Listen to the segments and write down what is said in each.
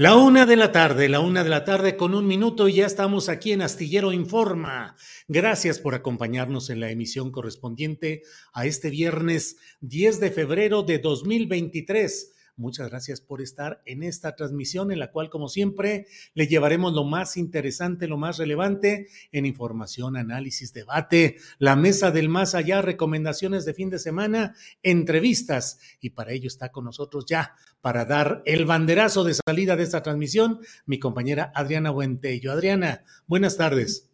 La una de la tarde, la una de la tarde con un minuto y ya estamos aquí en Astillero Informa. Gracias por acompañarnos en la emisión correspondiente a este viernes 10 de febrero de 2023. Muchas gracias por estar en esta transmisión en la cual, como siempre, le llevaremos lo más interesante, lo más relevante en información, análisis, debate, la mesa del más allá, recomendaciones de fin de semana, entrevistas. Y para ello está con nosotros ya, para dar el banderazo de salida de esta transmisión, mi compañera Adriana Buentello. Adriana, buenas tardes.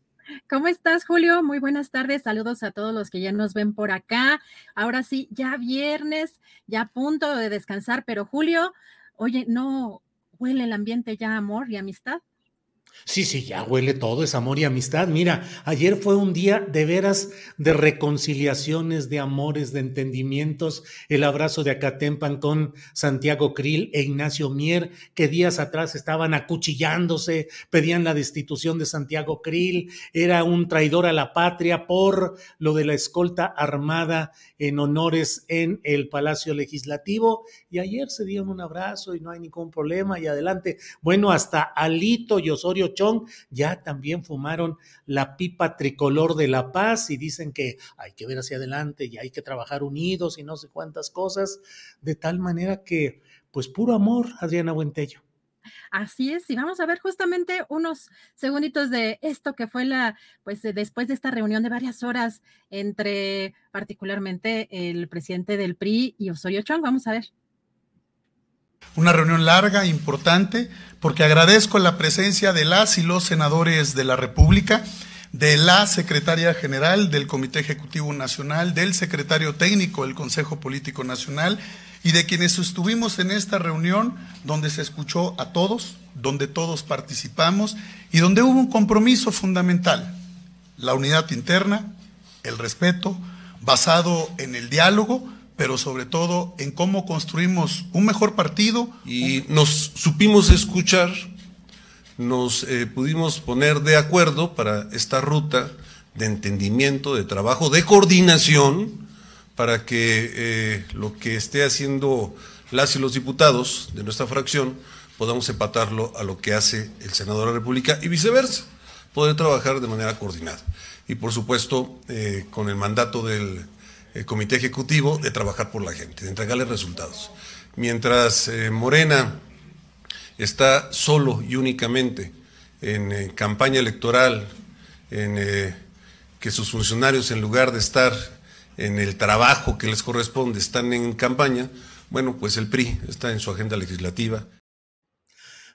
¿Cómo estás, Julio? Muy buenas tardes. Saludos a todos los que ya nos ven por acá. Ahora sí, ya viernes, ya a punto de descansar, pero Julio, oye, ¿no huele el ambiente ya amor y amistad? Sí, sí, ya huele todo, es amor y amistad. Mira, ayer fue un día de veras de reconciliaciones, de amores, de entendimientos. El abrazo de Acatempan con Santiago Krill e Ignacio Mier, que días atrás estaban acuchillándose, pedían la destitución de Santiago Krill. Era un traidor a la patria por lo de la escolta armada en honores en el Palacio Legislativo. Y ayer se dieron un abrazo y no hay ningún problema. Y adelante, bueno, hasta Alito y Osorio Chong ya también fumaron la pipa tricolor de la paz y dicen que hay que ver hacia adelante y hay que trabajar unidos y no sé cuántas cosas, de tal manera que, pues puro amor, Adriana Buentello. Así es, y vamos a ver justamente unos segunditos de esto que fue la, pues después de esta reunión de varias horas entre particularmente el presidente del PRI y Osorio Chong. Vamos a ver. Una reunión larga, importante, porque agradezco la presencia de las y los senadores de la República, de la secretaria general del Comité Ejecutivo Nacional, del secretario técnico del Consejo Político Nacional y de quienes estuvimos en esta reunión donde se escuchó a todos, donde todos participamos y donde hubo un compromiso fundamental, la unidad interna, el respeto, basado en el diálogo, pero sobre todo en cómo construimos un mejor partido. Y nos supimos escuchar, nos eh, pudimos poner de acuerdo para esta ruta de entendimiento, de trabajo, de coordinación, para que eh, lo que esté haciendo las y los diputados de nuestra fracción podamos empatarlo a lo que hace el senador de la República y viceversa, poder trabajar de manera coordinada. Y por supuesto, eh, con el mandato del el comité ejecutivo de trabajar por la gente, de entregarle resultados. Mientras eh, Morena está solo y únicamente en eh, campaña electoral, en eh, que sus funcionarios en lugar de estar en el trabajo que les corresponde están en campaña, bueno, pues el PRI está en su agenda legislativa.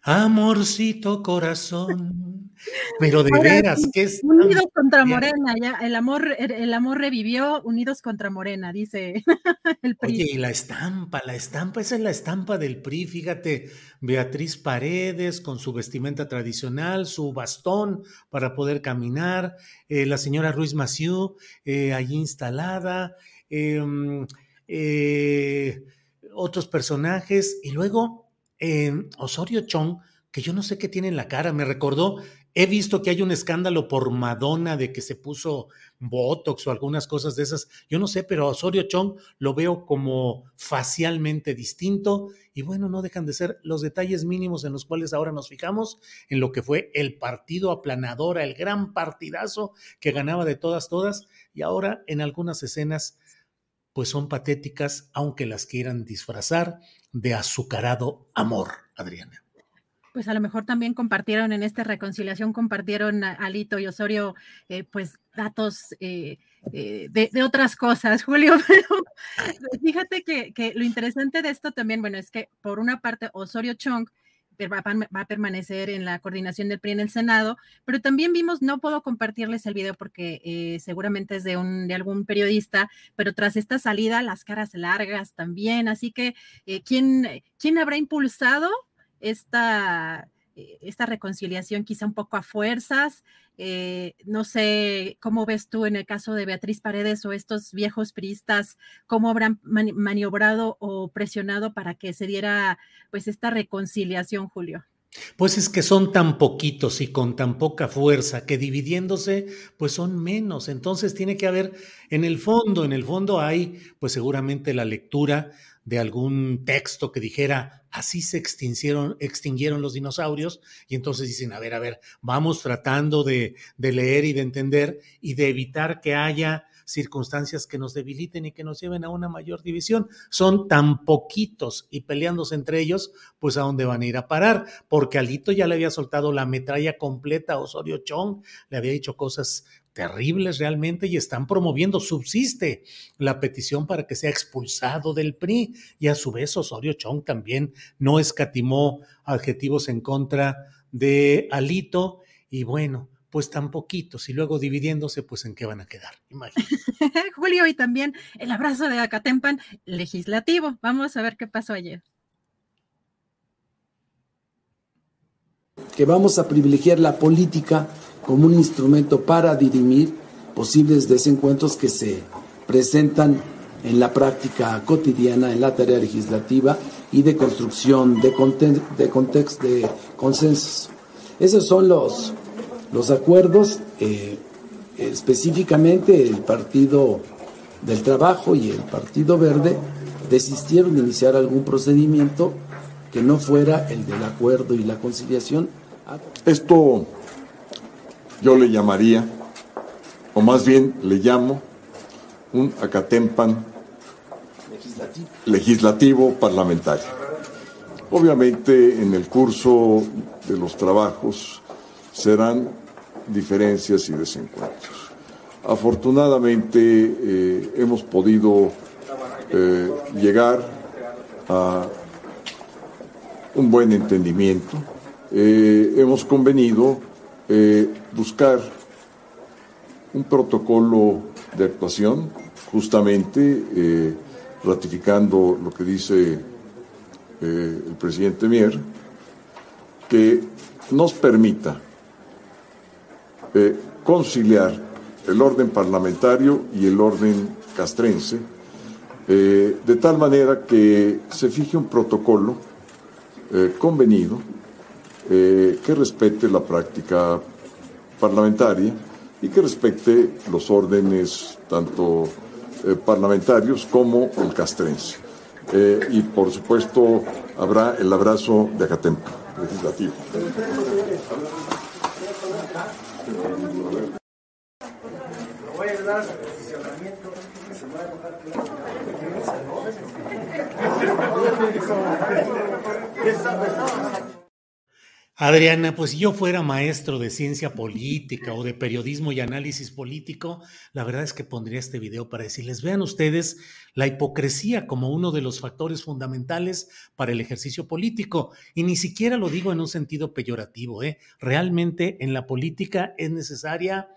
Amorcito corazón, Pero de veras, que es. Unidos contra Morena, ya el amor, el amor revivió, unidos contra Morena, dice el PRI. Oye, y la estampa, la estampa, esa es la estampa del PRI, fíjate, Beatriz Paredes con su vestimenta tradicional, su bastón para poder caminar, eh, la señora Ruiz Maciú eh, allí instalada, em, eh, otros personajes, y luego em, Osorio Chong, que yo no sé qué tiene en la cara, me recordó He visto que hay un escándalo por Madonna de que se puso Botox o algunas cosas de esas. Yo no sé, pero Osorio Chong lo veo como facialmente distinto. Y bueno, no dejan de ser los detalles mínimos en los cuales ahora nos fijamos en lo que fue el partido aplanadora, el gran partidazo que ganaba de todas, todas. Y ahora en algunas escenas, pues son patéticas, aunque las quieran disfrazar de azucarado amor, Adriana. Pues a lo mejor también compartieron en esta reconciliación, compartieron Alito y Osorio, eh, pues datos eh, eh, de, otras cosas, Julio, pero fíjate que, que, lo interesante de esto también, bueno, es que por una parte Osorio Chong va, a permanecer en la coordinación del PRI en el Senado, pero también vimos, no puedo compartirles el video porque seguramente es de, un, de algún periodista, pero tras esta salida, las caras largas también, así que ¿quién, ¿quién habrá impulsado esta, eh, esta reconciliación quizá un poco a fuerzas. Eh, no sé cómo ves tú en el caso de Beatriz Paredes o estos viejos priistas, cómo habrán maniobrado o presionado para que se diera pues esta reconciliación, Julio. Pues es que son tan poquitos y con tan poca fuerza que dividiéndose, pues son menos. Entonces tiene que haber, en el fondo, en el fondo hay, pues seguramente la lectura de algún texto que dijera, así se extinguieron, extinguieron los dinosaurios, y entonces dicen, a ver, a ver, vamos tratando de, de leer y de entender y de evitar que haya circunstancias que nos debiliten y que nos lleven a una mayor división. Son tan poquitos y peleándose entre ellos, pues a dónde van a ir a parar, porque Alito ya le había soltado la metralla completa a Osorio Chong, le había dicho cosas terribles realmente y están promoviendo, subsiste la petición para que sea expulsado del PRI y a su vez Osorio Chong también no escatimó adjetivos en contra de Alito y bueno, pues tan poquitos y luego dividiéndose, pues en qué van a quedar. Julio, y también el abrazo de Acatempan legislativo. Vamos a ver qué pasó ayer. Que vamos a privilegiar la política como un instrumento para dirimir posibles desencuentros que se presentan en la práctica cotidiana, en la tarea legislativa y de construcción de, de contexto, de consensos. Esos son los, los acuerdos, eh, específicamente el Partido del Trabajo y el Partido Verde desistieron de iniciar algún procedimiento que no fuera el del acuerdo y la conciliación. Esto yo le llamaría, o más bien le llamo, un acatempan legislativo, parlamentario. Obviamente en el curso de los trabajos serán diferencias y desencuentros. Afortunadamente eh, hemos podido eh, llegar a un buen entendimiento. Eh, hemos convenido buscar un protocolo de actuación, justamente eh, ratificando lo que dice eh, el presidente Mier, que nos permita eh, conciliar el orden parlamentario y el orden castrense, de tal manera que se fije un protocolo convenido que respete la práctica parlamentaria y que respete los órdenes tanto eh, parlamentarios como el castrense. Eh, y por supuesto habrá el abrazo de Acatempo legislativo. Adriana, pues si yo fuera maestro de ciencia política o de periodismo y análisis político, la verdad es que pondría este video para decirles, vean ustedes la hipocresía como uno de los factores fundamentales para el ejercicio político. Y ni siquiera lo digo en un sentido peyorativo, ¿eh? Realmente en la política es necesaria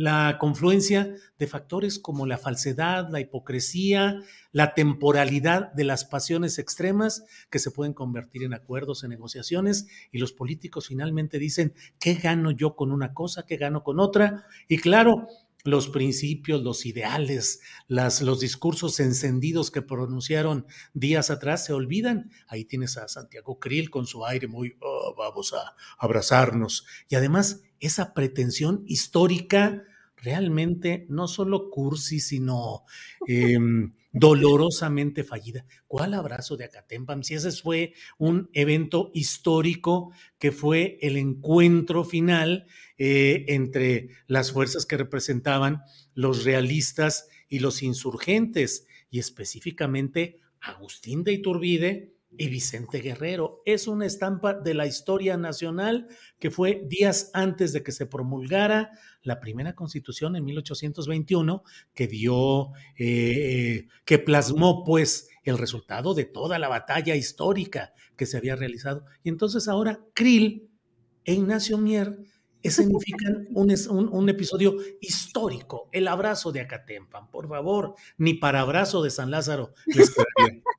la confluencia de factores como la falsedad, la hipocresía, la temporalidad de las pasiones extremas que se pueden convertir en acuerdos, en negociaciones, y los políticos finalmente dicen, ¿qué gano yo con una cosa? ¿Qué gano con otra? Y claro, los principios, los ideales, las, los discursos encendidos que pronunciaron días atrás se olvidan. Ahí tienes a Santiago Krill con su aire muy, oh, vamos a abrazarnos. Y además, esa pretensión histórica realmente no solo cursi, sino em, dolorosamente fallida. ¿Cuál abrazo de Acatempam? Si ese fue un evento histórico que fue el encuentro final eh, entre las fuerzas que representaban los realistas y los insurgentes, y específicamente Agustín de Iturbide y Vicente Guerrero. Es una estampa de la historia nacional que fue días antes de que se promulgara la primera constitución en 1821, que dio, eh, que plasmó pues el resultado de toda la batalla histórica que se había realizado. Y entonces ahora Krill e Ignacio Mier significan un, un, episodio histórico, el abrazo de Acatempan, por favor, ni para abrazo de San Lázaro.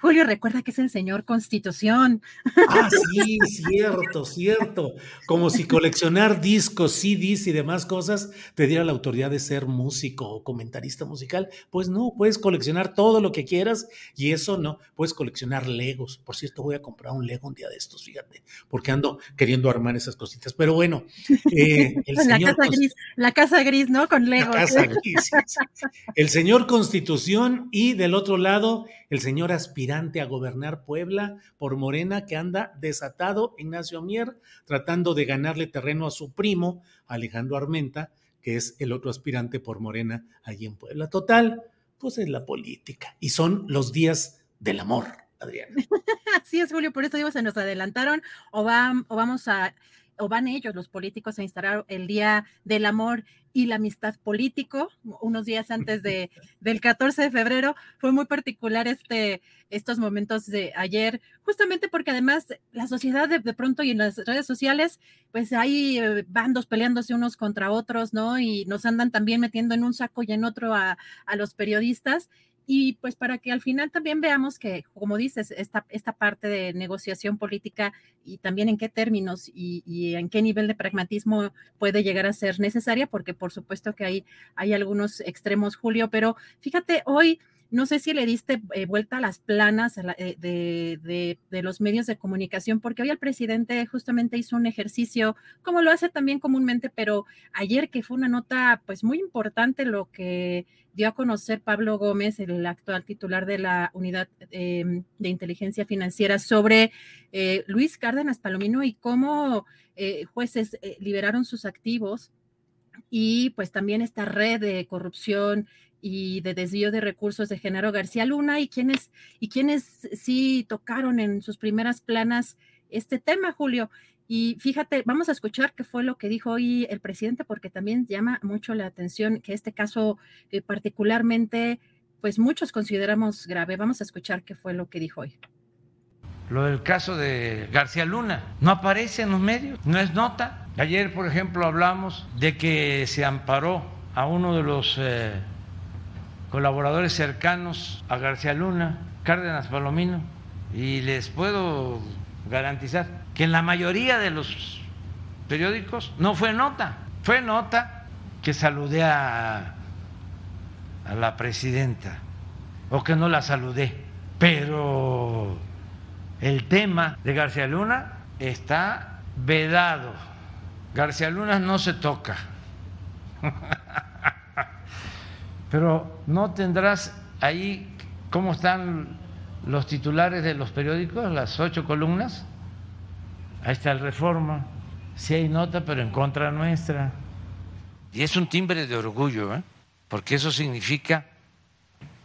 Julio, recuerda que es el señor Constitución. Ah, sí, cierto, cierto. Como si coleccionar discos, CDs y demás cosas te diera la autoridad de ser músico o comentarista musical. Pues no, puedes coleccionar todo lo que quieras y eso no, puedes coleccionar Legos. Por cierto, voy a comprar un Lego un día de estos, fíjate, porque ando queriendo armar esas cositas. Pero bueno, eh, la, casa gris, la casa gris, ¿no? Con Legos. La casa gris. El señor Constitución y del otro lado, el señor aspirante a gobernar Puebla por Morena que anda desatado, Ignacio Mier, tratando de ganarle terreno a su primo, Alejandro Armenta, que es el otro aspirante por Morena allí en Puebla. Total, pues es la política y son los días del amor. Adriana. Así es, Julio, por eso digo, se nos adelantaron o, va, o vamos a o van ellos, los políticos, a instalar el Día del Amor y la Amistad Político, unos días antes de, del 14 de febrero. Fue muy particular este, estos momentos de ayer, justamente porque además la sociedad de, pronto y en las redes sociales, pues hay eh, bandos peleándose unos contra otros, ¿no? Y nos andan también metiendo en un saco y en otro a, a los periodistas y pues para que al final también veamos que, como dices, esta, esta parte de negociación política y también en qué términos y, en qué nivel de pragmatismo puede llegar a ser necesaria, porque por supuesto que hay, hay algunos extremos, Julio, pero fíjate, hoy no sé si le diste eh, vuelta a las planas eh, de, los medios de comunicación, porque hoy el presidente justamente hizo un ejercicio, como lo hace también comúnmente, pero ayer que fue una nota pues muy importante lo que dio a conocer Pablo Gómez, el actual titular de la Unidad em, de Inteligencia Financiera, sobre eh, Luis Cárdenas Palomino y cómo jueces liberaron sus activos y pues también esta red de corrupción y de desvío de recursos de Genaro García Luna y quienes, y quienes sí tocaron en sus primeras planas este tema, Julio. Y fíjate, vamos a escuchar qué fue lo que dijo hoy el presidente, porque también llama mucho la atención que este caso eh, particularmente, pues muchos consideramos grave. Vamos a escuchar qué fue lo que dijo hoy. Lo del caso de García Luna no aparece en los medios, no es nota. Ayer, por ejemplo, hablamos de que se amparó a uno de los eh, colaboradores cercanos a García Luna, Cárdenas Palomino, y les puedo garantizar que en la mayoría de los periódicos no fue nota, fue nota que saludé a, a la presidenta o que no la saludé, pero el tema de García Luna está vedado. García Luna no se toca. Pero no tendrás ahí cómo están los titulares de los periódicos, las ocho columnas. Ahí está el Reforma. Sí hay nota, pero en contra nuestra. Y es un timbre de orgullo, ¿eh? porque eso significa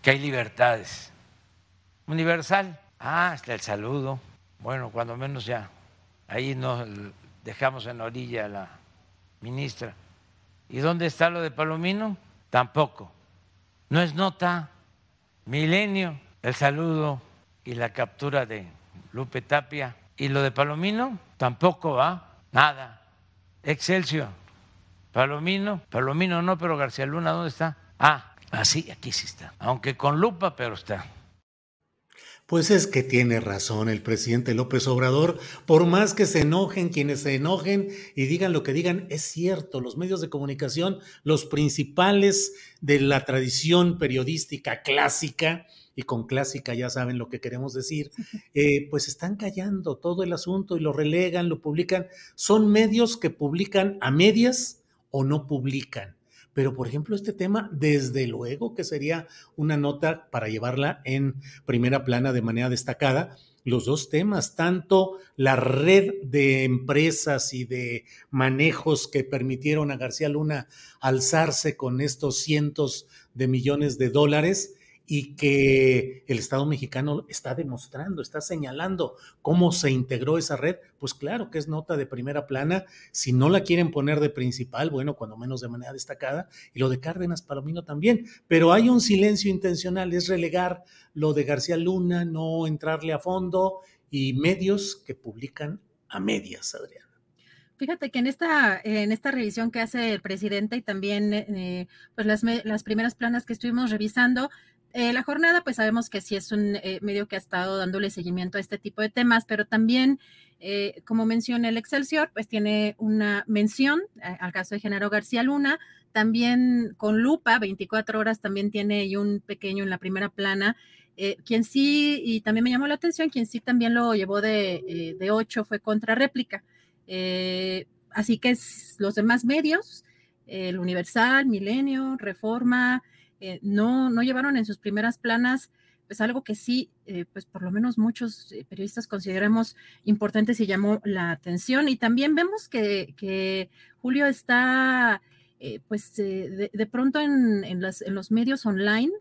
que hay libertades. Universal. Ah, está el saludo. Bueno, cuando menos ya ahí nos dejamos en la orilla a la ministra. ¿Y dónde está lo de Palomino? Tampoco. No es nota. Milenio, el saludo y la captura de Lupe Tapia. ¿Y lo de Palomino? Tampoco va. Nada. Excelsior. Palomino. Palomino no, pero García Luna, ¿dónde está? Ah, así, aquí sí está. Aunque con lupa, pero está. Pues es que tiene razón el presidente López Obrador, por más que se enojen quienes se enojen y digan lo que digan, es cierto, los medios de comunicación, los principales de la tradición periodística clásica, y con clásica ya saben lo que queremos decir, eh, pues están callando todo el asunto y lo relegan, lo publican. Son medios que publican a medias o no publican. Pero, por ejemplo, este tema, desde luego que sería una nota para llevarla en primera plana de manera destacada. Los dos temas, tanto la red de empresas y de manejos que permitieron a García Luna alzarse con estos cientos de millones de dólares, y que el Estado mexicano está demostrando, está señalando cómo se integró esa red, pues claro que es nota de primera plana. Si no la quieren poner de principal, bueno, cuando menos de manera destacada, y lo de Cárdenas Palomino también, pero hay un silencio intencional, es relegar lo de García Luna, no entrarle a fondo y medios que publican a medias, Adrián. Fíjate que en esta, en esta revisión que hace el presidente y también eh, pues las, las primeras planas que estuvimos revisando, eh, la jornada, pues sabemos que sí es un eh, medio que ha estado dándole seguimiento a este tipo de temas, pero también, eh, como menciona el Excelsior, pues tiene una mención al caso de Genaro García Luna, también con lupa, 24 horas, también tiene un pequeño en la primera plana. quien sí, y también me llamó la atención, quien sí también lo llevó de, de 8 fue contra réplica. así que los demás medios, el Universal, Milenio, Reforma, eh, no, no llevaron en sus primeras planas pues algo que sí, eh, pues por lo menos muchos eh, periodistas consideramos importante y llamó la atención. Y también vemos que, Julio está, pues de, pronto en, en, los medios online,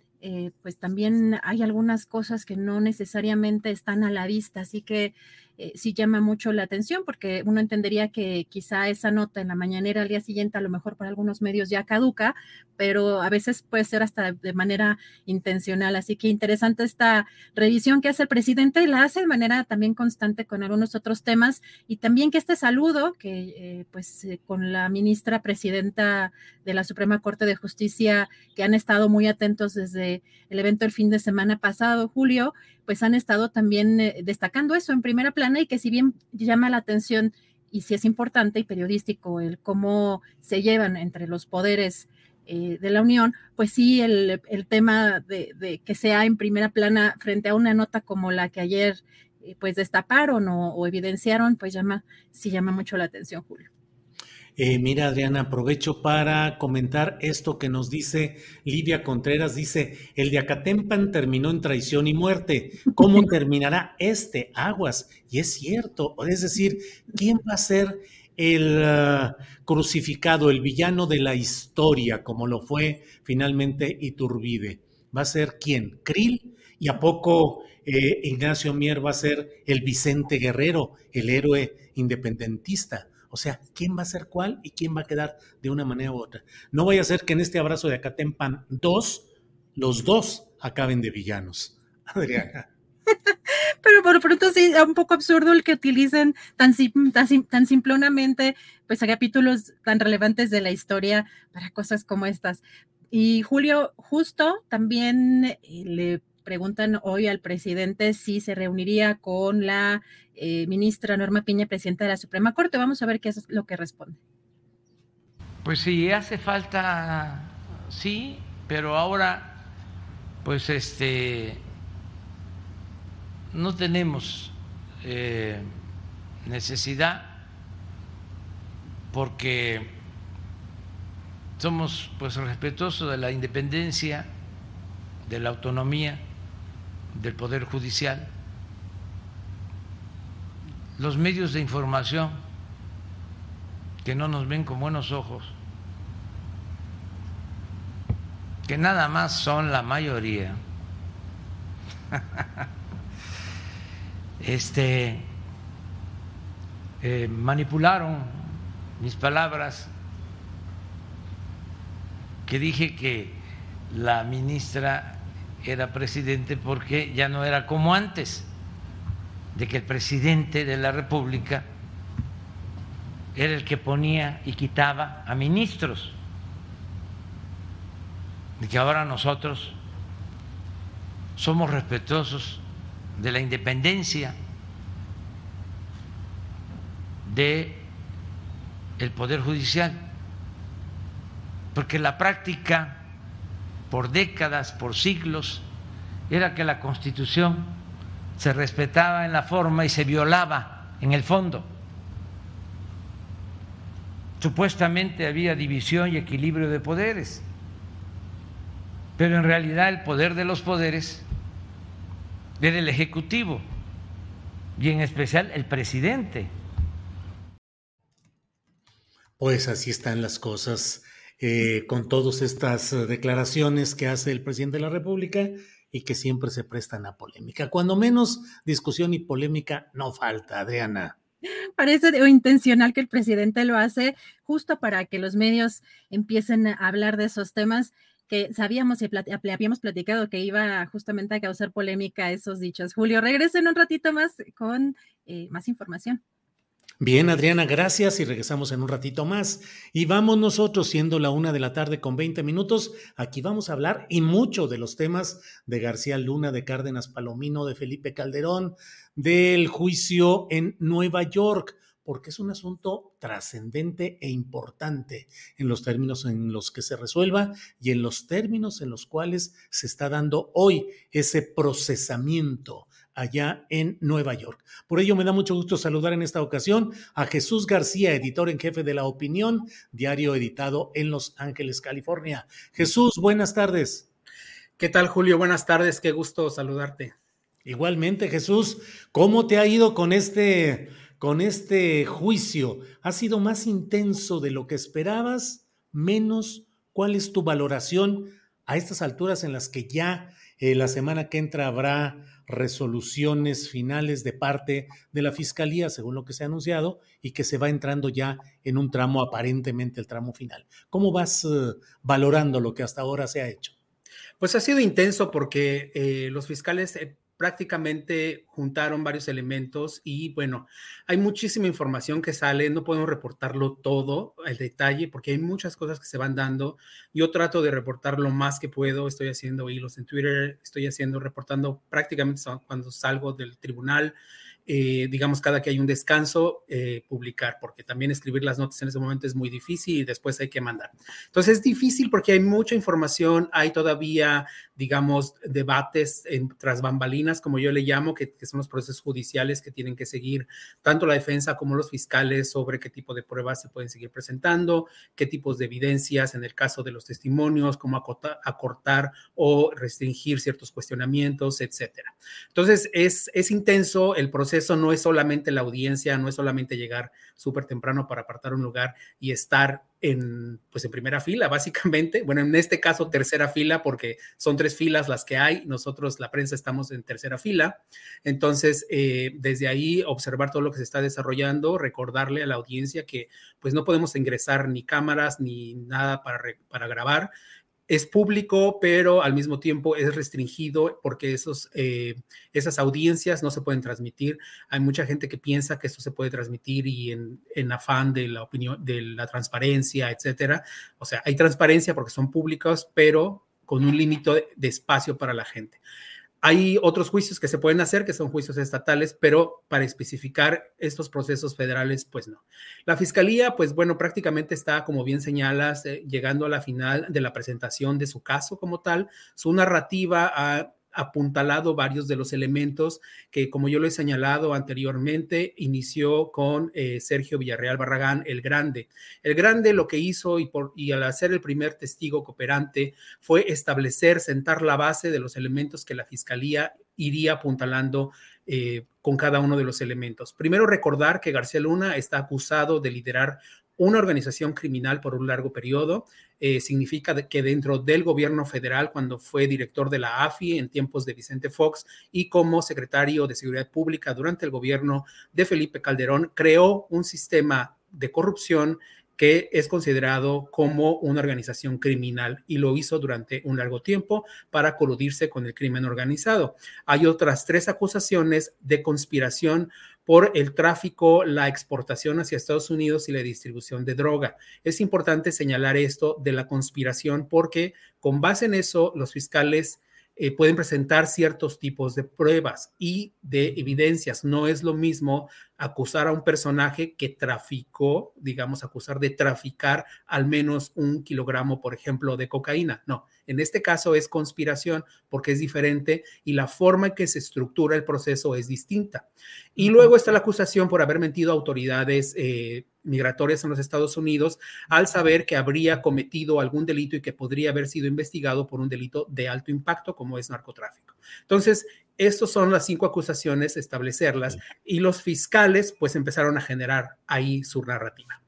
pues también hay algunas cosas que no necesariamente están a la vista. Así que eh, sí llama mucho la atención porque uno entendería que quizá esa nota en la mañanera al día siguiente a lo mejor para algunos medios ya caduca, pero a veces puede ser hasta de manera intencional. Así que interesante esta revisión que hace el presidente y la hace de manera también constante con algunos otros temas y también que este saludo que eh, pues eh, con la ministra presidenta de la Suprema Corte de Justicia que han estado muy atentos desde el evento el fin de semana pasado, Julio, pues han estado también destacando eso en primera plana y que si bien llama la atención y si es importante y periodístico el cómo se llevan entre los poderes eh, de la Unión, pues sí, el, tema de, que sea en primera plana frente a una nota como la que ayer eh, pues destaparon o, o, evidenciaron, pues llama, sí llama mucho la atención, Julio. Eh, mira, Adriana, aprovecho para comentar esto que nos dice Livia Contreras. Dice, el de Acatempan terminó en traición y muerte. ¿Cómo terminará este? Aguas. Y es cierto. Es decir, ¿quién va a ser el ah, crucificado, el villano de la historia, como lo fue finalmente Iturbide? ¿Va a ser quién? ¿Krill? ¿Y a poco eh, Ignacio Mier va a ser el Vicente Guerrero, el héroe independentista? O sea, ¿quién va a ser cuál y quién va a quedar de una manera u otra? No vaya a ser que en este abrazo de Acatempan 2, los dos acaben de villanos. Adriana. Pero por lo pronto sí, es un poco absurdo el que utilicen tan, tan, tan simplonamente pues a capítulos tan relevantes de la historia para cosas como estas. Y Julio, justo también eh, le preguntan hoy al presidente si se reuniría con la eh, ministra Norma Piña, presidenta de la Suprema Corte. Vamos a ver qué es lo que responde. Pues si hace falta, sí, pero ahora, pues este, no tenemos eh, necesidad porque somos pues respetuosos de la independencia, de la autonomía del Poder Judicial, los medios de información que no nos ven con buenos ojos, que nada más son la mayoría, este, eh, manipularon mis palabras, que dije que la ministra era presidente porque ya no era como antes, de que el presidente de la República era el que ponía y quitaba a ministros, de que ahora nosotros somos respetuosos de la independencia de el poder judicial, porque la práctica por décadas, por siglos, era que la Constitución se respetaba en la forma y se violaba en el fondo. Supuestamente había división y equilibrio de poderes, pero en realidad el poder de los poderes era el Ejecutivo y en especial el presidente. Pues así están las cosas eh, con todas estas eh, declaraciones que hace el presidente de la República y que siempre se prestan a polémica. Cuando menos discusión y polémica no falta, Adriana. Parece intencional que el presidente lo hace justo para que los medios empiecen a hablar de esos temas que sabíamos y habíamos platicado que iba justamente a causar polémica esos dichos. Julio, regresen un ratito más con eh, más información. Bien, Adriana, gracias y regresamos en un ratito más. Y vamos nosotros, siendo la una de la tarde con 20 minutos, aquí vamos a hablar y mucho de los temas de García Luna, de Cárdenas Palomino, de Felipe Calderón, del juicio en Nueva York, porque es un asunto trascendente e importante en los términos en los que se resuelva y en los términos en los cuales se está dando hoy ese procesamiento allá en Nueva York. Por ello me da mucho gusto saludar en esta ocasión a Jesús García, editor en jefe de La Opinión, diario editado en Los Ángeles, California. Jesús, buenas tardes. ¿Qué tal, Julio? Buenas tardes, qué gusto saludarte. Igualmente, Jesús, ¿cómo te ha ido con este con este juicio? ¿Ha sido más intenso de lo que esperabas? ¿Menos? ¿Cuál es tu valoración a estas alturas en las que ya eh, la semana que entra habrá resoluciones finales de parte de la Fiscalía, según lo que se ha anunciado, y que se va entrando ya en un tramo aparentemente el tramo final. ¿Cómo vas eh, valorando lo que hasta ahora se ha hecho? Pues ha sido intenso porque eh, los fiscales prácticamente juntaron varios elementos y bueno, hay muchísima información que sale, no podemos reportarlo todo al detalle porque hay muchas cosas que se van dando. Yo trato de reportar lo más que puedo, estoy haciendo hilos en Twitter, estoy haciendo, reportando prácticamente cuando salgo del tribunal, eh, digamos, cada que hay un descanso, eh, publicar, porque también escribir las notas en ese momento es muy difícil y después hay que mandar. Entonces es difícil porque hay mucha información, hay todavía, digamos, debates en, tras bambalinas, como yo le llamo, que, son los procesos judiciales que tienen que seguir tanto la defensa como los fiscales sobre qué tipo de pruebas se pueden seguir presentando, qué tipos de evidencias en el caso de los testimonios, cómo acortar, o restringir ciertos cuestionamientos, etcétera. Entonces es, es intenso el proceso eso no es solamente la audiencia, no es solamente llegar súper temprano para apartar un lugar y estar en, pues en primera fila, básicamente. Bueno, en este caso, tercera fila, porque son tres filas las que hay. Nosotros, la prensa, estamos en tercera fila. Entonces, eh, desde ahí, observar todo lo que se está desarrollando, recordarle a la audiencia que, pues, no podemos ingresar ni cámaras ni nada para, para grabar es público, pero al mismo tiempo es restringido porque esos, eh, esas audiencias no se pueden transmitir. Hay mucha gente que piensa que esto se puede transmitir y en, afán de la opinión, de la transparencia, etcétera. O sea, hay transparencia porque son públicos, pero con un límite de espacio para la gente. Hay otros juicios que se pueden hacer, que son juicios estatales, pero para especificar estos procesos federales, pues no. La fiscalía, pues bueno, prácticamente está, como bien señalas, eh, llegando a la final de la presentación de su caso como tal. Su narrativa ha apuntalado varios de los elementos que, como yo lo he señalado anteriormente, inició con eh, Sergio Villarreal Barragán, el Grande. El Grande lo que hizo y, al hacer el primer testigo cooperante fue establecer, sentar la base de los elementos que la Fiscalía iría apuntalando eh, con cada uno de los elementos. Primero recordar que García Luna está acusado de liderar una organización criminal por un largo periodo. Eh, significa que dentro del gobierno federal, cuando fue director de la AFI en tiempos de Vicente Fox y como secretario de Seguridad Pública durante el gobierno de Felipe Calderón, creó un sistema de corrupción que es considerado como una organización criminal y lo hizo durante un largo tiempo para coludirse con el crimen organizado. Hay otras tres acusaciones de conspiración por el tráfico, la exportación hacia Estados Unidos y la distribución de droga. Es importante señalar esto de la conspiración porque con base en eso los fiscales eh, pueden presentar ciertos tipos de pruebas y de evidencias. No es lo mismo acusar a un personaje que traficó, digamos, acusar de traficar al menos un kilogramo, por ejemplo, de cocaína. No, en este caso es conspiración porque es diferente y la forma en que se estructura el proceso es distinta. Y luego está la acusación por haber mentido a autoridades eh, migratorias en los Estados Unidos al saber que habría cometido algún delito y que podría haber sido investigado por un delito de alto impacto como es narcotráfico. Entonces, estas son las cinco acusaciones, establecerlas, y los fiscales pues empezaron a generar ahí su narrativa.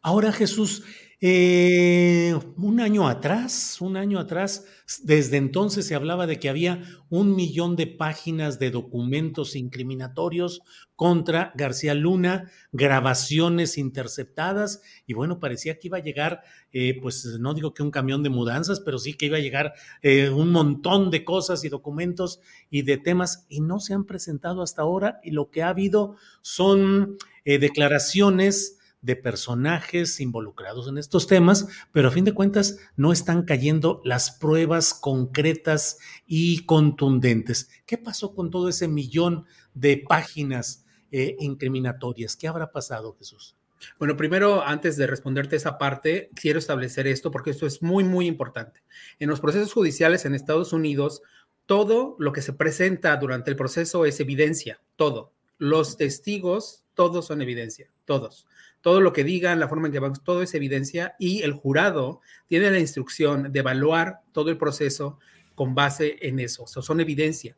Ahora Jesús, eh, un año atrás, un año atrás, desde entonces se hablaba de que había un millón de páginas de documentos incriminatorios contra García Luna, grabaciones interceptadas, y bueno, parecía que iba a llegar, eh, pues no digo que un camión de mudanzas, pero sí que iba a llegar eh, un montón de cosas y documentos y de temas, y no se han presentado hasta ahora, y lo que ha habido son declaraciones de personajes involucrados en estos temas, pero a fin de cuentas no están cayendo las pruebas concretas y contundentes. ¿Qué pasó con todo ese millón de páginas eh, incriminatorias? ¿Qué habrá pasado, Jesús? Bueno, primero, antes de responderte esa parte, quiero establecer esto porque esto es muy, muy importante. En los procesos judiciales en Estados Unidos, todo lo que se presenta durante el proceso es evidencia, todo. Los testigos, todos son evidencia, todos todo lo que digan, la forma en que van, todo es evidencia y el jurado tiene la instrucción de evaluar todo el proceso con base en eso, o son evidencia.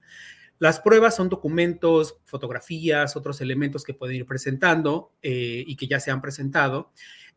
Las pruebas son documentos, fotografías, otros elementos que pueden ir presentando eh, y que ya se han presentado.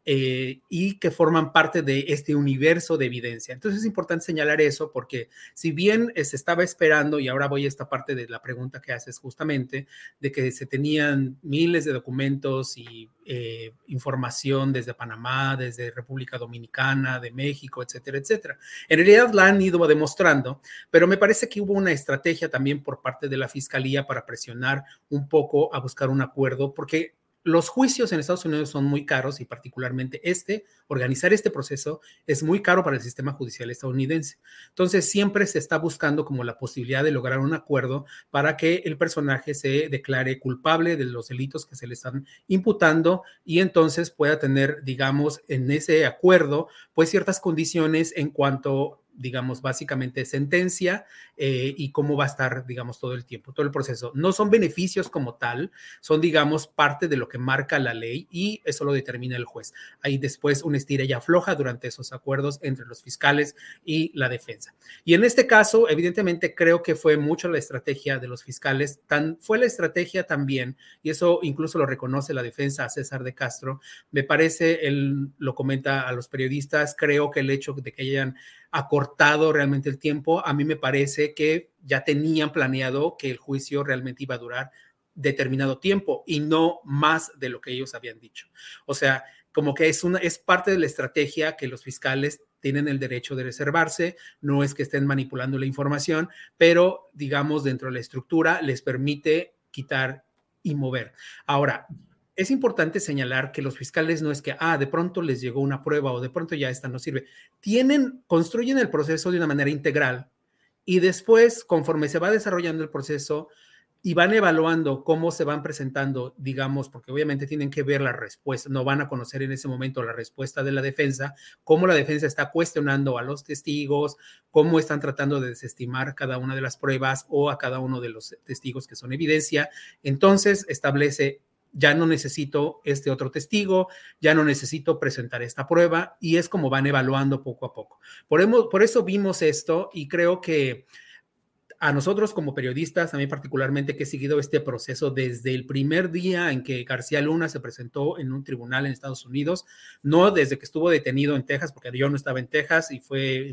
Eh, y que forman parte de este universo de evidencia. Entonces es importante señalar eso porque si bien se estaba esperando, y ahora voy a esta parte de la pregunta que haces justamente, de que se tenían miles de documentos y eh, información desde Panamá, desde República Dominicana, de México, etcétera, etcétera. En realidad la han ido demostrando, pero me parece que hubo una estrategia también por parte de la Fiscalía para presionar un poco a buscar un acuerdo, porque los juicios en Estados Unidos son muy caros y particularmente este, organizar este proceso es muy caro para el sistema judicial estadounidense. Entonces siempre se está buscando como la posibilidad de lograr un acuerdo para que el personaje se declare culpable de los delitos que se le están imputando y entonces pueda tener, digamos, en ese acuerdo, pues ciertas condiciones en cuanto digamos, básicamente sentencia eh, y cómo va a estar, digamos, todo el tiempo, todo el proceso. No son beneficios como tal, son, digamos, parte de lo que marca la ley y eso lo determina el juez. Hay después una estira y afloja durante esos acuerdos entre los fiscales y la defensa. Y en este caso, evidentemente, creo que fue mucho la estrategia de los fiscales, tan, fue la estrategia también, y eso incluso lo reconoce la defensa a César de Castro, me parece, él lo comenta a los periodistas, creo que el hecho de que hayan acortado realmente el tiempo. A mí me parece que ya tenían planeado que el juicio realmente iba a durar determinado tiempo y no más de lo que ellos habían dicho. O sea, como que es una es parte de la estrategia que los fiscales tienen el derecho de reservarse, no es que estén manipulando la información, pero digamos dentro de la estructura les permite quitar y mover. Ahora, es importante señalar que los fiscales no es que, ah, de pronto les llegó una prueba o de pronto ya esta no sirve. Tienen, construyen el proceso de una manera integral y después, conforme se va desarrollando el proceso y van evaluando cómo se van presentando, digamos, porque obviamente tienen que ver la respuesta, no van a conocer en ese momento la respuesta de la defensa, cómo la defensa está cuestionando a los testigos, cómo están tratando de desestimar cada una de las pruebas o a cada uno de los testigos que son evidencia. Entonces, establece ya no necesito este otro testigo, ya no necesito presentar esta prueba y es como van evaluando poco a poco. Por, eso vimos esto y creo que a nosotros como periodistas, a mí particularmente que he seguido este proceso desde el primer día en que García Luna se presentó en un tribunal en Estados Unidos, no desde que estuvo detenido en Texas, porque yo no estaba en Texas y fue,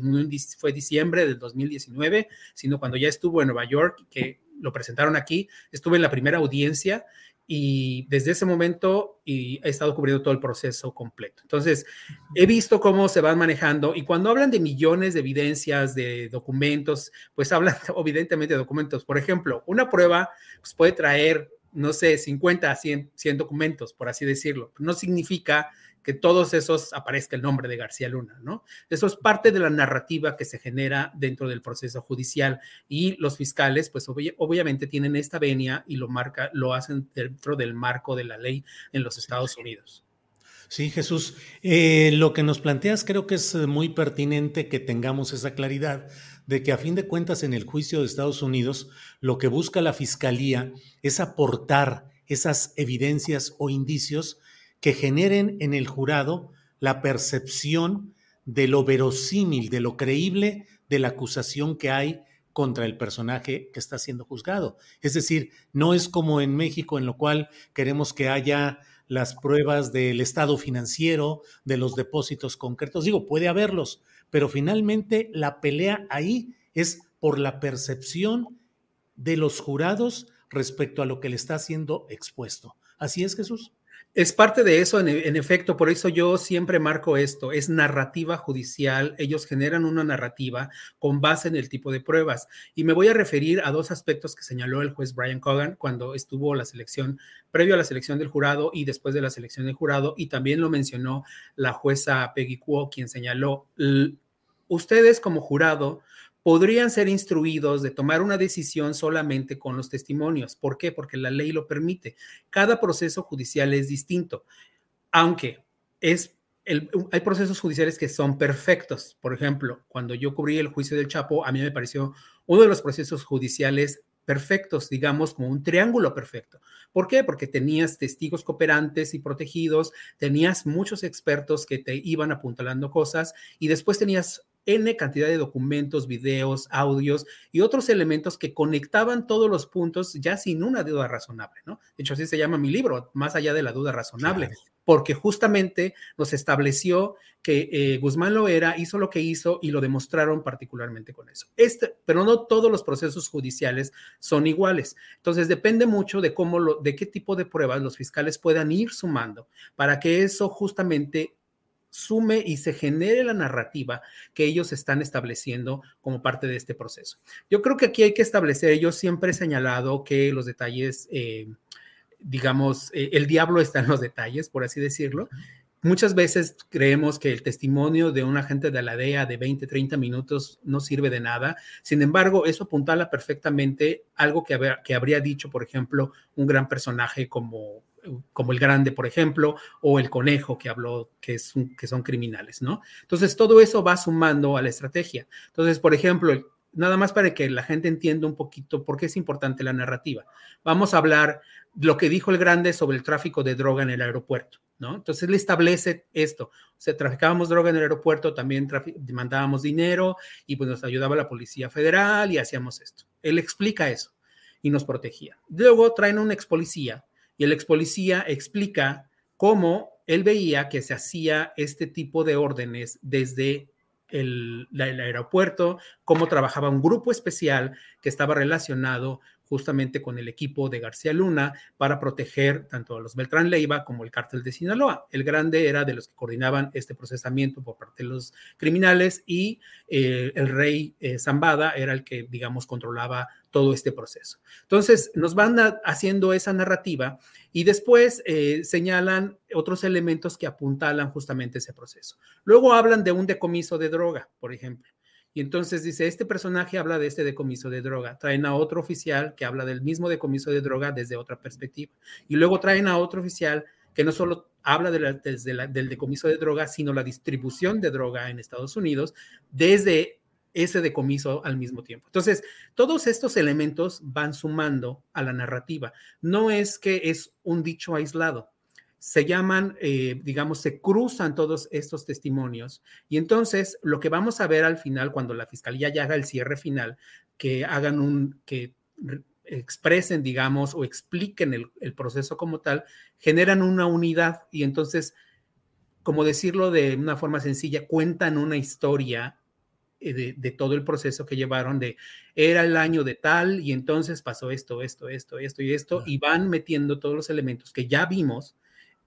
fue diciembre del 2019, sino cuando ya estuvo en Nueva York, que lo presentaron aquí, estuve en la primera audiencia y desde ese momento y he estado cubriendo todo el proceso completo. Entonces, he visto cómo se van manejando y cuando hablan de millones de evidencias, de documentos, pues hablan evidentemente de documentos. Por ejemplo, una prueba pues, puede traer, no sé, 50 a 100, 100 documentos, por así decirlo. No significa que todos esos aparezca el nombre de García Luna, ¿no? Eso es parte de la narrativa que se genera dentro del proceso judicial y los fiscales, pues obviamente tienen esta venia y lo marca, lo hacen dentro del marco de la ley en los Estados Unidos. Sí, Jesús. Eh, lo que nos planteas creo que es muy pertinente que tengamos esa claridad de que a fin de cuentas en el juicio de Estados Unidos lo que busca la Fiscalía es aportar esas evidencias o indicios que generen en el jurado la percepción de lo verosímil, de lo creíble de la acusación que hay contra el personaje que está siendo juzgado. Es decir, no es como en México en lo cual queremos que haya las pruebas del estado financiero, de los depósitos concretos. Digo, puede haberlos, pero finalmente la pelea ahí es por la percepción de los jurados respecto a lo que le está siendo expuesto. ¿Así es, Jesús? Es parte de eso, en, efecto, por eso yo siempre marco esto, es narrativa judicial, ellos generan una narrativa con base en el tipo de pruebas. Y me voy a referir a dos aspectos que señaló el juez Brian Cogan cuando estuvo la selección, previo a la selección del jurado y después de la selección del jurado, y también lo mencionó la jueza Peggy Kuo, quien señaló, ustedes como jurado podrían ser instruidos de tomar una decisión solamente con los testimonios. ¿Por qué? Porque la ley lo permite. Cada proceso judicial es distinto, aunque es hay procesos judiciales que son perfectos. Por ejemplo, cuando yo cubrí el juicio del Chapo, a mí me pareció uno de los procesos judiciales perfectos, digamos, como un triángulo perfecto. ¿Por qué? Porque tenías testigos cooperantes y protegidos, tenías muchos expertos que te iban apuntalando cosas y después tenías N cantidad de documentos, videos, audios y otros elementos que conectaban todos los puntos ya sin una duda razonable, ¿no? De hecho, así se llama mi libro, más allá de la duda razonable, porque justamente nos estableció que eh, Guzmán lo era, hizo lo que hizo y lo demostraron particularmente con eso. Este, pero no todos los procesos judiciales son iguales. Entonces, depende mucho de cómo lo, de qué tipo de pruebas los fiscales puedan ir sumando para que eso justamente sume y se genere la narrativa que ellos están estableciendo como parte de este proceso. Yo creo que aquí hay que establecer, yo siempre he señalado que los detalles, eh, digamos, eh, el diablo está en los detalles, por así decirlo. Muchas veces creemos que el testimonio de un agente de la DEA de 20, 30 minutos no sirve de nada. Sin embargo, eso apuntala perfectamente algo que, que habría dicho, por ejemplo, un gran personaje como como el grande, por ejemplo, o el conejo que habló que, es que son criminales, ¿no? Entonces, todo eso va sumando a la estrategia. Entonces, por ejemplo, nada más para que la gente entienda un poquito por qué es importante la narrativa. Vamos a hablar lo que dijo el grande sobre el tráfico de droga en el aeropuerto, ¿no? Entonces, él establece esto. O sea, traficábamos droga en el aeropuerto, también mandábamos dinero y pues nos ayudaba la Policía Federal y hacíamos esto. Él explica eso y nos protegía. Luego traen un ex policía y el ex policía explica cómo él veía que se hacía este tipo de órdenes desde el, el, aeropuerto, cómo trabajaba un grupo especial que estaba relacionado justamente con el equipo de García Luna para proteger tanto a los Beltrán Leiva como el cártel de Sinaloa. El grande era de los que coordinaban este procesamiento por parte de los criminales y eh, el rey eh, Zambada era el que, digamos, controlaba todo este proceso. Entonces, nos van haciendo esa narrativa y después eh, señalan otros elementos que apuntalan justamente ese proceso. Luego hablan de un decomiso de droga, por ejemplo. Y entonces dice, este personaje habla de este decomiso de droga. Traen a otro oficial que habla del mismo decomiso de droga desde otra perspectiva. Y luego traen a otro oficial que no solo habla del decomiso de droga, sino la distribución de droga en Estados Unidos desde ese decomiso al mismo tiempo. Entonces, todos estos elementos van sumando a la narrativa. No es que es un dicho aislado, se llaman, eh, digamos, se cruzan todos estos testimonios. Y entonces lo que vamos a ver al final, cuando la fiscalía ya haga el cierre final, que hagan un, que expresen, digamos, o expliquen el, el proceso como tal, generan una unidad y entonces, como decirlo de una forma sencilla, cuentan una historia eh, de, todo el proceso que llevaron de era el año de tal y entonces pasó esto, esto, esto, esto y esto, y van metiendo todos los elementos que ya vimos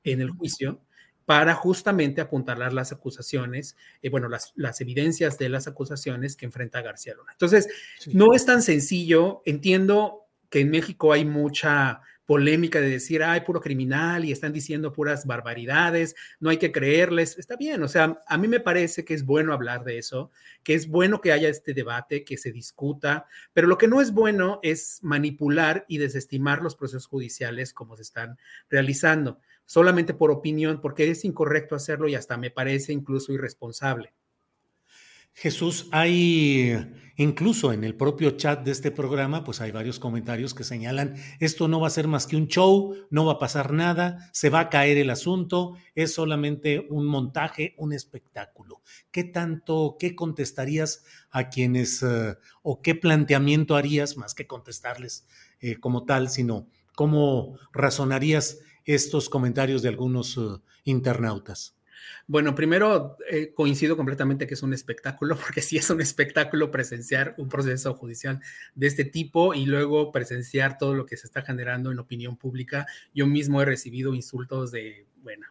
en el juicio para justamente apuntalar las acusaciones, eh, bueno, las, las, evidencias de las acusaciones que enfrenta García Luna. Entonces, no es tan sencillo, entiendo que en México hay mucha polémica de decir, ay, puro criminal y están diciendo puras barbaridades, no hay que creerles. Está bien, o sea, a mí me parece que es bueno hablar de eso, que es bueno que haya este debate, que se discuta, pero lo que no es bueno es manipular y desestimar los procesos judiciales como se están realizando, solamente por opinión, porque es incorrecto hacerlo y hasta me parece incluso irresponsable. Jesús, hay incluso en el propio chat de este programa, pues hay varios comentarios que señalan, esto no va a ser más que un show, no va a pasar nada, se va a caer el asunto, es solamente un montaje, un espectáculo. ¿Qué tanto, qué contestarías a quienes, uh, o qué planteamiento harías, más que contestarles eh, como tal, sino cómo razonarías estos comentarios de algunos uh, internautas? Bueno, primero eh, coincido completamente que es un espectáculo, porque sí es un espectáculo presenciar un proceso judicial de este tipo y luego presenciar todo lo que se está generando en opinión pública. Yo mismo he recibido insultos de, bueno,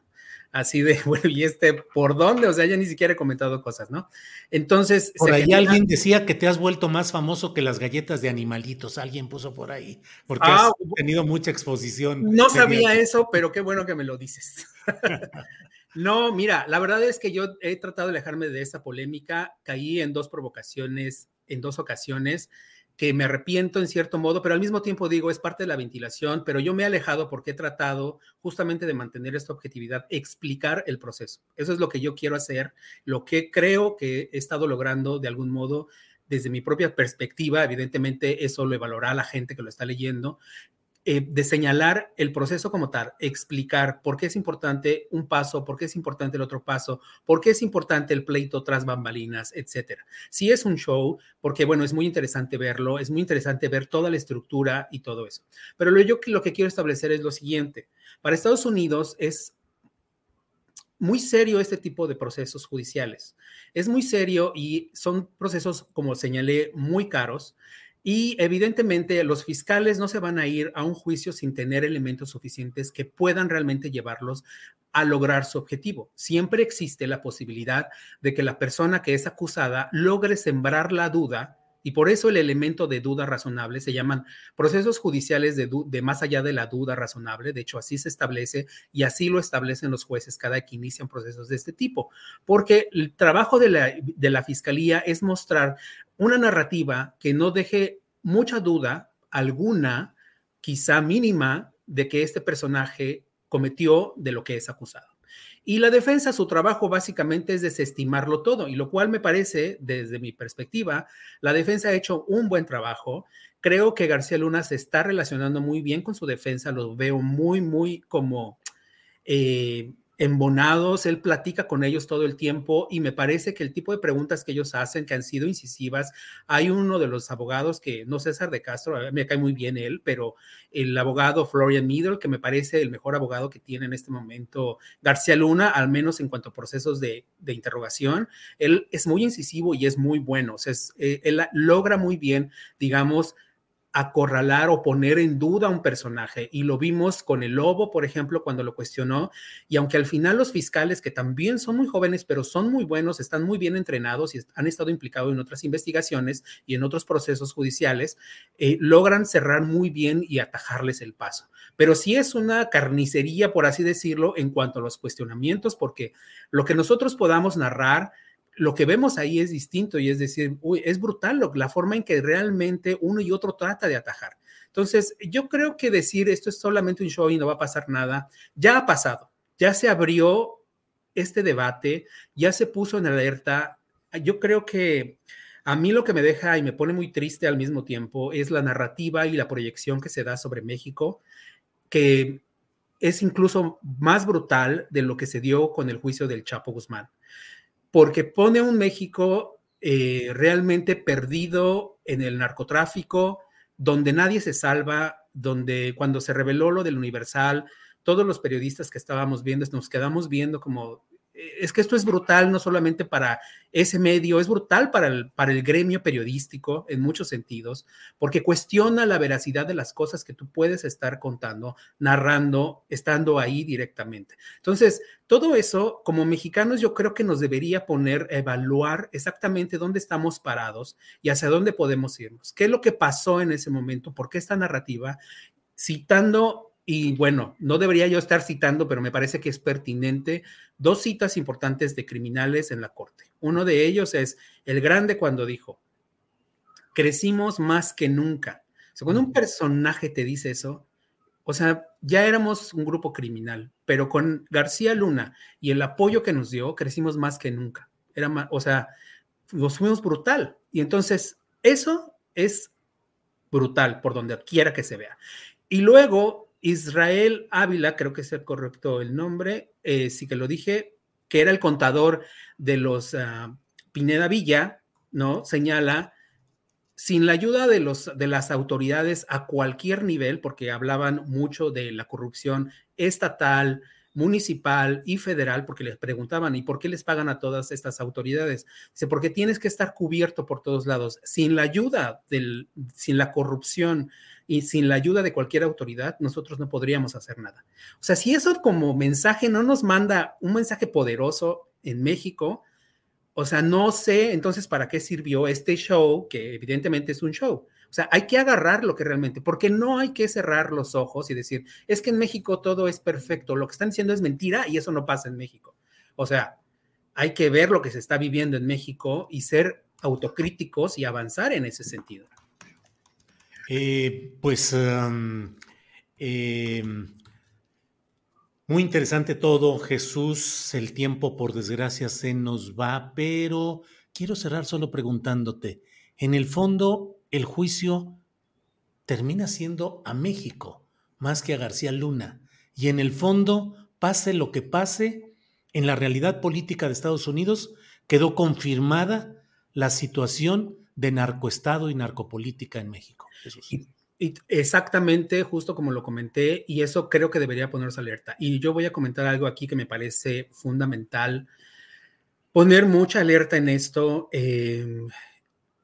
así de, bueno, ¿y este por dónde? O sea, ya ni siquiera he comentado cosas, ¿no? Entonces... Por ahí alguien decía que te has vuelto más famoso que las galletas de animalitos, alguien puso por ahí, porque has ah, tenido mucha exposición. No sabía eso, pero qué bueno que me lo dices. No, mira, la verdad es que yo he tratado de alejarme de esa polémica, caí en dos provocaciones, en dos ocasiones, que me arrepiento en cierto modo, pero al mismo tiempo digo, es parte de la ventilación, pero yo me he alejado porque he tratado justamente de mantener esta objetividad, explicar el proceso. Eso es lo que yo quiero hacer, lo que creo que he estado logrando de algún modo desde mi propia perspectiva, evidentemente eso lo evaluará la gente que lo está leyendo, eh, de señalar el proceso como tal, explicar por qué es importante un paso, por qué es importante el otro paso, por qué es importante el pleito tras bambalinas, etcétera. Si es un show, porque bueno, es muy interesante verlo, es muy interesante ver toda la estructura y todo eso. Pero lo, yo lo que quiero establecer es lo siguiente. Para Estados Unidos es muy serio este tipo de procesos judiciales. Es muy serio y son procesos, como señalé, muy caros. Y evidentemente los fiscales no se van a ir a un juicio sin tener elementos suficientes que puedan realmente llevarlos a lograr su objetivo. Siempre existe la posibilidad de que la persona que es acusada logre sembrar la duda y por eso el elemento de duda razonable se llaman procesos judiciales de, más allá de la duda razonable. De hecho, así se establece y así lo establecen los jueces cada que inician procesos de este tipo. Porque el trabajo de la, de la fiscalía es mostrar una narrativa que no deje mucha duda alguna, quizá mínima, de que este personaje cometió de lo que es acusado. Y la defensa, su trabajo básicamente es desestimarlo todo, y lo cual me parece, desde mi perspectiva, la defensa ha hecho un buen trabajo. Creo que García Luna se está relacionando muy bien con su defensa, lo veo muy, muy como eh, embonados, él platica con ellos todo el tiempo y me parece que el tipo de preguntas que ellos hacen, que han sido incisivas, hay uno de los abogados que, no César de Castro, me cae muy bien él, pero el abogado Florian Middle, que me parece el mejor abogado que tiene en este momento García Luna, al menos en cuanto a procesos de, de interrogación, él es muy incisivo y es muy bueno, o sea, eh, él logra muy bien, digamos, acorralar o poner en duda a un personaje. Y lo vimos con el lobo, por ejemplo, cuando lo cuestionó. Y aunque al final los fiscales, que también son muy jóvenes, pero son muy buenos, están muy bien entrenados y han estado implicados en otras investigaciones y en otros procesos judiciales, eh, logran cerrar muy bien y atajarles el paso. Pero sí es una carnicería, por así decirlo, en cuanto a los cuestionamientos, porque lo que nosotros podamos narrar lo que vemos ahí es distinto y es decir, uy, es brutal la forma en que realmente uno y otro trata de atajar. Entonces, yo creo que decir esto es solamente un show y no va a pasar nada, ya ha pasado, ya se abrió este debate, ya se puso en alerta. Yo creo que a mí lo que me deja y me pone muy triste al mismo tiempo es la narrativa y la proyección que se da sobre México, que es incluso más brutal de lo que se dio con el juicio del Chapo Guzmán, porque pone a un México eh, realmente perdido en el narcotráfico, donde nadie se salva, donde cuando se reveló lo del Universal, todos los periodistas que estábamos viendo nos quedamos viendo como es que esto es brutal no solamente para ese medio, es brutal para el, para el gremio periodístico en muchos sentidos, porque cuestiona la veracidad de las cosas que tú puedes estar contando, narrando, estando ahí directamente. Entonces, todo eso, como mexicanos, yo creo que nos debería poner a evaluar exactamente dónde estamos parados y hacia dónde podemos irnos. ¿Qué es lo que pasó en ese momento? ¿Por qué esta narrativa? Citando y bueno, no debería yo estar citando, pero me parece que es pertinente dos citas importantes de criminales en la corte. Uno de ellos es el grande cuando dijo, crecimos más que nunca. O cuando un personaje te dice eso, o sea, ya éramos un grupo criminal, pero con García Luna y el apoyo que nos dio, crecimos más que nunca. Era más, o sea, nos fuimos brutal. Y entonces, eso es brutal por donde quiera que se vea. Y luego Israel Ávila, creo que es el correcto el nombre, eh, sí que lo dije, que era el contador de los ah, Pineda Villa, ¿no? Señala, sin la ayuda de, los, de las autoridades a cualquier nivel, porque hablaban mucho de la corrupción estatal, municipal y federal, porque les preguntaban, ¿y por qué les pagan a todas estas autoridades? Dice, porque tienes que estar cubierto por todos lados. Sin la ayuda, del, sin la corrupción, y sin la ayuda de cualquier autoridad, nosotros no podríamos hacer nada. O sea, si eso como mensaje no nos manda un mensaje poderoso en México, o sea, no sé entonces para qué sirvió este show, que evidentemente es un show. O sea, hay que agarrar lo que realmente, porque no hay que cerrar los ojos y decir, es que en México todo es perfecto, lo que están diciendo es mentira y eso no pasa en México. O sea, hay que ver lo que se está viviendo en México y ser autocríticos y avanzar en ese sentido. Eh, pues em, muy interesante todo, Jesús. El tiempo, por desgracia, se nos va, pero quiero cerrar solo preguntándote, en el fondo, el juicio termina siendo a México más que a García Luna. Y en el fondo, pase lo que pase, en la realidad política de Estados Unidos quedó confirmada la situación de narcoestado y narcopolítica en México. Y, exactamente, justo como lo comenté, y eso creo que debería ponerse alerta. Y yo voy a comentar algo aquí que me parece fundamental. Poner mucha alerta en esto. Em,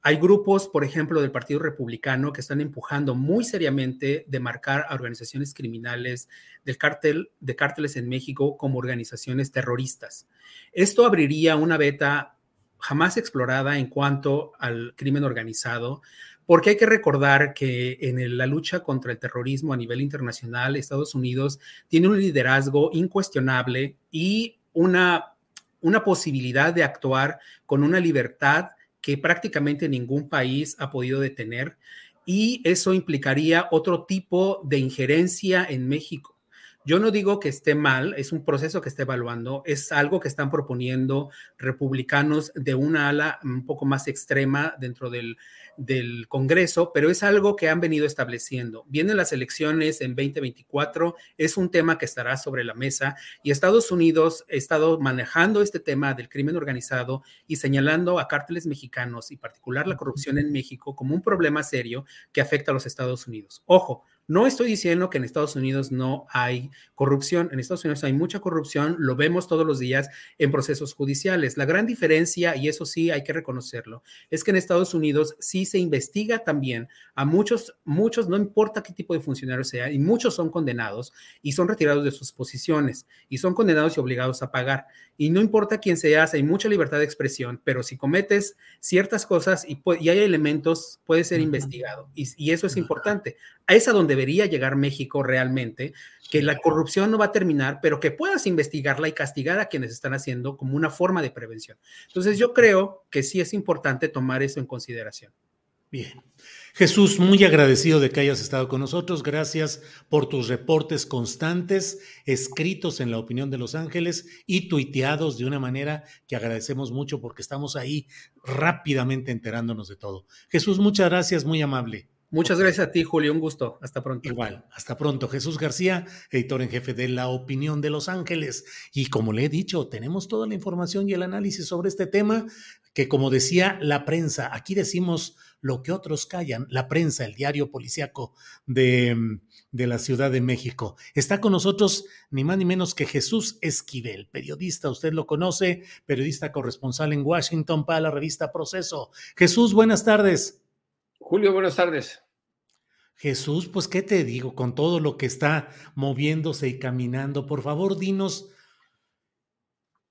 hay grupos, por ejemplo, del Partido Republicano que están empujando muy seriamente de marcar a organizaciones criminales del cártel, de cárteles en México como organizaciones terroristas. Esto abriría una beta jamás explorada en cuanto al crimen organizado, porque hay que recordar que en la lucha contra el terrorismo a nivel internacional, Estados Unidos tiene un liderazgo incuestionable y una, una posibilidad de actuar con una libertad que prácticamente ningún país ha podido detener y eso implicaría otro tipo de injerencia en México. Yo no digo que esté mal, es un proceso que está evaluando, es algo que están proponiendo republicanos de una ala un poco más extrema dentro del, del Congreso, pero es algo que han venido estableciendo. Vienen las elecciones en 2024, es un tema que estará sobre la mesa y Estados Unidos ha estado manejando este tema del crimen organizado y señalando a cárteles mexicanos y particular la corrupción en México como un problema serio que afecta a los Estados Unidos. Ojo, no estoy diciendo que en Estados Unidos no hay corrupción. En Estados Unidos hay mucha corrupción, lo vemos todos los días en procesos judiciales. La gran diferencia, y eso sí hay que reconocerlo, es que en Estados Unidos sí se investiga también a muchos, muchos, no importa qué tipo de funcionario sea, y muchos son condenados y son retirados de sus posiciones y son condenados y obligados a pagar. Y no importa quién seas, hay mucha libertad de expresión, pero si cometes ciertas cosas y, hay elementos, puede ser investigado. Y, y eso es importante. Es a donde debería llegar México realmente, que la corrupción no va a terminar, pero que puedas investigarla y castigar a quienes están haciendo como una forma de prevención. Entonces yo creo que sí es importante tomar eso en consideración. Bien. Jesús, muy agradecido de que hayas estado con nosotros. Gracias por tus reportes constantes, escritos en la opinión de Los Ángeles y tuiteados de una manera que agradecemos mucho porque estamos ahí rápidamente enterándonos de todo. Jesús, muchas gracias, muy amable. Muchas gracias a ti, Julio. Un gusto. Hasta pronto. Igual. Hasta pronto. Jesús García, editor en jefe de La Opinión de Los Ángeles. Y como le he dicho, tenemos toda la información y el análisis sobre este tema que, como decía la prensa, aquí decimos lo que otros callan, la prensa, el diario policíaco de, de la Ciudad de México. Está con nosotros ni más ni menos que Jesús Esquivel, periodista, usted lo conoce, periodista corresponsal en Washington para la revista Proceso. Jesús, buenas tardes. Julio, buenas tardes. Jesús, pues, ¿qué te digo con todo lo que está moviéndose y caminando? Por favor, dinos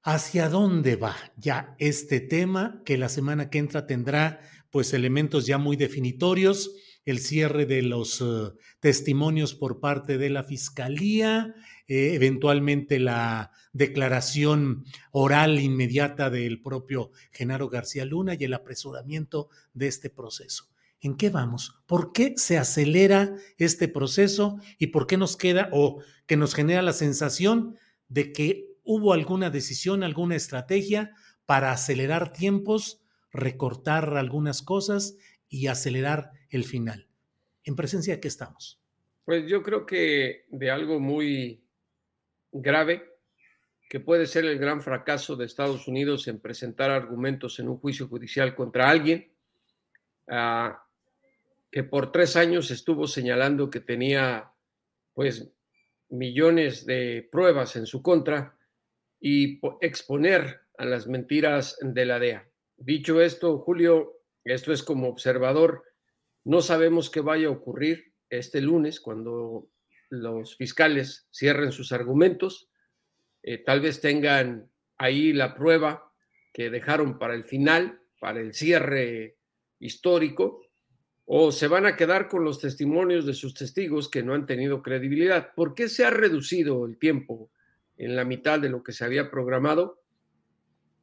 hacia dónde va ya este tema que la semana que entra tendrá pues elementos ya muy definitorios, el cierre de los uh, testimonios por parte de la Fiscalía, eh, eventualmente la declaración oral inmediata del propio Genaro García Luna y el apresuramiento de este proceso. ¿En qué vamos? ¿Por qué se acelera este proceso y por qué nos queda o que nos genera la sensación de que hubo alguna decisión, alguna estrategia para acelerar tiempos, recortar algunas cosas y acelerar el final? ¿En presencia de qué estamos? Pues yo creo que de algo muy grave, que puede ser el gran fracaso de Estados Unidos en presentar argumentos en un juicio judicial contra alguien. Ah, que por tres años estuvo señalando que tenía pues millones de pruebas en su contra y exponer a las mentiras de la DEA. Dicho esto, Julio, esto es como observador, no sabemos qué vaya a ocurrir este lunes cuando los fiscales cierren sus argumentos, eh, tal vez tengan ahí la prueba que dejaron para el final, para el cierre histórico, o se van a quedar con los testimonios de sus testigos que no han tenido credibilidad. ¿Por qué se ha reducido el tiempo en la mitad de lo que se había programado?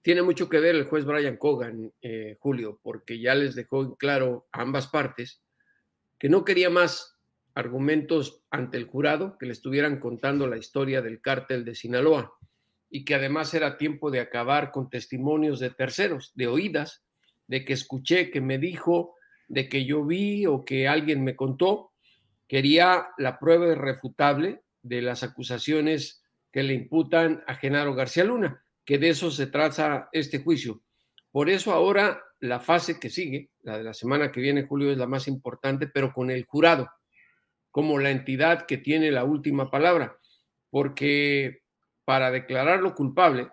Tiene mucho que ver el juez Brian Cogan, eh, Julio, porque ya les dejó claro a ambas partes que no quería más argumentos ante el jurado que le estuvieran contando la historia del cártel de Sinaloa y que además era tiempo de acabar con testimonios de terceros, de oídas, de que escuché, que me dijo, de que yo vi o que alguien me contó, quería la prueba irrefutable de las acusaciones que le imputan a Genaro García Luna, que de eso se trata este juicio. Por eso ahora la fase que sigue, la de la semana que viene, Julio, es la más importante, pero con el jurado, como la entidad que tiene la última palabra, porque para declararlo culpable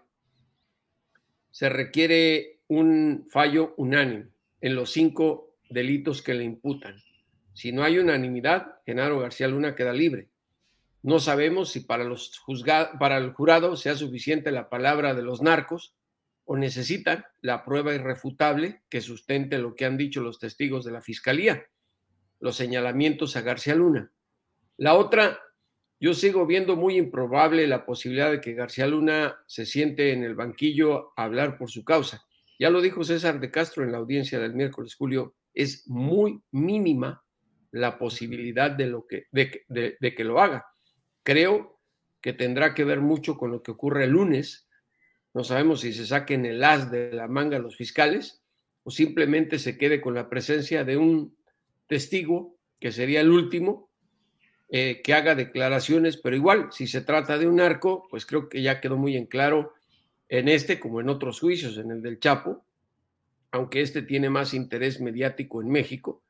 se requiere un fallo unánime en los cinco delitos que le imputan. Si no hay unanimidad, Genaro García Luna queda libre. No sabemos si para, los para el jurado sea suficiente la palabra de los narcos o necesitan la prueba irrefutable que sustente lo que han dicho los testigos de la fiscalía, los señalamientos a García Luna. La otra, yo sigo viendo muy improbable la posibilidad de que García Luna se siente en el banquillo a hablar por su causa. Ya lo dijo César de Castro en la audiencia del miércoles, Julio, es muy mínima la posibilidad de, lo que, de, que lo haga. Creo que tendrá que ver mucho con lo que ocurre el lunes. No sabemos si se saquen el as de la manga los fiscales o simplemente se quede con la presencia de un testigo, que sería el último, eh, que haga declaraciones, pero igual, si se trata de un arco, pues creo que ya quedó muy en claro en este como en otros juicios, en el del Chapo, aunque este tiene más interés mediático en México,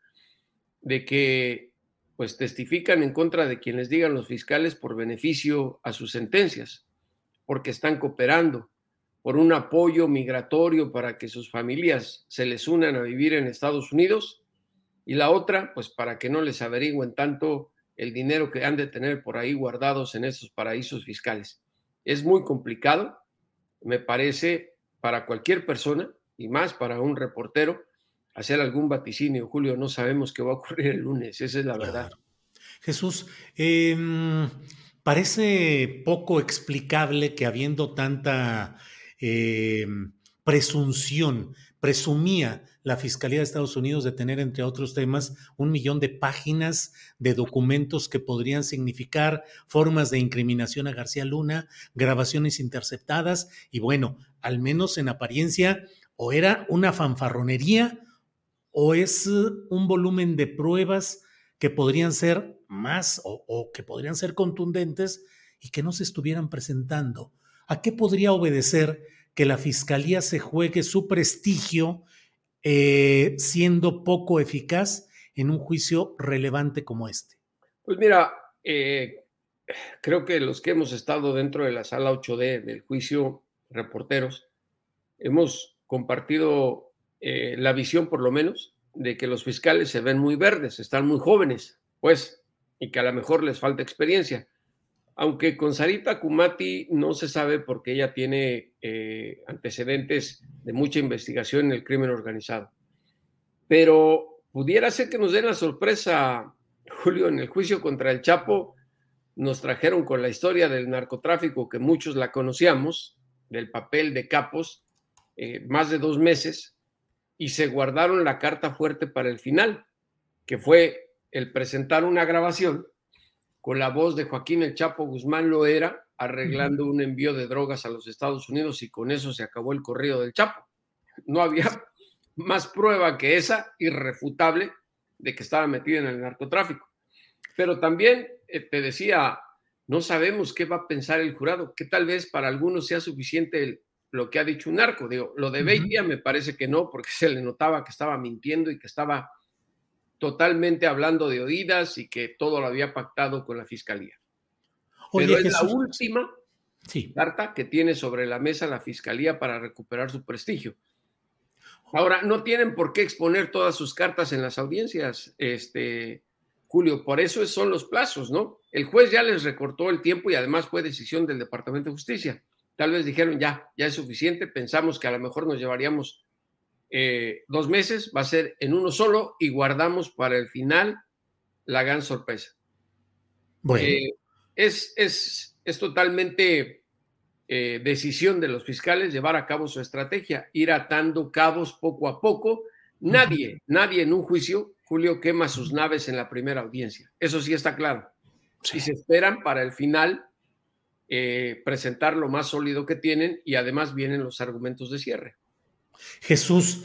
de que pues testifican en contra de quienes digan los fiscales por beneficio a sus sentencias, porque están cooperando por un apoyo migratorio para que sus familias se les unan a vivir en Estados Unidos, y la otra, pues para que no les averigüen tanto el dinero que han de tener por ahí guardados en esos paraísos fiscales. Es muy complicado, me parece, para cualquier persona, y más para un reportero hacer algún vaticinio. Julio, no sabemos qué va a ocurrir el lunes, esa es la verdad. Jesús, em, parece poco explicable que habiendo tanta em, presunción, presumía la Fiscalía de Estados Unidos de tener, entre otros temas, un millón de páginas de documentos que podrían significar formas de incriminación a García Luna, grabaciones interceptadas y bueno, al menos en apariencia, o era una fanfarronería o es un volumen de pruebas que podrían ser más o, o, que podrían ser contundentes y que no se estuvieran presentando? ¿A qué podría obedecer que la Fiscalía se juegue su prestigio eh, siendo poco eficaz en un juicio relevante como este? Pues mira, eh, creo que los que hemos estado dentro de la sala 8D del juicio reporteros, hemos compartido eh, la visión por lo menos de que los fiscales se ven muy verdes, están muy jóvenes, pues, y que a lo mejor les falta experiencia. Aunque con Sarita Kumati no se sabe porque ella tiene eh, antecedentes de mucha investigación en el crimen organizado. Pero pudiera ser que nos den la sorpresa, Julio, en el juicio contra el Chapo, nos trajeron con la historia del narcotráfico que muchos la conocíamos, del papel de capos, eh, más de dos meses, y se guardaron la carta fuerte para el final, que fue el presentar una grabación con la voz de Joaquín El Chapo Guzmán Loera arreglando un envío de drogas a los Estados Unidos y con eso se acabó el corrido del Chapo. No había más prueba que esa, irrefutable, de que estaba metido en el narcotráfico. Pero también eh, te decía, no sabemos qué va a pensar el jurado, que tal vez para algunos sea suficiente lo que ha dicho un narco. Digo, lo de Beitia me parece que no, porque se le notaba que estaba mintiendo y que estaba totalmente hablando de oídas y que todo lo había pactado con la fiscalía. Pero es la última carta que tiene sobre la mesa la fiscalía para recuperar su prestigio. Ahora, no tienen por qué exponer todas sus cartas en las audiencias, este, Julio, por eso son los plazos, ¿no? El juez ya les recortó el tiempo y además fue decisión del Departamento de Justicia. Tal vez dijeron, ya, ya es suficiente, pensamos que a lo mejor nos llevaríamos eh, dos meses, va a ser en uno solo y guardamos para el final la gran sorpresa. Bueno. Eh, es, es, es, totalmente eh, decisión de los fiscales llevar a cabo su estrategia, ir atando cabos poco a poco. Nadie, nadie en un juicio Julio quema sus naves en la primera audiencia. Eso sí está claro. Y se esperan para el final eh, presentar lo más sólido que tienen y además vienen los argumentos de cierre. Jesús,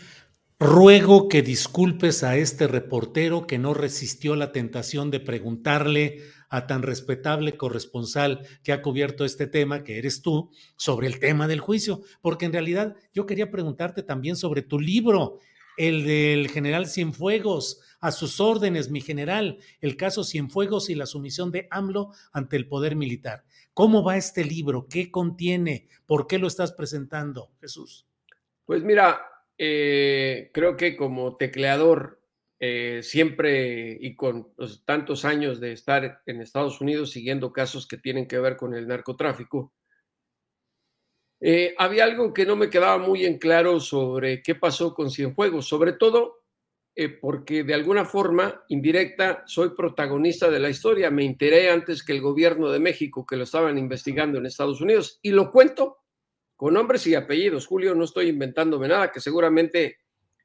ruego que disculpes a este reportero que no resistió la tentación de preguntarle a tan respetable corresponsal que ha cubierto este tema, que eres tú, sobre el tema del juicio, porque en realidad yo quería preguntarte también sobre tu libro, el del general Cienfuegos, a sus órdenes, mi general, el caso Cienfuegos y la sumisión de AMLO ante el poder militar. ¿Cómo va este libro? ¿Qué contiene? ¿Por qué lo estás presentando, Jesús? Pues mira, eh, creo que como tecleador, eh, siempre y con los tantos años de estar en Estados Unidos siguiendo casos que tienen que ver con el narcotráfico, eh, había algo que no me quedaba muy en claro sobre qué pasó con Cienfuegos, sobre todo eh, porque de alguna forma indirecta soy protagonista de la historia. Me enteré antes que el gobierno de México que lo estaban investigando en Estados Unidos y lo cuento con nombres y apellidos. Julio, no estoy inventándome nada, que seguramente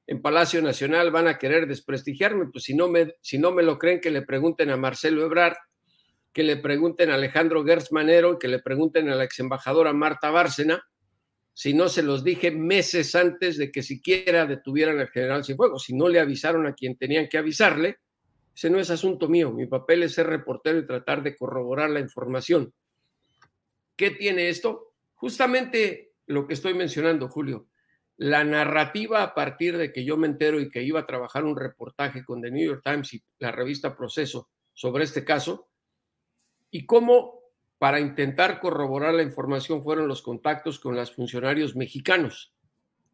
en Palacio Nacional van a querer desprestigiarme, pues si no me, si no me lo creen, que le pregunten a Marcelo Ebrard, que le pregunten a Alejandro Gertz Manero, que le pregunten a la ex embajadora Marta Bárcena, si no se los dije meses antes de que siquiera detuvieran al general Cienfuegos. Si no le avisaron a quien tenían que avisarle, ese no es asunto mío. Mi papel es ser reportero y tratar de corroborar la información. ¿Qué tiene esto? Justamente lo que estoy mencionando, Julio. La narrativa a partir de que yo me entero y que iba a trabajar un reportaje con The New York Times y la revista Proceso sobre este caso, y cómo para intentar corroborar la información fueron los contactos con los funcionarios mexicanos,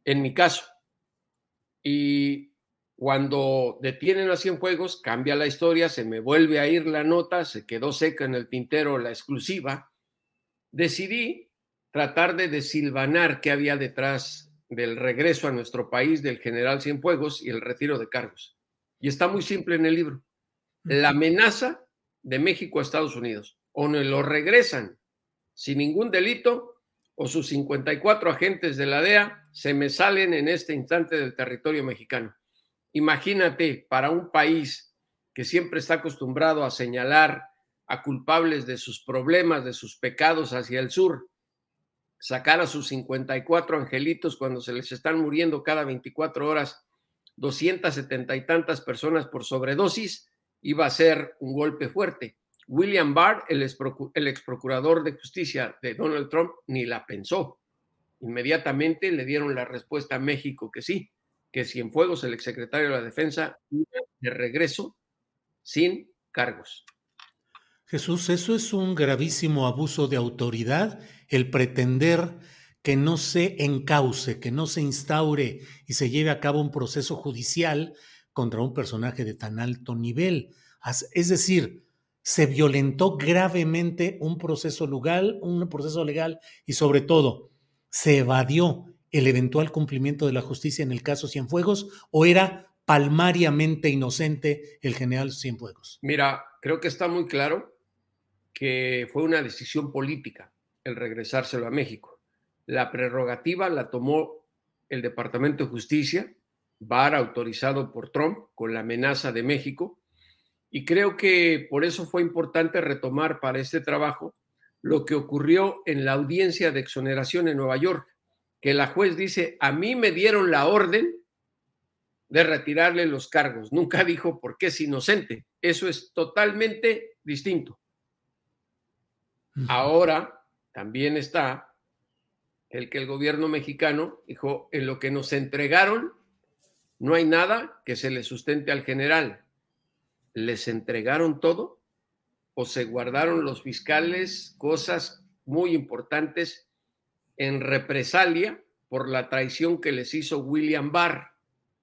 en mi caso. Y cuando detienen a Cienfuegos, cambia la historia, se me vuelve a ir la nota, se quedó seca en el tintero la exclusiva. Decidí tratar de desilvanar qué había detrás del regreso a nuestro país del general Cienfuegos y el retiro de cargos. Y está muy simple en el libro. La amenaza de México a Estados Unidos o no lo regresan sin ningún delito o sus 54 agentes de la DEA se me salen en este instante del territorio mexicano. Imagínate para un país que siempre está acostumbrado a señalar a culpables de sus problemas, de sus pecados hacia el sur, sacar a sus 54 angelitos cuando se les están muriendo cada 24 horas 270 y personas por sobredosis, iba a ser un golpe fuerte. William Barr, el ex procurador de justicia de Donald Trump, ni la pensó. Inmediatamente le dieron la respuesta a México que sí, que Cienfuegos, el exsecretario de la Defensa, de regreso sin cargos. Jesús, eso es un gravísimo abuso de autoridad, el pretender que no se encauce, que no se instaure y se lleve a cabo un proceso judicial contra un personaje de tan alto nivel. Es decir, se violentó gravemente un proceso legal, un proceso legal y sobre todo se evadió el eventual cumplimiento de la justicia en el caso Cienfuegos o era palmariamente inocente el general Cienfuegos? Mira, creo que está muy claro que fue una decisión política el regresárselo a México. La prerrogativa la tomó el Departamento de Justicia, VAR autorizado por Trump con la amenaza de México, y creo que por eso fue importante retomar para este trabajo lo que ocurrió en la audiencia de exoneración en Nueva York, que la juez dice, a mí me dieron la orden de retirarle los cargos. Nunca dijo por qué es inocente. Eso es totalmente distinto. Ahora también está el que el gobierno mexicano dijo, en lo que nos entregaron, no hay nada que se le sustente al general. ¿Les entregaron todo? ¿O se guardaron los fiscales cosas muy importantes en represalia por la traición que les hizo William Barr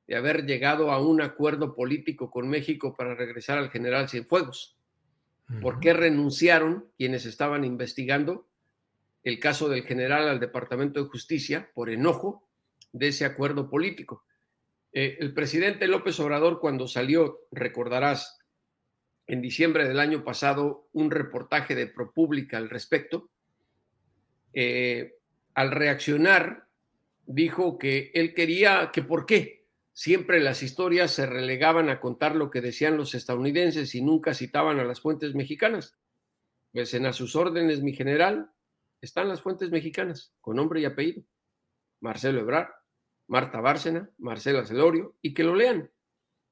de haber llegado a un acuerdo político con México para regresar al general Cienfuegos. ¿Por qué renunciaron quienes estaban investigando el caso del general al Departamento de Justicia por enojo de ese acuerdo político? Eh, el presidente López Obrador, cuando salió, recordarás, en diciembre del año pasado, un reportaje de ProPublica al respecto, eh, al reaccionar, dijo que él quería, que por qué siempre las historias se relegaban a contar lo que decían los estadounidenses y nunca citaban a las fuentes mexicanas. Pues en a sus órdenes, mi general, están las fuentes mexicanas, con nombre y apellido. Marcelo Ebrard, Marta Bárcena, Marcela Celorio, y que lo lean.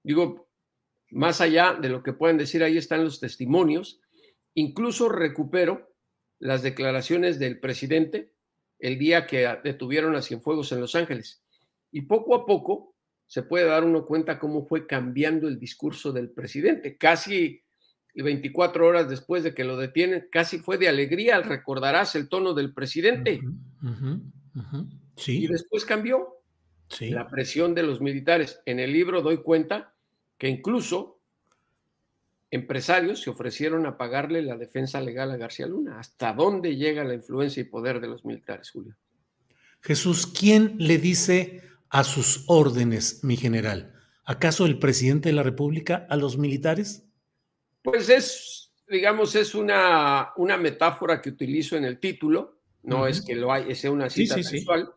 Digo, más allá de lo que puedan decir, ahí están los testimonios. Incluso recupero las declaraciones del presidente el día que detuvieron a Cienfuegos en Los Ángeles. Y poco a poco se puede dar uno cuenta cómo fue cambiando el discurso del presidente. Casi 24 horas después de que lo detienen, casi fue de alegría, recordarás el tono del presidente. Sí. Y después cambió la presión de los militares. En el libro doy cuenta que incluso empresarios se ofrecieron a pagarle la defensa legal a García Luna. ¿Hasta dónde llega la influencia y poder de los militares, Julio? Jesús, ¿quién le dice a sus órdenes, mi general? ¿Acaso el presidente de la República a los militares? Pues es, digamos, es una, una metáfora que utilizo en el título, no es que lo hay, sea una cita sexual,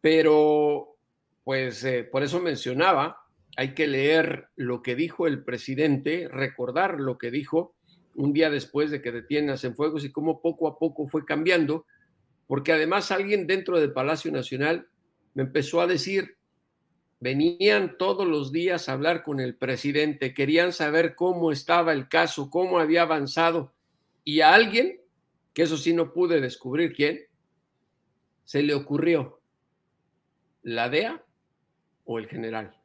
pero pues eh, por eso mencionaba hay que leer lo que dijo el presidente, recordar lo que dijo un día después de que detienen a Cienfuegos y cómo poco a poco fue cambiando, porque además alguien dentro del Palacio Nacional me empezó a decir, venían todos los días a hablar con el presidente, querían saber cómo estaba el caso, cómo había avanzado, y a alguien, que eso sí no pude descubrir quién, se le ocurrió la DEA o el general.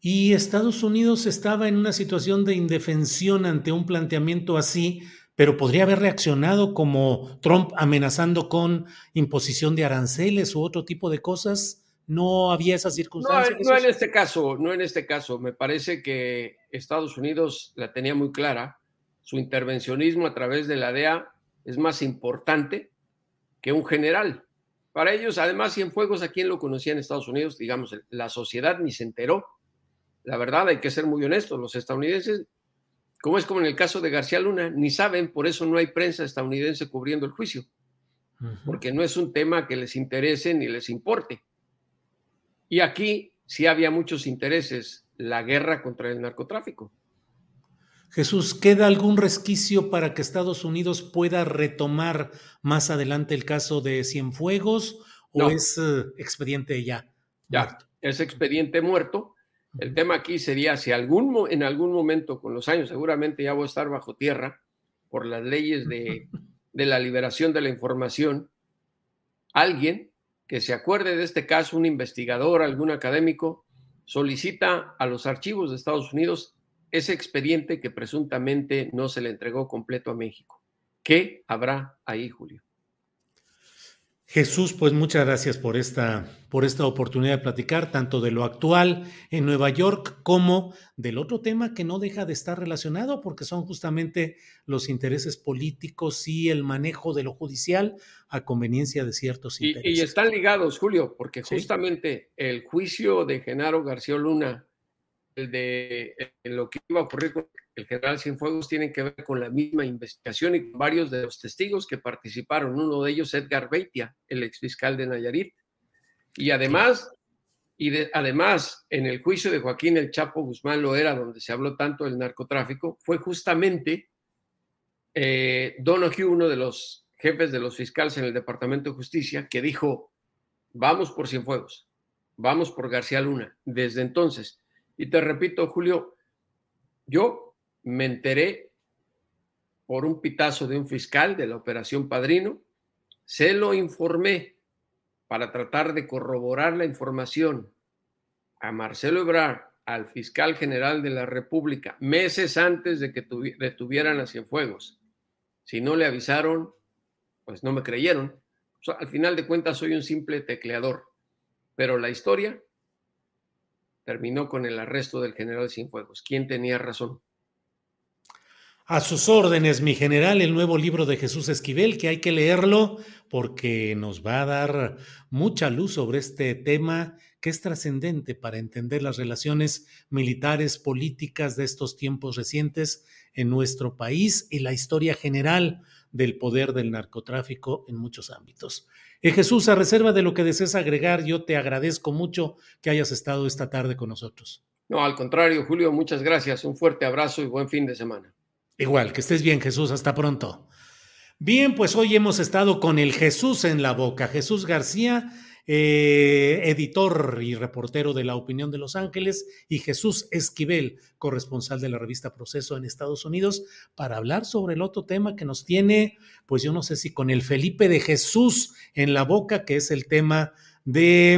Y Estados Unidos estaba en una situación de indefensión ante un planteamiento así, pero podría haber reaccionado como Trump amenazando con imposición de aranceles u otro tipo de cosas. No había esas circunstancias. No, no en este caso, no en este caso. Me parece que Estados Unidos la tenía muy clara. Su intervencionismo a través de la DEA es más importante que un general. Para ellos, además, Cienfuegos, ¿a quién lo conocía en Estados Unidos? Digamos, la sociedad ni se enteró la verdad, hay que ser muy honestos. Los estadounidenses, como es como en el caso de García Luna, ni saben, por eso no hay prensa estadounidense cubriendo el juicio, porque no es un tema que les interese ni les importe. Y aquí sí había muchos intereses, la guerra contra el narcotráfico. Jesús, ¿queda algún resquicio para que Estados Unidos pueda retomar más adelante el caso de Cienfuegos o es eh, expediente ya? Ya, ese expediente muerto. El tema aquí sería si algún, en algún momento con los años, seguramente ya voy a estar bajo tierra por las leyes de, de la liberación de la información, alguien que se acuerde de este caso, un investigador, algún académico, solicita a los archivos de Estados Unidos ese expediente que presuntamente no se le entregó completo a México. ¿Qué habrá ahí, Julio? Jesús, pues muchas gracias por esta, por esta oportunidad de platicar tanto de lo actual en Nueva York como del otro tema que no deja de estar relacionado porque son justamente los intereses políticos y el manejo de lo judicial a conveniencia de ciertos intereses. Y, están ligados, Julio, porque justamente el juicio de Genaro García Luna, el de lo que iba a ocurrir con el general Cienfuegos tienen que ver con la misma investigación y con varios de los testigos que participaron. Uno de ellos, Edgar Beitia, el exfiscal de Nayarit. Y además, y además, en el juicio de Joaquín El Chapo Guzmán Loera, donde se habló tanto del narcotráfico, fue justamente eh, Donahue, uno de los jefes de los fiscales en el Departamento de Justicia, que dijo, vamos por Cienfuegos, vamos por García Luna, desde entonces. Y te repito, Julio, yo me enteré por un pitazo de un fiscal de la operación Padrino, se lo informé para tratar de corroborar la información a Marcelo Ebrard, al fiscal general de la República, meses antes de que detuvieran a Cienfuegos. Si no le avisaron, pues no me creyeron. al final de cuentas soy un simple tecleador, pero la historia terminó con el arresto del general Cienfuegos. ¿Quién tenía razón? A sus órdenes, mi general, el nuevo libro de Jesús Esquivel, que hay que leerlo porque nos va a dar mucha luz sobre este tema que es trascendente para entender las relaciones militares, políticas de estos tiempos recientes en nuestro país y la historia general del poder del narcotráfico en muchos ámbitos. Eh, Jesús, a reserva de lo que desees agregar, yo te agradezco mucho que hayas estado esta tarde con nosotros. No, al contrario, Julio, muchas gracias. Un fuerte abrazo y buen fin de semana. Igual, que estés bien, Jesús. Hasta pronto. Bien, pues hoy hemos estado con el Jesús en la boca. Jesús García, eh, editor y reportero de La Opinión de Los Ángeles, y Jesús Esquivel, corresponsal de la revista Proceso en Estados Unidos, para hablar sobre el otro tema que nos tiene, pues yo no sé si con el Felipe de Jesús en la boca, que es el tema de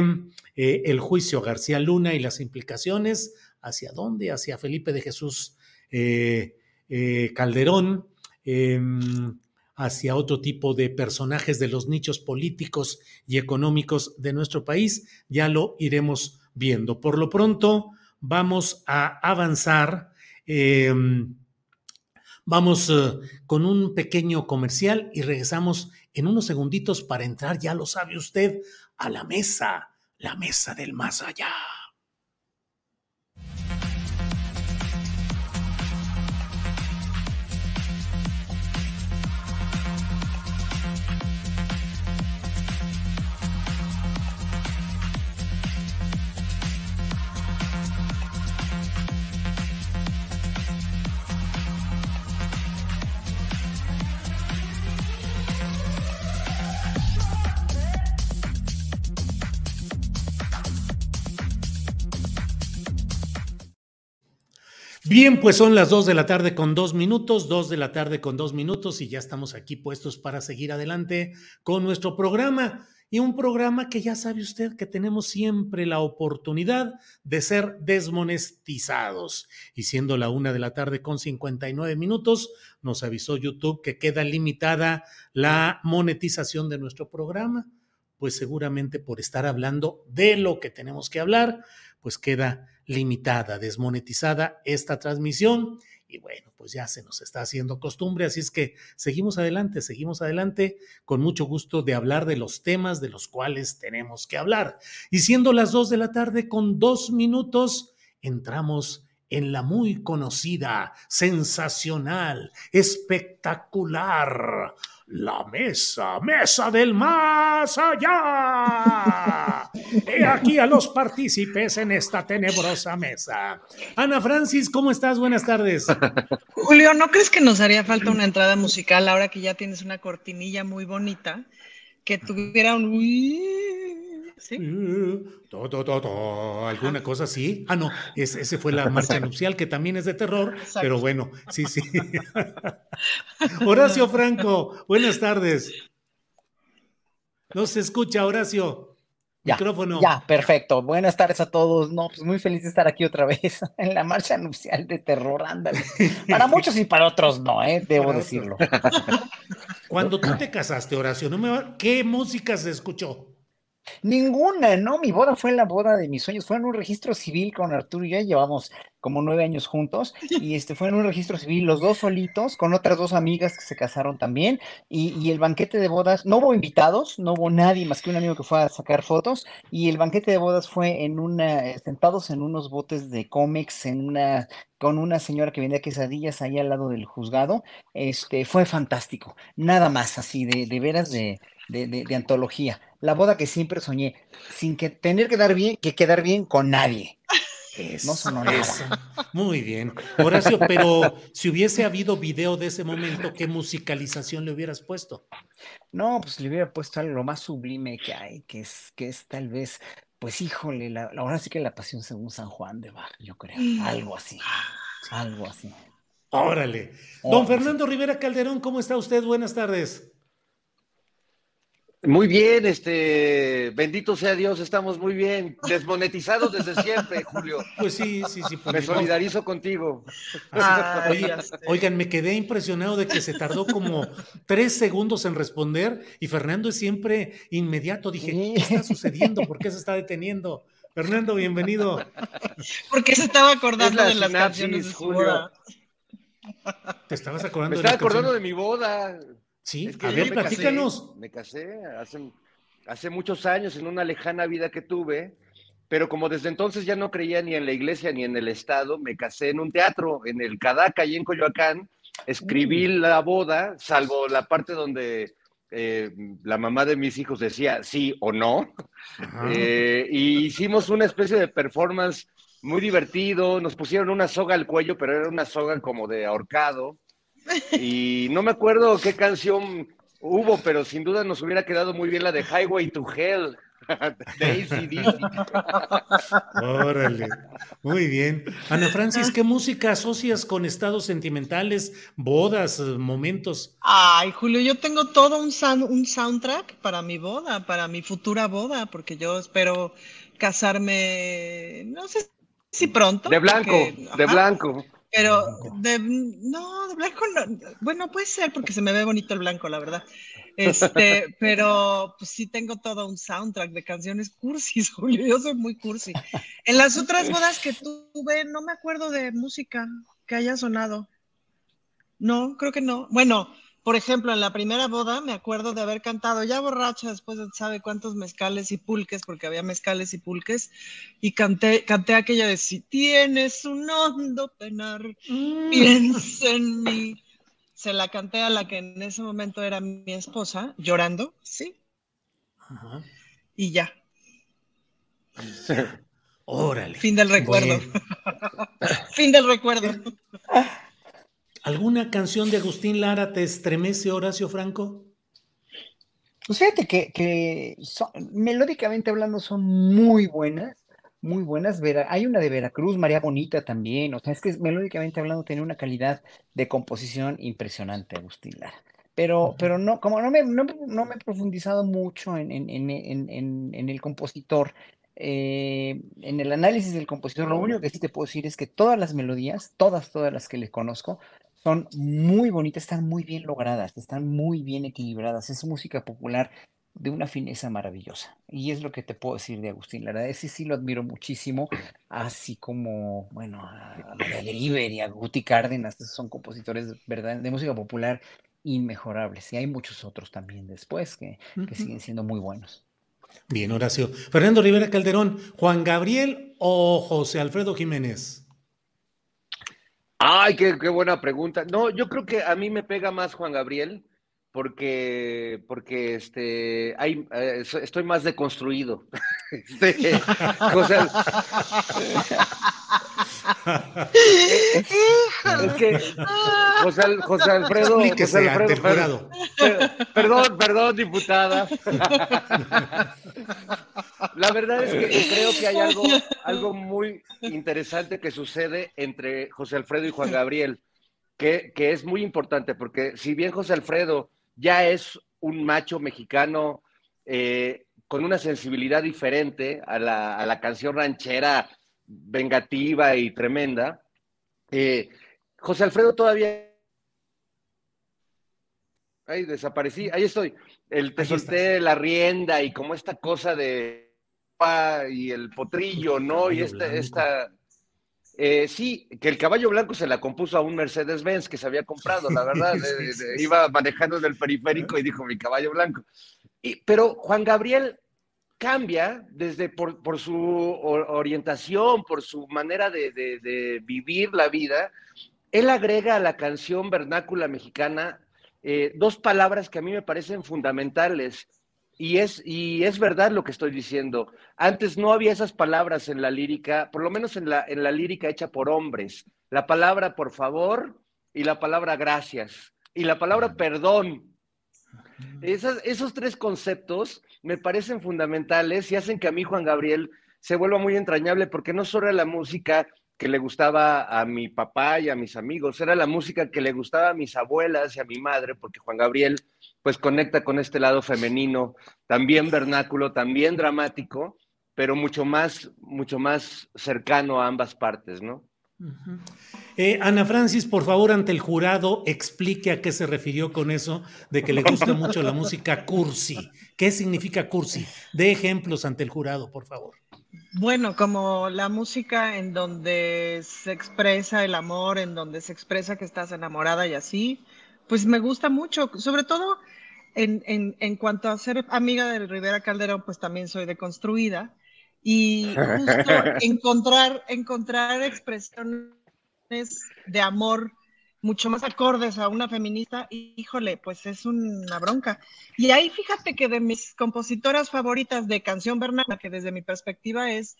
eh, el juicio García Luna y las implicaciones, hacia dónde, hacia Felipe de Jesús. Eh, eh, Calderón, em, hacia otro tipo de personajes de los nichos políticos y económicos de nuestro país, ya lo iremos viendo. Por lo pronto, vamos a avanzar. Em, vamos eh, con un pequeño comercial y regresamos en unos segunditos para entrar, ya lo sabe usted, a la mesa, la mesa del más allá. Bien, pues son las dos de la tarde con dos minutos, dos de la tarde con dos minutos y ya estamos aquí puestos para seguir adelante con nuestro programa. Y un programa que ya sabe usted que tenemos siempre la oportunidad de ser desmonetizados. Y siendo la una de la tarde con 59 minutos, nos avisó YouTube que queda limitada la monetización de nuestro programa. Pues seguramente por estar hablando de lo que tenemos que hablar, pues queda limitada, desmonetizada esta transmisión. Y bueno, pues ya se nos está haciendo costumbre, así es que seguimos adelante, seguimos adelante con mucho gusto de hablar de los temas de los cuales tenemos que hablar. Y siendo las dos de la tarde con dos minutos, entramos en la muy conocida, sensacional, espectacular, la mesa, mesa del más allá. He aquí a los partícipes en esta tenebrosa mesa. Ana Francis, ¿cómo estás? Buenas tardes. Julio, ¿no crees que nos haría falta una entrada musical ahora que ya tienes una cortinilla muy bonita? Que tuviera un... ¿Sí? To, to, to, to, alguna cosa así. Ah, no, es- ese fue la marcha nupcial, que también es de terror, Exacto. pero bueno, sí, sí. Horacio Franco, buenas tardes. No se escucha, Horacio. Ya, Micrófono. Ya, perfecto. Buenas tardes a todos. No, pues muy feliz de estar aquí otra vez en la marcha nupcial de terror, ándale. Para muchos y para otros no, ¿eh? Debo decirlo. Cuando tú te casaste, Horacio, ¿no me va- ¿qué música se escuchó? Ninguna, ¿no? Mi boda fue la boda de mis sueños. Fue en un registro civil con Arturo y yo. Llevamos como nueve años juntos. Y este fue en un registro civil, los dos solitos, con otras dos amigas que se casaron también. Y, y el banquete de bodas, no hubo invitados, no hubo nadie más que un amigo que fue a sacar fotos. Y el banquete de bodas fue en una, eh, sentados en unos botes de cómics, en una, con una señora que vendía quesadillas ahí al lado del juzgado. Este, fue fantástico. Nada más así, de, de veras de, de, de- de antología. La boda que siempre soñé, sin que tener que dar bien, que quedar bien con nadie. No sonó nada. Eso. Muy bien. Horacio, pero si hubiese habido video de ese momento, ¿qué musicalización le hubieras puesto? No, pues le hubiera puesto algo lo más sublime que hay, que es, que es tal vez, pues híjole, la, la- ahora sí que la pasión según San Juan de Bach, yo creo. Algo así. Algo así. Órale. Oh, Don sí. Fernando Rivera Calderón, ¿cómo está usted? Buenas tardes. Muy bien, este, bendito sea Dios, estamos muy bien, desmonetizados desde siempre, Julio. Pues sí, sí, sí. pues Me solidarizo contigo. Así- Oye, oigan, me quedé impresionado de que se tardó como tres segundos en responder y Fernando es siempre inmediato. Dije, ¿qué está sucediendo? ¿Por qué se está deteniendo? Fernando, bienvenido. Porque se estaba acordando Es la de las sinapsis, canciones de su Julio. ¿Te estabas acordando Me de estaba acordando de mi boda. Sí, Es que a ver, me casé, platícanos. Me casé hace, hace muchos años en una lejana vida que tuve, pero como desde entonces ya no creía ni en la iglesia ni en el Estado, me casé en un teatro, en el Cadaca, y en Coyoacán. Escribí la boda, salvo la parte donde eh, la mamá de mis hijos decía sí o no. Eh, y hicimos una especie de performance muy divertido. Nos pusieron una soga al cuello, pero era una soga como de ahorcado. Y no me acuerdo qué canción hubo, pero sin duda nos hubiera quedado muy bien la de Highway to Hell de AC/DC. Órale, muy bien. Ana Francis, ¿qué música asocias con estados sentimentales, bodas, momentos? Ay, Julio, yo tengo todo un, sound- un soundtrack para mi boda, para mi futura boda, porque yo espero casarme, no sé si pronto. De blanco, porque- de ajá, blanco. Pero de, no, de blanco no. Bueno, puede ser porque se me ve bonito el blanco, la verdad. Este, pero pues sí tengo todo un soundtrack de canciones cursis, Julio. Yo soy muy cursi. En las otras bodas que tuve, no me acuerdo de música que haya sonado. No, creo que no. Bueno, por ejemplo, en la primera boda me acuerdo de haber cantado ya borracha después de sabe cuántos mezcales y pulques, porque había mezcales y pulques, y canté, canté aquella de si tienes un hondo penar, piensa en mí. Se la canté a la que en ese momento era mi esposa, llorando, sí, y ya. Órale. Fin del recuerdo. Bueno. fin del recuerdo. ¿Alguna canción de Agustín Lara te estremece, Horacio Franco? Pues fíjate que, que son- melódicamente hablando son muy buenas, muy buenas. Vera- hay una de Veracruz, María Bonita también. O sea, es que melódicamente hablando tiene una calidad de composición impresionante, Agustín Lara. Pero, pero no, como no me, no, no me he profundizado mucho en, en, en, en, en- en el compositor, eh, en el análisis del compositor, lo único que sí te puedo decir es que todas las melodías, todas, todas las que le conozco, son muy bonitas, están muy bien logradas, están muy bien equilibradas. Es música popular de una fineza maravillosa. Y es lo que te puedo decir de Agustín Lara. Ese sí lo admiro muchísimo, así como, bueno, a Grieber y a Guti Cárdenas, son compositores ¿verdad? de música popular inmejorables. Y hay muchos otros también después que, siguen siendo muy buenos. Bien, Horacio. Fernando Rivera Calderón, Juan Gabriel o José Alfredo Jiménez. Ay, qué, qué buena pregunta. No, yo creo que a mí me pega más Juan Gabriel porque, porque este, hay, eh, estoy más deconstruido. Este, José, es que José, José Alfredo, José Alfredo perdón, perdón, perdón, diputada. La verdad es que creo que hay algo, algo muy interesante que sucede entre José Alfredo y Juan Gabriel, que, que es muy importante, porque si bien José Alfredo ya es un macho mexicano eh, con una sensibilidad diferente a la, a la, canción ranchera vengativa y tremenda. Eh, José Alfredo todavía... Ahí desaparecí, ahí estoy. El te solté la rienda y como esta cosa de... y el potrillo, ¿no? Y esta... esta eh, sí, que el caballo blanco se la compuso a un Mercedes-Benz que se había comprado, la verdad. iba manejando en el periférico y dijo mi caballo blanco pero Juan Gabriel cambia desde por, su orientación, por su manera de, vivir la vida. Él agrega a la canción vernácula mexicana eh, dos palabras que a mí me parecen fundamentales. Y es, y es verdad lo que estoy diciendo. Antes no había esas palabras en la lírica, por lo menos en la, en la lírica hecha por hombres. La palabra por favor y la palabra gracias y la palabra perdón esos tres conceptos me parecen fundamentales y hacen que a mí Juan Gabriel se vuelva muy entrañable porque no solo era la música que le gustaba a mi papá y a mis amigos, era la música que le gustaba a mis abuelas y a mi madre, porque Juan Gabriel pues conecta con este lado femenino, también vernáculo, también dramático, pero mucho más, mucho más cercano a ambas partes, ¿no? Eh, Ana Francis, por favor, ante el jurado, explique a qué se refirió con eso de que le gusta mucho la música cursi. ¿Qué significa cursi? De ejemplos ante el jurado, por favor. Bueno, como la música en donde se expresa el amor, en donde se expresa que estás enamorada y así, pues me gusta mucho, sobre todo en, en cuanto a ser amiga de Rivera Calderón, pues también soy deconstruida. Y justo encontrar, encontrar expresiones de amor mucho más acordes a una feminista, híjole, pues es una bronca. Y ahí fíjate que de mis compositoras favoritas de canción vernácula, que desde mi perspectiva es,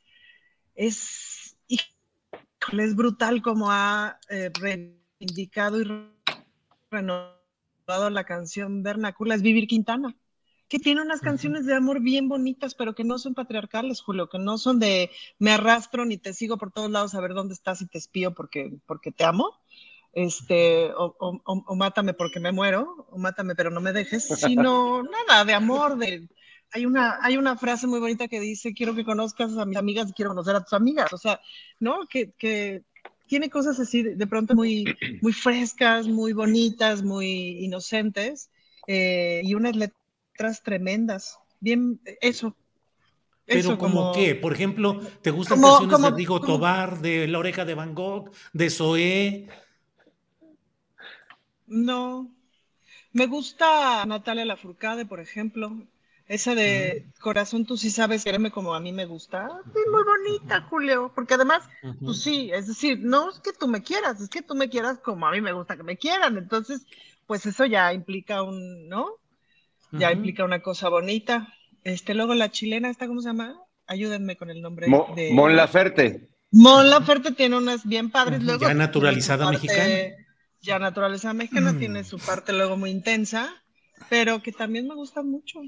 es, híjole, es brutal como ha eh, reivindicado y renovado la canción vernácula, es Vivir Quintana que tiene unas canciones de amor bien bonitas, pero que no son patriarcales, Julio, que no son de me arrastro ni te sigo por todos lados a ver dónde estás y te espío porque, porque te amo, este, o, o, mátame porque me muero, o mátame pero no me dejes, sino nada, de amor, de... Hay una, hay una frase muy bonita que dice, quiero que conozcas a mis amigas y quiero conocer a tus amigas, o sea, ¿no? Que, que tiene cosas así de, pronto muy, muy frescas, muy bonitas, muy inocentes, eh, y unas letras tremendas. Bien, eso. Pero como, qué, por ejemplo, ¿te gustan canciones de Diego Tobar, de La Oreja de Van Gogh, de Zoé? No. Me gusta Natalia Lafourcade, por ejemplo. Esa de Corazón, tú sí sabes quererme como a mí me gusta. Es muy bonita, Julio. Porque además, tú sí, es decir, no es que tú me quieras, es que tú me quieras como a mí me gusta que me quieran. Entonces, pues eso ya implica un, ¿no? ya implica una cosa bonita. Este, luego la chilena, ¿esta cómo se llama? Ayúdenme con el nombre. de... Mon Laferte. Mon Laferte tiene unas bien padres. Luego ya naturalizada mexicana. Ya naturalizada mexicana, mm. tiene su parte luego muy intensa, pero que también me gusta mucho.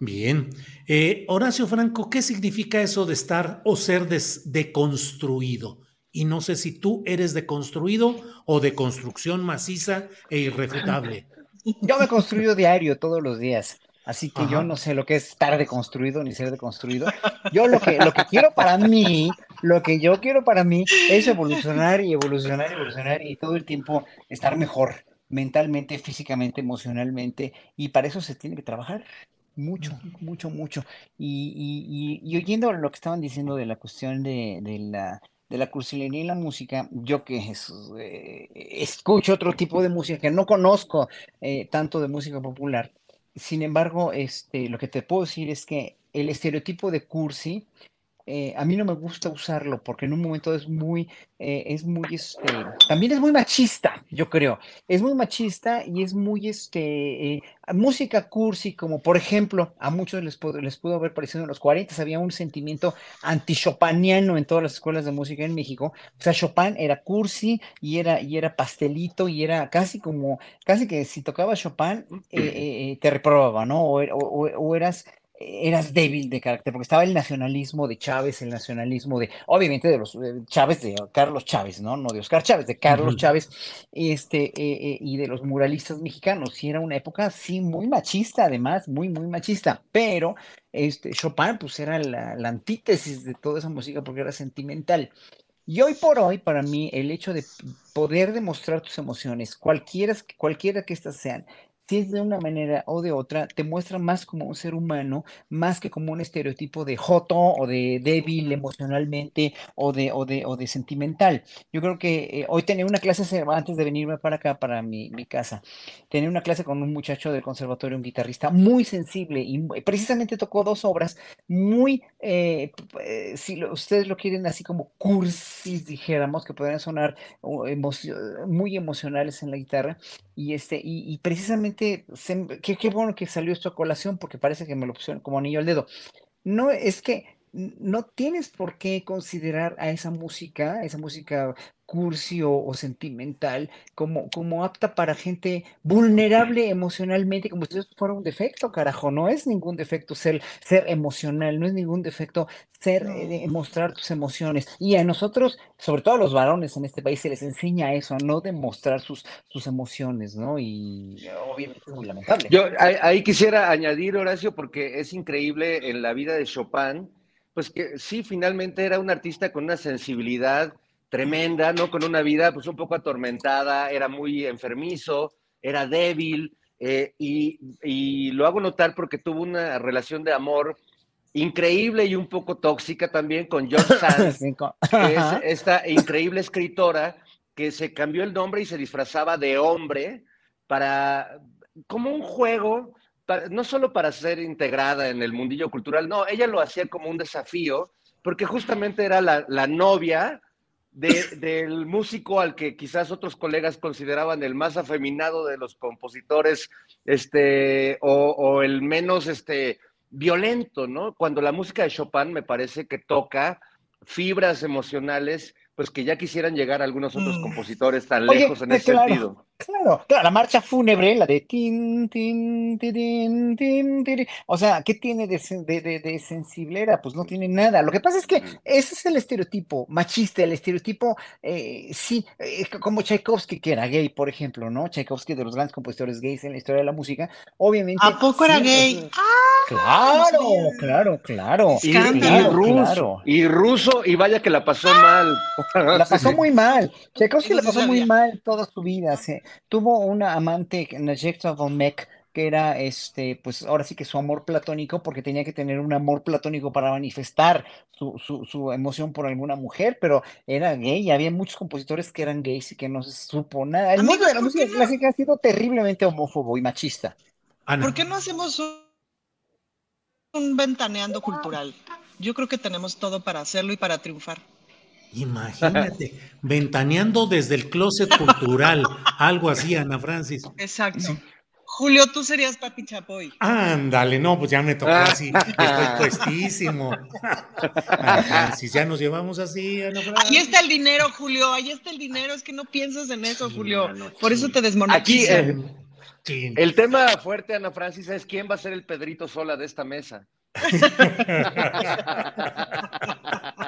Bien. Eh, Horacio Franco, ¿qué significa eso de estar o ser deconstruido? Y no sé si tú eres deconstruido o de construcción maciza e irrefutable. Yo me construyo diario, todos los días. Así que yo no sé lo que es estar deconstruido ni ser deconstruido. Yo lo que, lo que quiero para mí, lo que yo quiero para mí es evolucionar y evolucionar y evolucionar y todo el tiempo estar mejor mentalmente, físicamente, emocionalmente. Y para eso se tiene que trabajar mucho, mucho, mucho. Y, y, y, oyendo lo que estaban diciendo de la cuestión de, de la de la cursilería y la música, yo que eh, escucho otro tipo de música, que no conozco eh, tanto de música popular, sin embargo, este, lo que te puedo decir es que el estereotipo de cursi eh, a mí no me gusta usarlo porque en un momento es muy, eh, es muy, este, también es muy machista, yo creo. Es muy machista y es muy, este, eh, música cursi, como por ejemplo, a muchos les, pudo, les pudo haber parecido en los 40, había un sentimiento anti-chopaniano en todas las escuelas de música en México. O sea, Chopin era cursi y era, y era pastelito y era casi como, casi que si tocaba Chopin, te reprobaba, ¿no? o, o eras eras débil de carácter, porque estaba el nacionalismo de Chávez, el nacionalismo de, obviamente, de los Chávez, de Carlos Chávez, ¿no? No de Oscar Chávez, de Carlos Chávez, este, eh, eh, y de los muralistas mexicanos. Y era una época, sí, muy machista, además, muy, muy machista, pero este, Chopin, pues era la, la antítesis de toda esa música porque era sentimental. Y hoy por hoy, para mí, el hecho de poder demostrar tus emociones, cualquiera, cualquiera que éstas sean, si es de una manera o de otra, te muestra más como un ser humano, más que como un estereotipo de joto o de débil emocionalmente o de, o de, o de sentimental. Yo creo que eh, hoy tenía una clase, antes de venirme para acá, para mi, mi, casa, tenía una clase con un muchacho del conservatorio, un guitarrista muy sensible y precisamente tocó dos obras muy, eh, si ustedes lo quieren así como cursis, dijéramos, que podrían sonar muy emocionales en la guitarra, y, este, y, y precisamente qué, bueno que salió esto a colación porque parece que me lo pusieron como anillo al dedo. No, es que no tienes por qué considerar a esa música, esa música cursi o, sentimental, como, como apta para gente vulnerable emocionalmente, como si eso fuera un defecto, carajo. No es ningún defecto ser, ser emocional, no es ningún defecto ser, eh, mostrar tus emociones. Y a nosotros, sobre todo a los varones en este país, se les enseña eso, a no demostrar sus, sus emociones, ¿no? Y obviamente es muy lamentable. Yo ahí quisiera añadir, Horacio, porque es increíble en la vida de Chopin, pues que sí, finalmente era un artista con una sensibilidad tremenda, ¿no? Con una vida pues un poco atormentada, era muy enfermizo, era débil, eh, y, lo hago notar porque tuvo una relación de amor increíble y un poco tóxica también con George Sand, que es esta increíble escritora que se cambió el nombre y se disfrazaba de hombre para, como un juego, no solo para ser integrada en el mundillo cultural, no, ella lo hacía como un desafío, porque justamente era la, la novia del músico al que quizás otros colegas consideraban el más afeminado de los compositores, este, o, el menos este, violento, ¿no? Cuando la música de Chopin me parece que toca fibras emocionales pues que ya quisieran llegar algunos otros mm. compositores tan lejos en ese sentido. Claro, claro, la marcha fúnebre, la de tin, tin, tin, tin, tin, o sea, ¿qué tiene de, de, de, sensiblera? Pues no tiene nada. Lo que pasa es que mm. ese es el estereotipo machista, el estereotipo, eh, sí, eh, como Tchaikovsky, que era gay, por ejemplo, ¿no? Tchaikovsky, de los grandes compositores gays en la historia de la música, obviamente. ¿A poco era gay? ¡Ah! Claro, claro, claro. Y, y, ruso, y ruso, y vaya que la pasó mal. La pasó muy mal. Tchaikovsky la pasó muy mal toda su vida. Se, tuvo una amante, Najekta Volmek, que era este, pues ahora sí que su amor platónico, porque tenía que tener un amor platónico para manifestar su, su, su emoción por alguna mujer, pero era gay y había muchos compositores que eran gays y que no se supo nada. El mundo de la música clásica ha sido terriblemente homófobo y machista. ¿Por qué no hacemos un ventaneando cultural? Yo creo que tenemos todo para hacerlo y para triunfar. Imagínate, ventaneando desde el closet cultural, algo así, Ana Francis. Exacto. Julio, tú serías Papi Chapoy. Ándale, no, pues ya me tocó así, estoy puestísimo. Ana Francis, ya nos llevamos así, Ana Francis. Ahí está el dinero, Julio, ahí está el dinero, es que no piensas en eso, Julio. Por eso te desmonetizan. Aquí, eh, el tema fuerte, Ana Francis, es quién va a ser el Pedrito Sola de esta mesa.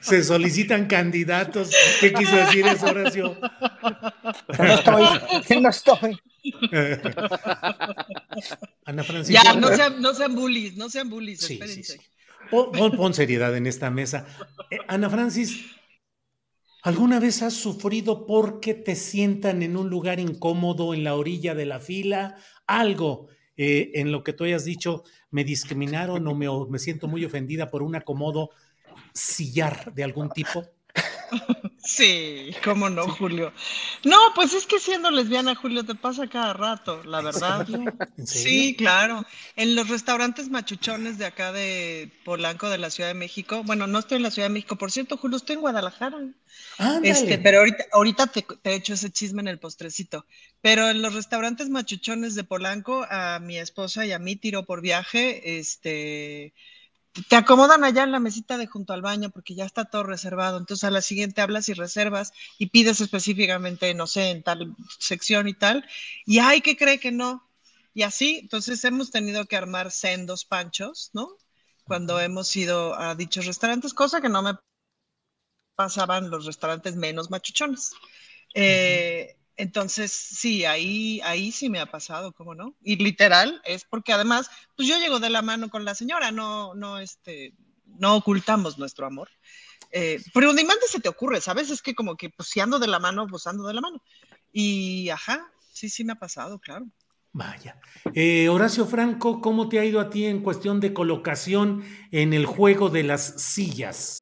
Se solicitan candidatos. ¿Qué quiso decir eso, Horacio? No estoy, no estoy. Ana Francisca. Ya, no sean, no sean bullies, no sean bullies, sí, sí, Pon, seriedad en esta mesa. Eh, Ana Francis, ¿alguna vez has sufrido porque te sientan en un lugar incómodo en la orilla de la fila? Algo eh, en lo que tú hayas dicho, me discriminaron o me, me siento muy ofendida por un acomodo sillar de algún tipo? Sí, cómo no, Julio. No, pues es que siendo lesbiana, Julio, te pasa cada rato, la verdad. Sí, claro. En los restaurantes machuchones de acá de Polanco, de la Ciudad de México. Bueno, no estoy en la Ciudad de México, por cierto, Julio, estoy en Guadalajara. Este, pero ahorita, ahorita te, te echo ese chisme en el postrecito. Pero en los restaurantes machuchones de Polanco, a mi esposa y a mí tiro por viaje, este te acomodan allá en la mesita de junto al baño porque ya está todo reservado. Entonces a la siguiente hablas y reservas y pides específicamente, no sé, en tal sección y tal. Y hay que cree que no. Y así, entonces hemos tenido que armar sendos panchos, ¿no? Cuando hemos ido a dichos restaurantes, cosa que no me pasaban los restaurantes menos machuchones. Eh, entonces, sí, ahí, ahí sí me ha pasado, ¿cómo no? Y literal, es porque además, pues yo llego de la mano con la señora, no, no, este, no ocultamos nuestro amor. Eh, pero ni se te ocurre, ¿sabes? Es que como que pues si ando de la mano, pues ando de la mano. Y ajá, sí, sí me ha pasado, claro. Vaya. Eh, Horacio Franco, ¿cómo te ha ido a ti en cuestión de colocación en el juego de las sillas?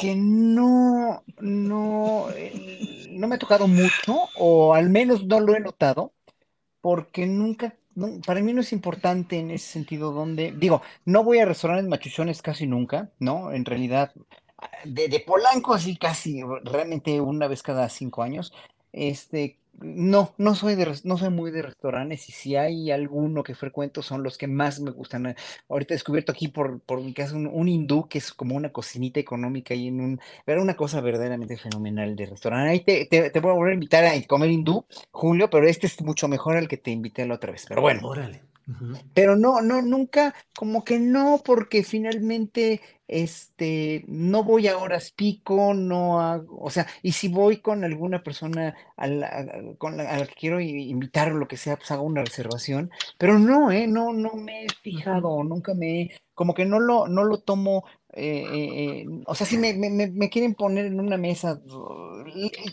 que no, no, eh, no me ha tocado mucho, o al menos no lo he notado, porque nunca, para mí no es importante en ese sentido donde, digo, no voy a restaurantes machuchones casi nunca, ¿no? En realidad, de, de Polanco así casi, realmente una vez cada cinco años, este, no, no soy de, no soy muy de restaurantes y si hay alguno que frecuento son los que más me gustan. eh, Ahorita he descubierto aquí por, por mi casa un, un hindú que es como una cocinita económica y en un, era una cosa verdaderamente fenomenal de restaurante. Ahí te, te, te voy a volver a invitar a comer hindú, Julio, pero este es mucho mejor al que te invité la otra vez. Pero bueno. Órale. Pero no, no, nunca, como que no, porque finalmente, este, no voy a horas pico, no hago, o sea, y si voy con alguna persona a la, a- con la, a la que quiero invitar o lo que sea, pues hago una reservación, pero no, eh, no, no me he fijado, nunca me, he- como que no lo, no lo tomo, eh, eh, eh, o sea, si me, me, me- quieren poner en una mesa,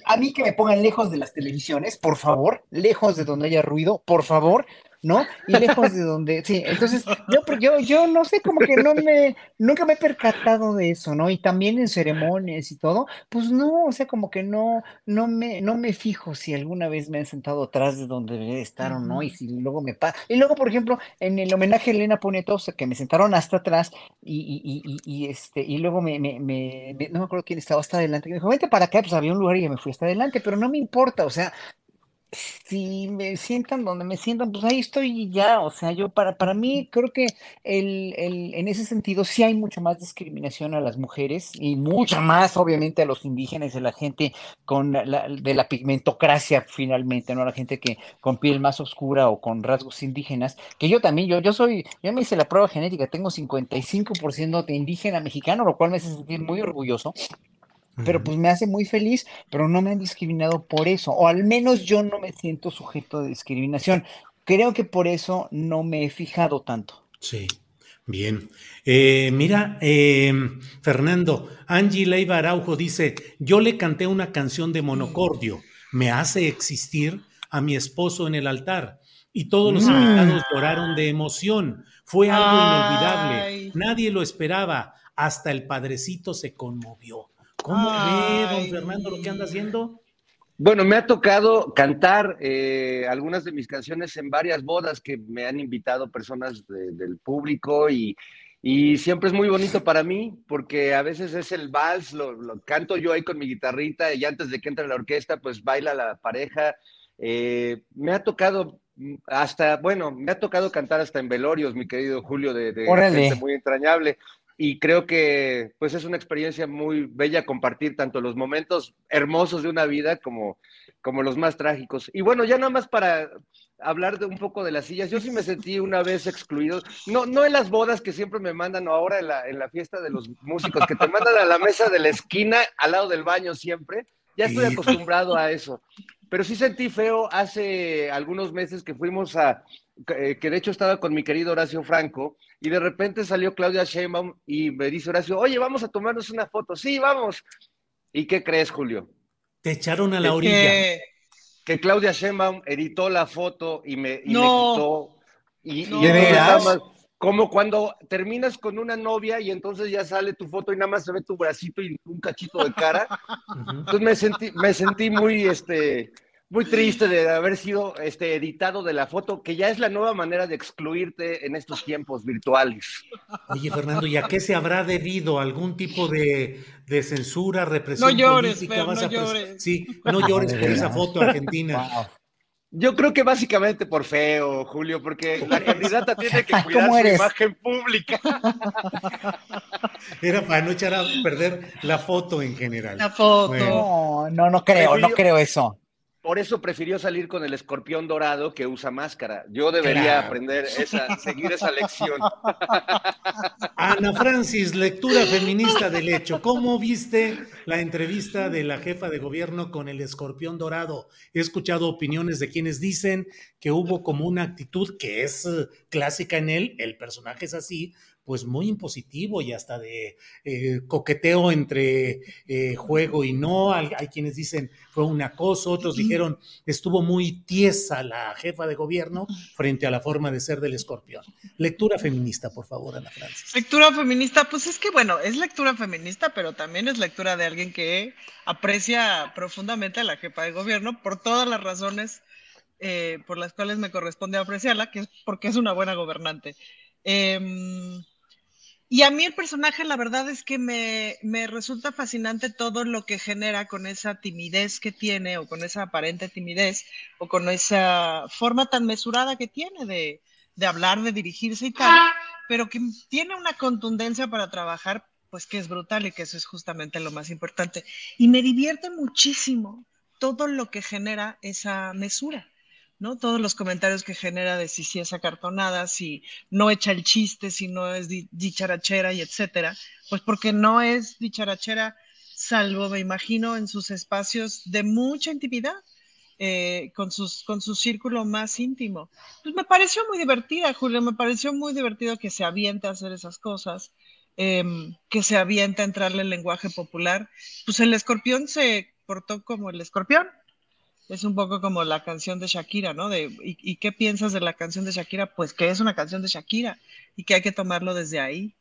a mí que me pongan lejos de las televisiones, por favor, lejos de donde haya ruido, por favor, ¿no? Y lejos de donde, sí, entonces yo, yo, yo no sé, como que no me, nunca me he percatado de eso, ¿no? Y también en ceremonias y todo, pues no, o sea, como que no, no me, no me fijo si alguna vez me han sentado atrás de donde debería estar o no, y si luego me pasa. Y luego, por ejemplo, en el homenaje a Elena Poniatowska, que me sentaron hasta atrás, y, y, y, y, y, este, y luego me, me, me, me- no me acuerdo quién estaba hasta adelante, que me dijo, vente para acá, pues había un lugar y yo me fui hasta adelante, pero no me importa, o sea, si me sientan donde me sientan, pues ahí estoy y ya, o sea, yo para, para mí creo que el, el- en ese sentido sí hay mucha más discriminación a las mujeres y mucha más obviamente a los indígenas y a la gente con la, la- de la pigmentocracia finalmente, ¿no? La gente que con piel más oscura o con rasgos indígenas, que yo también, yo, yo soy, yo me hice la prueba genética, tengo 55% de indígena mexicano, lo cual me hace sentir muy orgulloso pero pues me hace muy feliz, pero no me han discriminado por eso, o al menos yo no me siento sujeto de discriminación. Creo que por eso no me he fijado tanto. Sí, bien. Eh, mira, eh, Fernando, Angie Leiva Araujo dice, yo le canté una canción de monocordio, me hace existir a mi esposo en el altar. Y todos los Mm. invitados lloraron de emoción. Fue algo inolvidable. Nadie lo esperaba. Hasta el padrecito se conmovió. ¿Cómo ve, don. Fernando, lo que anda haciendo? Bueno, me ha tocado cantar eh, algunas de mis canciones en varias bodas que me han invitado personas de- del público y, y siempre es muy bonito para mí porque a veces es el vals, lo, lo canto yo ahí con mi guitarrita y antes de que entre la orquesta pues baila la pareja. Eh, me ha tocado mm, hasta, bueno, me ha tocado cantar hasta en velorios, mi querido Julio, de, de gente muy entrañable. Y creo que pues es una experiencia muy bella compartir tanto los momentos hermosos de una vida como, como los más trágicos. Y bueno, ya nada más para hablar de un poco de las sillas, yo sí me sentí una vez excluido, no, no en las bodas que siempre me mandan, o ahora en la, en la fiesta de los músicos, que te mandan a la mesa de la esquina al lado del baño siempre, ya estoy acostumbrado a eso. Pero sí sentí feo hace algunos meses que fuimos a, eh, que de hecho estaba con mi querido Horacio Franco, y de repente salió Claudia Sheinbaum y me dice Horacio, oye, vamos a tomarnos una foto. Sí, vamos. ¿Y qué crees, Julio? Te echaron a la orilla. Que Claudia Sheinbaum editó la foto y me, y me quitó. Y, No. y ¿De entonces veras? nada más, como cuando terminas con una novia y entonces ya sale tu foto y nada más se ve tu bracito y un cachito de cara. Entonces me sentí, me sentí muy, este, muy triste de haber sido este, editado de la foto, que ya es la nueva manera de excluirte en estos tiempos virtuales. Oye, Fernando, ¿y a qué se habrá debido? ¿Algún tipo de, de censura, represión No llores, política? Fer, ¿Vas no a llores. Sí, no llores por esa foto argentina. Yo creo que básicamente por feo, Julio, porque la candidata tiene que ¿Cómo cuidar su imagen pública. Era para no echar a perder la foto en general. La foto. Bueno. No, no, no creo, no creo eso. Por eso prefirió salir con el escorpión dorado que usa máscara. Yo debería Claro. aprender esa, seguir esa lección. Ana Francis, lectura feminista del hecho. ¿Cómo viste la entrevista de la jefa de gobierno con el escorpión dorado? He escuchado opiniones de quienes dicen que hubo como una actitud que es eh, clásica en él, el personaje es así, pues muy impositivo y hasta de eh, coqueteo entre eh, juego y no. Hay, hay quienes dicen fue un acoso, otros dijeron estuvo muy tiesa la jefa de gobierno frente a la forma de ser del escorpión. Lectura feminista, por favor, Ana Francis. Lectura feminista, pues es que bueno, es lectura feminista, pero también es lectura de alguien que aprecia profundamente a la jefa de gobierno por todas las razones eh, por las cuales me corresponde apreciarla, que es porque es una buena gobernante. Em, y a mí el personaje, la verdad es que me, me resulta fascinante todo lo que genera con esa timidez que tiene, o con esa aparente timidez, o con esa forma tan mesurada que tiene de, de hablar, de dirigirse y tal, pero que tiene una contundencia para trabajar, pues que es brutal y que eso es justamente lo más importante. Y me divierte muchísimo todo lo que genera esa mesura. ¿No? Todos los comentarios que genera de si sí es acartonada, si no echa el chiste, si no es di- dicharachera y etcétera, pues porque no es dicharachera, salvo, me imagino, en sus espacios de mucha intimidad, eh, con, sus, con su círculo más íntimo. Pues me pareció muy divertida, Julio, me pareció muy divertido que se aviente a hacer esas cosas, em, que se aviente a entrarle el lenguaje popular. Pues el escorpión se portó como el escorpión, es un poco como la canción de Shakira, ¿no? De, ¿y, y qué piensas de la canción de Shakira? Pues que es una canción de Shakira y que hay que tomarlo desde ahí.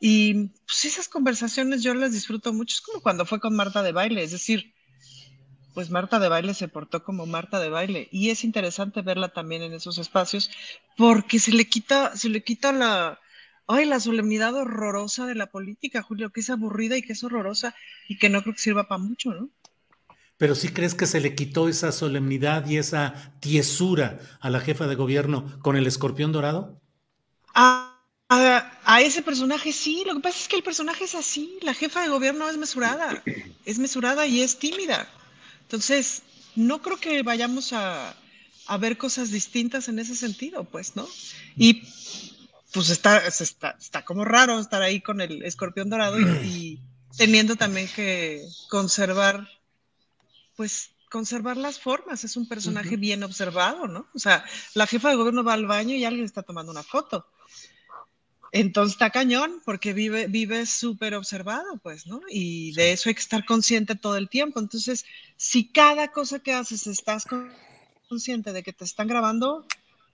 Y pues esas conversaciones yo las disfruto mucho. Es como cuando fue con Marta de baile, es decir, pues Marta de baile se portó como Marta de baile y es interesante verla también en esos espacios porque se le quita, se le quita la, ay, la solemnidad horrorosa de la política, Julio, que es aburrida y que es horrorosa y que no creo que sirva para mucho, ¿no? Pero sí crees que se le quitó esa solemnidad y esa tiesura a la jefa de gobierno con el escorpión dorado? A, a- ese personaje sí, lo que pasa es que el personaje es así, la jefa de gobierno es mesurada, es mesurada y es tímida. Entonces, no creo que vayamos a, ver cosas distintas en ese sentido, pues, ¿no? Y pues está, como raro estar ahí con el escorpión dorado y teniendo también que conservar, pues, conservar las formas. Es un personaje bien observado, ¿no? O sea, la jefa de gobierno va al baño y alguien está tomando una foto. Entonces está cañón porque vive, vive súper observado, pues, ¿no? Y de eso hay que estar consciente todo el tiempo. Entonces, si cada cosa que haces estás con- consciente de que te están grabando,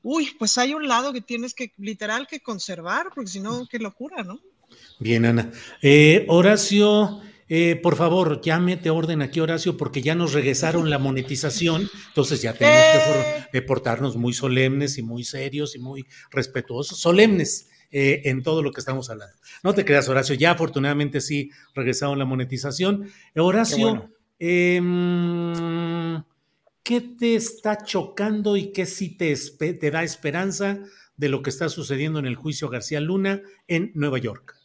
uy, pues hay un lado que tienes que literal que conservar, porque si no, qué locura, ¿no? Bien, Ana. Eh, Horacio, Eh, por favor, ya mete orden aquí, Horacio, porque ya nos regresaron la monetización, entonces ya tenemos que portarnos muy solemnes y muy serios y muy respetuosos, solemnes eh, en todo lo que estamos hablando. No te creas, Horacio, ya afortunadamente sí regresaron la monetización. Horacio, em, ¿qué te está chocando y qué sí te, te da esperanza de lo que está sucediendo en el juicio García Luna en Nueva York?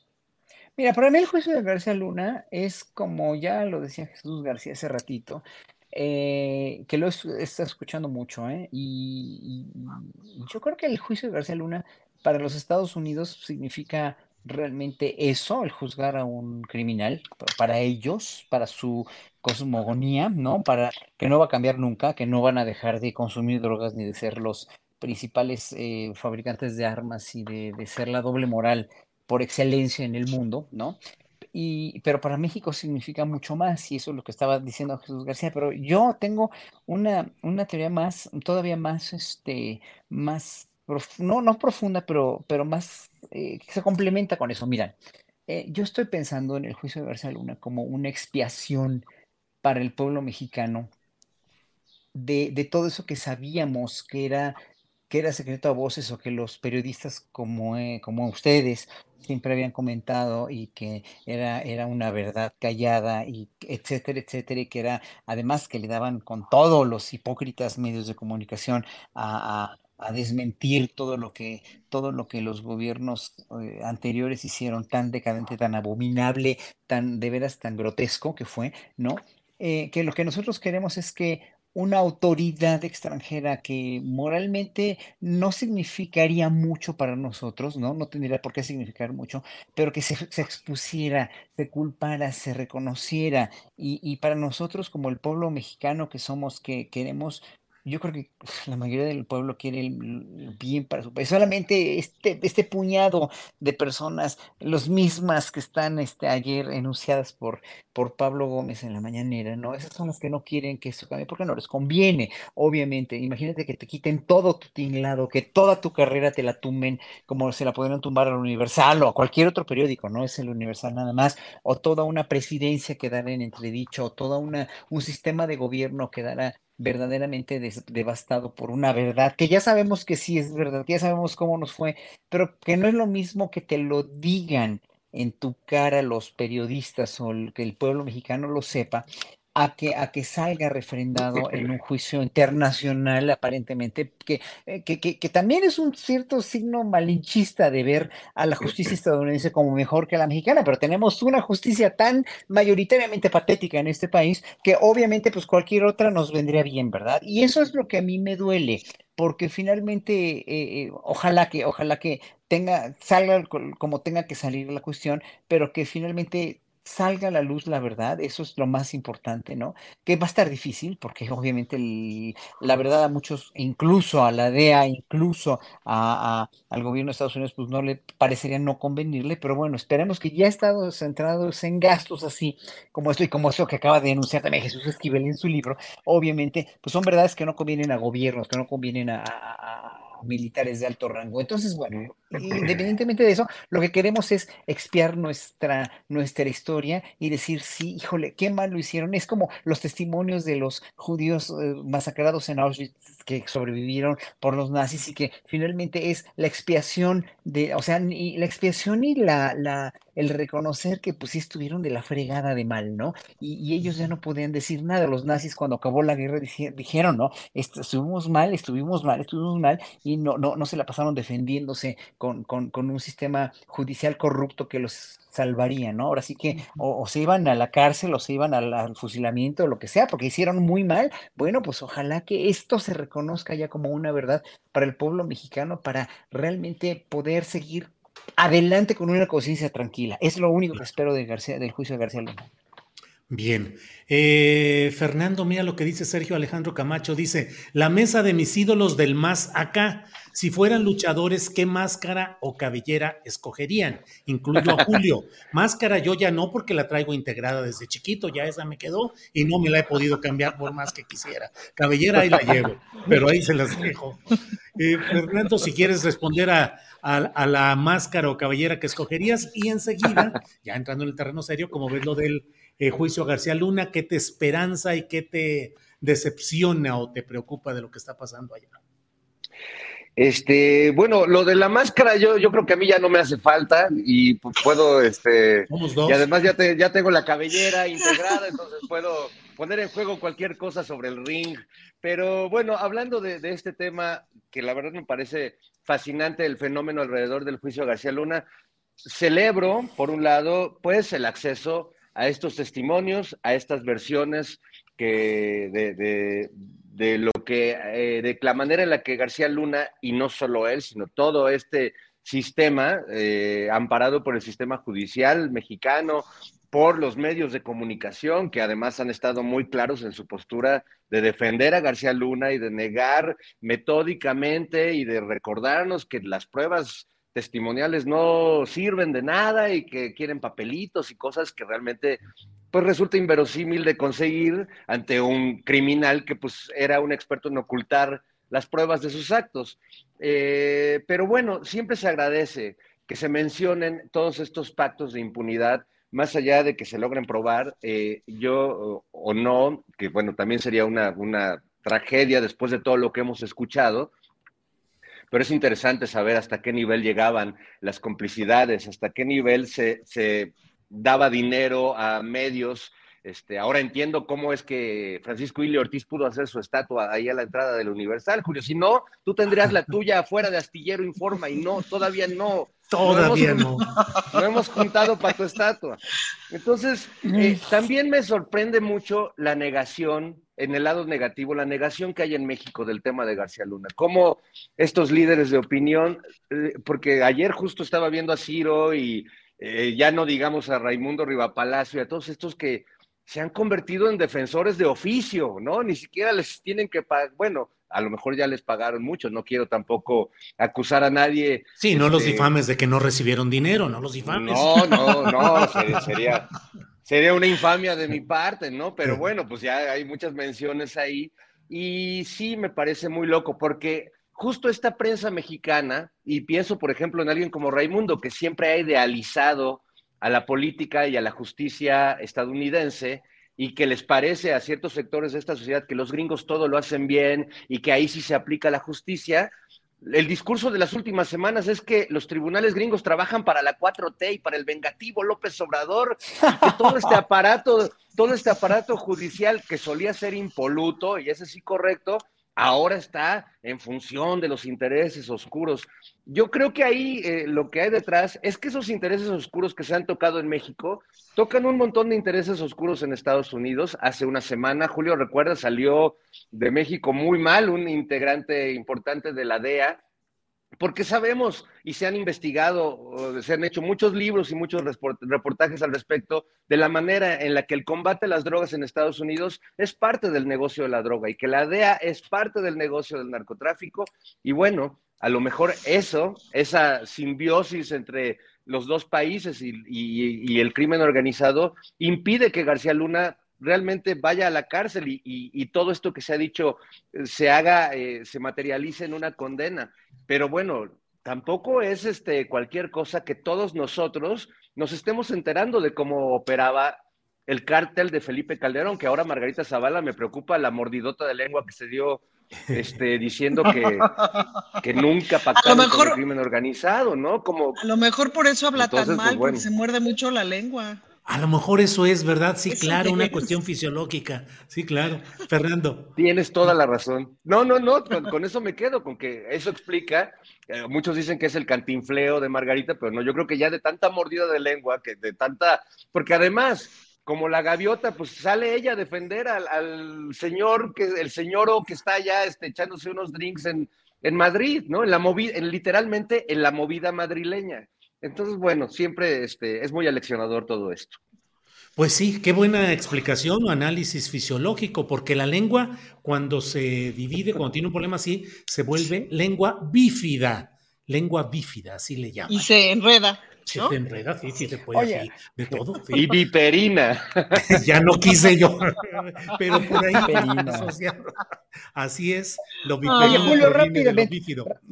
Mira, para mí el juicio de García Luna es como ya lo decía Jesús García hace ratito, eh, que lo está escuchando mucho, ¿eh? Y, yo creo que el juicio de García Luna para los Estados Unidos significa realmente eso, el juzgar a un criminal, para ellos, para su cosmogonía, ¿no? Para que no va a cambiar nunca, que no van a dejar de consumir drogas ni de ser los principales eh, fabricantes de armas y de ser la doble moral por excelencia en el mundo, ¿no? Y, pero para México significa mucho más, y eso es lo que estaba diciendo Jesús García, pero yo tengo una, una teoría más, todavía más, este, más, no, no profunda, pero, pero más, eh, que se complementa con eso. Miran, eh, yo estoy pensando en el juicio de García Luna como una expiación para el pueblo mexicano de, de todo eso que sabíamos que era que era secreto a voces o que los periodistas como, eh, como ustedes siempre habían comentado y que era, era una verdad callada y etcétera, etcétera, y que era además que le daban con todos los hipócritas medios de comunicación a, desmentir todo lo que todo lo que los gobiernos eh, anteriores hicieron tan decadente, tan abominable, tan de veras tan grotesco que fue, ¿no? Eh, que lo que nosotros queremos es que una autoridad extranjera que moralmente no significaría mucho para nosotros, ¿no? No tendría por qué significar mucho, pero que se, expusiera, se culpara, se reconociera. Y, y, para nosotros, como el pueblo mexicano que somos, que queremos yo creo que la mayoría del pueblo quiere el bien para su país. Solamente este, este puñado de personas, los mismas que están este, ayer enunciadas por, por Pablo Gómez en la mañanera, ¿no? Esas son las que no quieren que esto cambie porque no les conviene, obviamente. Imagínate que te quiten todo tu tinglado, que toda tu carrera te la tumben, como se la pudieron tumbar al Universal o a cualquier otro periódico, no es el Universal nada más, o toda una presidencia quedara en entredicho, o toda una, un sistema de gobierno quedara verdaderamente devastado por una verdad, que ya sabemos que sí es verdad, que ya sabemos cómo nos fue, pero que no es lo mismo que te lo digan en tu cara los periodistas o que el pueblo mexicano lo sepa, a que, a que salga refrendado en un juicio internacional, aparentemente, eh, que, que, que, también es un cierto signo malinchista de ver a la justicia estadounidense como mejor que la mexicana, pero tenemos una justicia tan mayoritariamente patética en este país que obviamente pues cualquier otra nos vendría bien, ¿verdad? Y eso es lo que a mí me duele, porque finalmente, eh, eh, ojalá que, ojalá que tenga, salga como tenga que salir la cuestión, pero que finalmente salga a la luz la verdad, eso es lo más importante, ¿no? Que va a estar difícil porque obviamente la verdad a muchos, incluso a la DEA, incluso al gobierno de Estados Unidos, pues no le parecería no convenirle, pero bueno, esperemos que ya estado centrados en gastos así como esto y como esto que acaba de denunciar también Jesús Esquivel en su libro, obviamente, pues son verdades que no convienen a gobiernos, que no convienen a militares de alto rango. Entonces, bueno, independientemente de eso, lo que queremos es expiar nuestra, nuestra historia y decir, sí, híjole, qué mal lo hicieron. Es como los testimonios de los judíos eh, masacrados en Auschwitz que sobrevivieron por los nazis y que finalmente es la expiación de, o sea, y la expiación y la, la, el reconocer que pues sí estuvieron de la fregada de mal, ¿no? Y, ellos ya no podían decir nada. Los nazis cuando acabó la guerra dijeron, ¿no? Estuvimos mal, estuvimos mal, estuvimos mal y no, no, no se la pasaron defendiéndose con, con, con un sistema judicial corrupto que los salvaría, ¿no? Ahora sí que o, se iban a la cárcel o se iban al, al, fusilamiento o lo que sea, porque hicieron muy mal. Bueno, pues ojalá que esto se reconozca ya como una verdad para el pueblo mexicano, para realmente poder seguir adelante con una conciencia tranquila. Es lo único que espero de García, del juicio de García Luna. Bien. Eh, Fernando, mira lo que dice Sergio Alejandro Camacho. Dice, la mesa de mis ídolos del más acá. Si fueran luchadores, ¿qué máscara o cabellera escogerían? Incluyo a Julio. Máscara yo ya no porque la traigo integrada desde chiquito, ya esa me quedó y no me la he podido cambiar por más que quisiera. Cabellera ahí la llevo, pero ahí se las dejo. Eh, Fernando, si quieres responder a, a, la máscara o cabellera que escogerías y enseguida, ya entrando en el terreno serio, como ves lo del eh, juicio a García Luna? ¿Qué te esperanza y qué te decepciona o te preocupa de lo que está pasando allá? Este, bueno, lo de la máscara, yo, yo creo que a mí ya no me hace falta y pues, puedo, este, y además ya, te, ya tengo la cabellera integrada, entonces puedo poner en juego cualquier cosa sobre el ring. Pero bueno, hablando de, de este tema, que la verdad me parece fascinante el fenómeno alrededor del juicio García Luna, celebro, por un lado, pues el acceso a estos testimonios, a estas versiones que de, de lo que, eh, de la manera en la que García Luna, y no solo él, sino todo este sistema, eh, amparado por el sistema judicial mexicano, por los medios de comunicación, que además han estado muy claros en su postura de defender a García Luna y de negar metódicamente y de recordarnos que las pruebas testimoniales no sirven de nada y que quieren papelitos y cosas que realmente pues resulta inverosímil de conseguir ante un criminal que pues era un experto en ocultar las pruebas de sus actos. Eh, pero bueno, siempre se agradece que se mencionen todos estos pactos de impunidad, más allá de que se logren probar, eh, yo o no, que bueno, también sería una, una tragedia después de todo lo que hemos escuchado, pero es interesante saber hasta qué nivel llegaban las complicidades, hasta qué nivel se, se daba dinero a medios. Este, ahora entiendo cómo es que Francisco Ili Ortiz pudo hacer su estatua ahí a la entrada del Universal, Julio. Si no, tú tendrías la tuya afuera de Astillero Informa y no, todavía no. Todavía no. No hemos juntado para tu estatua. Entonces, eh, también me sorprende mucho la negación, en el lado negativo, la negación que hay en México del tema de García Luna. Cómo estos líderes de opinión, eh, porque ayer justo estaba viendo a Ciro y eh, ya no digamos a Raimundo Rivapalacio y a todos estos que se han convertido en defensores de oficio, ¿no? Ni siquiera les tienen que pagar, bueno, a lo mejor ya les pagaron mucho, no quiero tampoco acusar a nadie. Sí, no los este, difames de que no recibieron dinero, no los difames. No, no, no, sería, sería una infamia de mi parte, ¿no? Pero bueno, pues ya hay muchas menciones ahí y sí me parece muy loco porque justo esta prensa mexicana, y pienso por ejemplo en alguien como Raimundo, que siempre ha idealizado a la política y a la justicia estadounidense, y que les parece a ciertos sectores de esta sociedad que los gringos todo lo hacen bien y que ahí sí se aplica la justicia, el discurso de las últimas semanas es que los tribunales gringos trabajan para la 4T y para el vengativo López Obrador, y que todo este aparato, todo este aparato judicial que solía ser impoluto, y ese sí correcto, ahora está en función de los intereses oscuros. Yo creo que ahí eh, lo que hay detrás es que esos intereses oscuros que se han tocado en México tocan un montón de intereses oscuros en Estados Unidos. Hace una semana, Julio, recuerda, salió de México muy mal un integrante importante de la DEA porque sabemos y se han investigado, se han hecho muchos libros y muchos reportajes al respecto de la manera en la que el combate a las drogas en Estados Unidos es parte del negocio de la droga y que la DEA es parte del negocio del narcotráfico. Y bueno, a lo mejor eso, esa simbiosis entre los dos países y, el crimen organizado, impide que García Luna realmente vaya a la cárcel y, todo esto que se ha dicho eh, se haga, eh, se materialice en una condena. Pero bueno, tampoco es este, cualquier cosa que todos nosotros nos estemos enterando de cómo operaba el cártel de Felipe Calderón, que ahora Margarita Zavala me preocupa la mordidota de lengua que se dio este, diciendo que, que nunca pactaron con el crimen organizado, ¿no? Como, a lo mejor por eso habla tan pues, mal, porque se muerde mucho la lengua. A lo mejor eso es, ¿verdad? Sí, claro, una cuestión fisiológica. Sí, claro. Fernando. Tienes toda la razón. No, no, no, con, eso me quedo, con que eso explica. Eh, muchos dicen que es el cantinfleo de Margarita, pero no, yo creo que ya de tanta mordida de lengua, que de tanta. Porque además, como la gaviota, pues sale ella a defender al, señor, que, el señor que está allá este, echándose unos drinks en, en Madrid, ¿no? En la movida, literalmente en la movida madrileña. Entonces, bueno, siempre este, es muy aleccionador todo esto. Pues sí, qué buena explicación o análisis fisiológico, porque la lengua, cuando se divide, cuando tiene un problema así, se vuelve lengua bífida. Lengua bífida, así le llaman. Y se enreda. Se enreda, sí, sí, se puede de todo. Y viperina. ya no quise yo, pero por ahí Así es, lo viperino. Julio, rápidamente,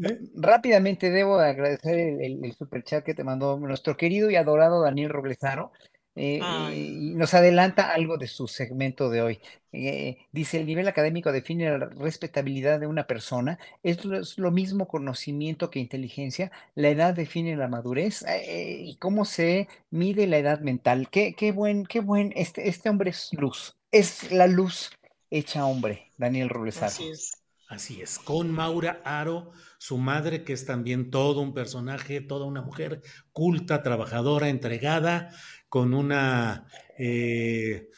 ¿eh? rápidamente debo agradecer el, el, superchat que te mandó nuestro querido y adorado Daniel Roblesaro. Eh, y nos adelanta algo de su segmento de hoy. Eh, dice, el nivel académico define la respetabilidad de una persona. Es lo, es lo mismo conocimiento que inteligencia. La edad define la madurez. Eh, ¿Y cómo se mide la edad mental? Qué, qué buen, qué buen. Este, este hombre es luz. Es la luz hecha hombre, Daniel Roblesaro. Así es. Así es, con Maura Aro, su madre, que es también todo un personaje, toda una mujer culta, trabajadora, entregada, con una... Eh,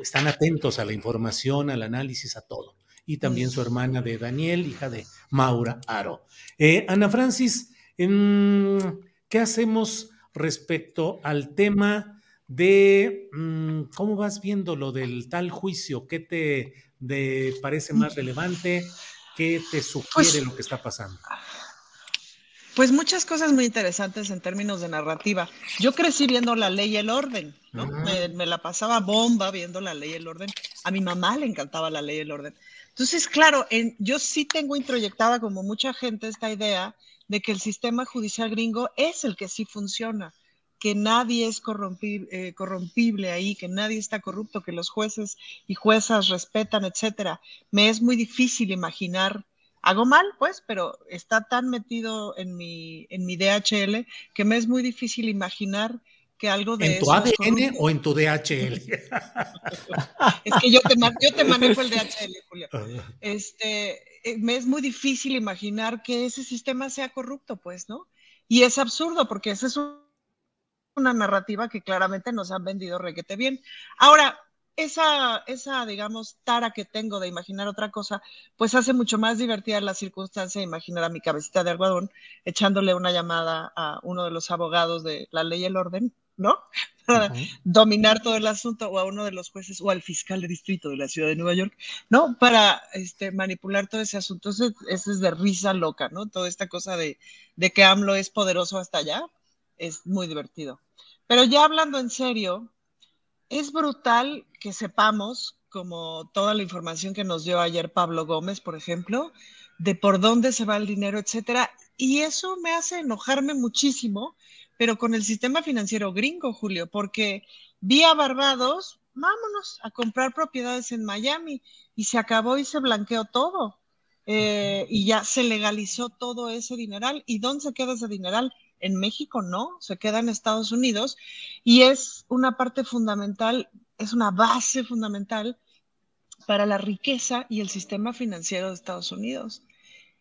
están atentos a la información, al análisis, a todo. Y también su hermana de Daniel, hija de Maura Aro. Eh, Ana Francis, ¿qué hacemos respecto al tema de mm, cómo vas viendo lo del tal juicio? ¿Qué te de, parece más relevante? ¿Qué te sugiere Pues- lo que está pasando? Pues muchas cosas muy interesantes en términos de narrativa. Yo crecí viendo la ley y el orden, me, me la pasaba bomba viendo la ley y el orden. A mi mamá le encantaba la ley y el orden. Entonces, claro, en- yo sí tengo introyectada como mucha gente esta idea de que el sistema judicial gringo es el que sí funciona, que nadie es eh, corrompible ahí, que nadie está corrupto, que los jueces y juezas respetan, etcétera. Me es muy difícil imaginar hago mal, pues, pero está tan metido en mi, en mi DHL que me es muy difícil imaginar que algo de ¿En tu ADN corrupto. o en tu DHL? Es que yo te, yo te manejo el DHL, Julio. Este, eh, me es muy difícil imaginar que ese sistema sea corrupto, pues, ¿no? Y es absurdo porque esa es un- una narrativa que claramente nos han vendido requete bien. Ahora, esa, esa, digamos, tara que tengo de imaginar otra cosa, pues hace mucho más divertida la circunstancia de imaginar a mi cabecita de algodón echándole una llamada a uno de los abogados de la ley y el orden, ¿no? Para dominar todo el asunto, o a uno de los jueces, o al fiscal de distrito de la ciudad de Nueva York, ¿no? Para este, manipular todo ese asunto. Ese, ese es de risa loca, ¿no? Toda esta cosa de, de que AMLO es poderoso hasta allá, es muy divertido. Pero ya hablando en serio, es brutal que sepamos, como toda la información que nos dio ayer Pablo Gómez, por ejemplo, de por dónde se va el dinero, etcétera. Y eso me hace enojarme muchísimo, pero con el sistema financiero gringo, Julio, porque vía Barbados, vámonos a comprar propiedades en Miami y se acabó y se blanqueó todo. Eh, y ya se legalizó todo ese dineral. ¿Y dónde se queda ese dineral? En México no, se queda en Estados Unidos y es una parte fundamental, es una base fundamental para la riqueza y el sistema financiero de Estados Unidos.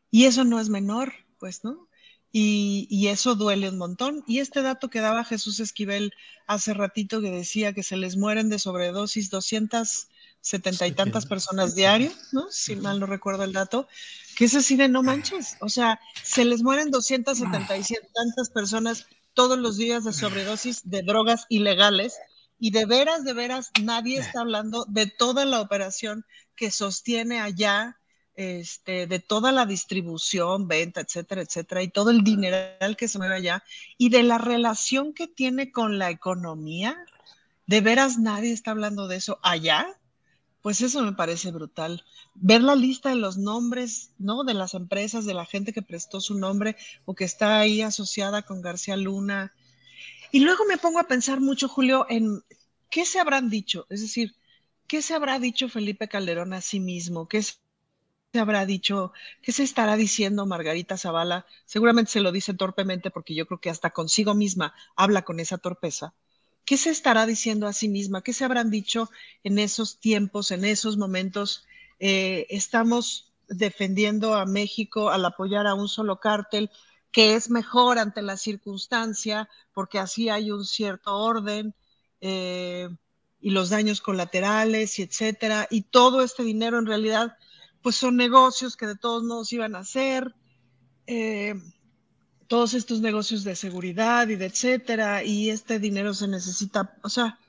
Y eso no es menor, pues, ¿no? Y, y eso duele un montón. Y este dato que daba Jesús Esquivel hace ratito que decía que se les mueren de sobredosis 270 y tantas personas diario, ¿no? Si mal no recuerdo el dato, que es así de no manches. O sea, se les mueren 270 y tantas personas todos los días de sobredosis de drogas ilegales y de veras, de veras, nadie está hablando de toda la operación que sostiene allá, este, de toda la distribución, venta, etcétera, etcétera, y todo el dineral que se mueve allá y de la relación que tiene con la economía. De veras, nadie está hablando de eso allá. Pues eso me parece brutal. Ver la lista de los nombres, ¿no? De las empresas, de la gente que prestó su nombre o que está ahí asociada con García Luna. Y luego me pongo a pensar mucho, Julio, en qué se habrán dicho. Es decir, ¿qué se habrá dicho Felipe Calderón a sí mismo? ¿Qué se habrá dicho? ¿Qué se estará diciendo Margarita Zavala? Seguramente se lo dice torpemente porque yo creo que hasta consigo misma habla con esa torpeza. ¿Qué se estará diciendo a sí misma? ¿Qué se habrán dicho en esos tiempos, en esos momentos? Eh, estamos defendiendo a México al apoyar a un solo cártel, que es mejor ante la circunstancia, porque así hay un cierto orden eh, y los daños colaterales etcétera. Y todo este dinero en realidad, pues son negocios que de todos modos iban a hacer. Eh, todos estos negocios de seguridad y de etcétera, y este dinero se necesita, o sea,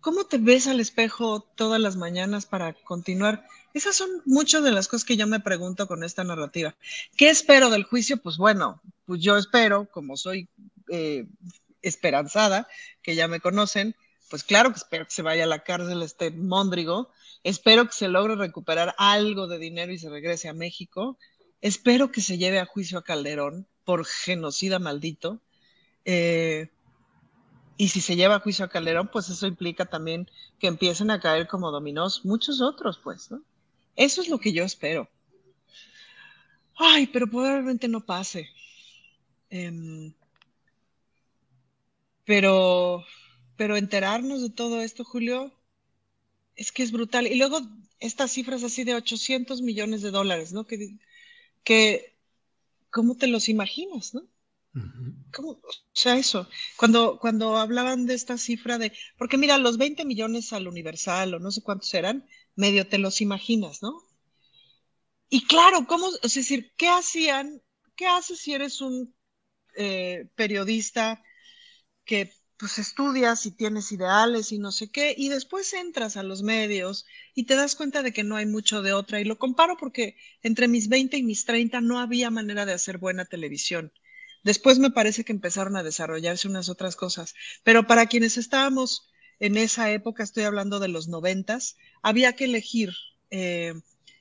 ¿cómo te ves al espejo todas las mañanas para continuar? Esas son muchas de las cosas que yo me pregunto con esta narrativa. ¿Qué espero del juicio? Pues bueno, pues yo espero, como soy eh, esperanzada, que ya me conocen, pues claro que espero que se vaya a la cárcel este Móndrigo, espero que se logre recuperar algo de dinero y se regrese a México, espero que se lleve a juicio a Calderón por genocida maldito. Eh, Y si se lleva a juicio a Calderón, pues eso implica también que empiecen a caer como dominós muchos otros, pues, ¿no? Eso es lo que yo espero. Ay, pero probablemente no pase. Em, pero, pero enterarnos de todo esto, Julio, es que es brutal. Y luego estas cifras así de 800 millones de dólares, ¿no? Que, que ¿cómo te los imaginas, no? ¿Cómo? O sea, eso, cuando, cuando hablaban de esta cifra de, porque mira, los 20 millones al universal o no sé cuántos eran, medio te los imaginas, ¿no? Y claro, ¿cómo? Es decir, ¿qué hacían? ¿Qué haces si eres un eh, periodista que pues estudias y tienes ideales y no sé qué, y después entras a los medios y te das cuenta de que no hay mucho de otra. Y lo comparo porque entre mis 20 y mis 30 no había manera de hacer buena televisión. Después me parece que empezaron a desarrollarse unas otras cosas. Pero para quienes estábamos en esa época, estoy hablando de los noventas, había que elegir eh,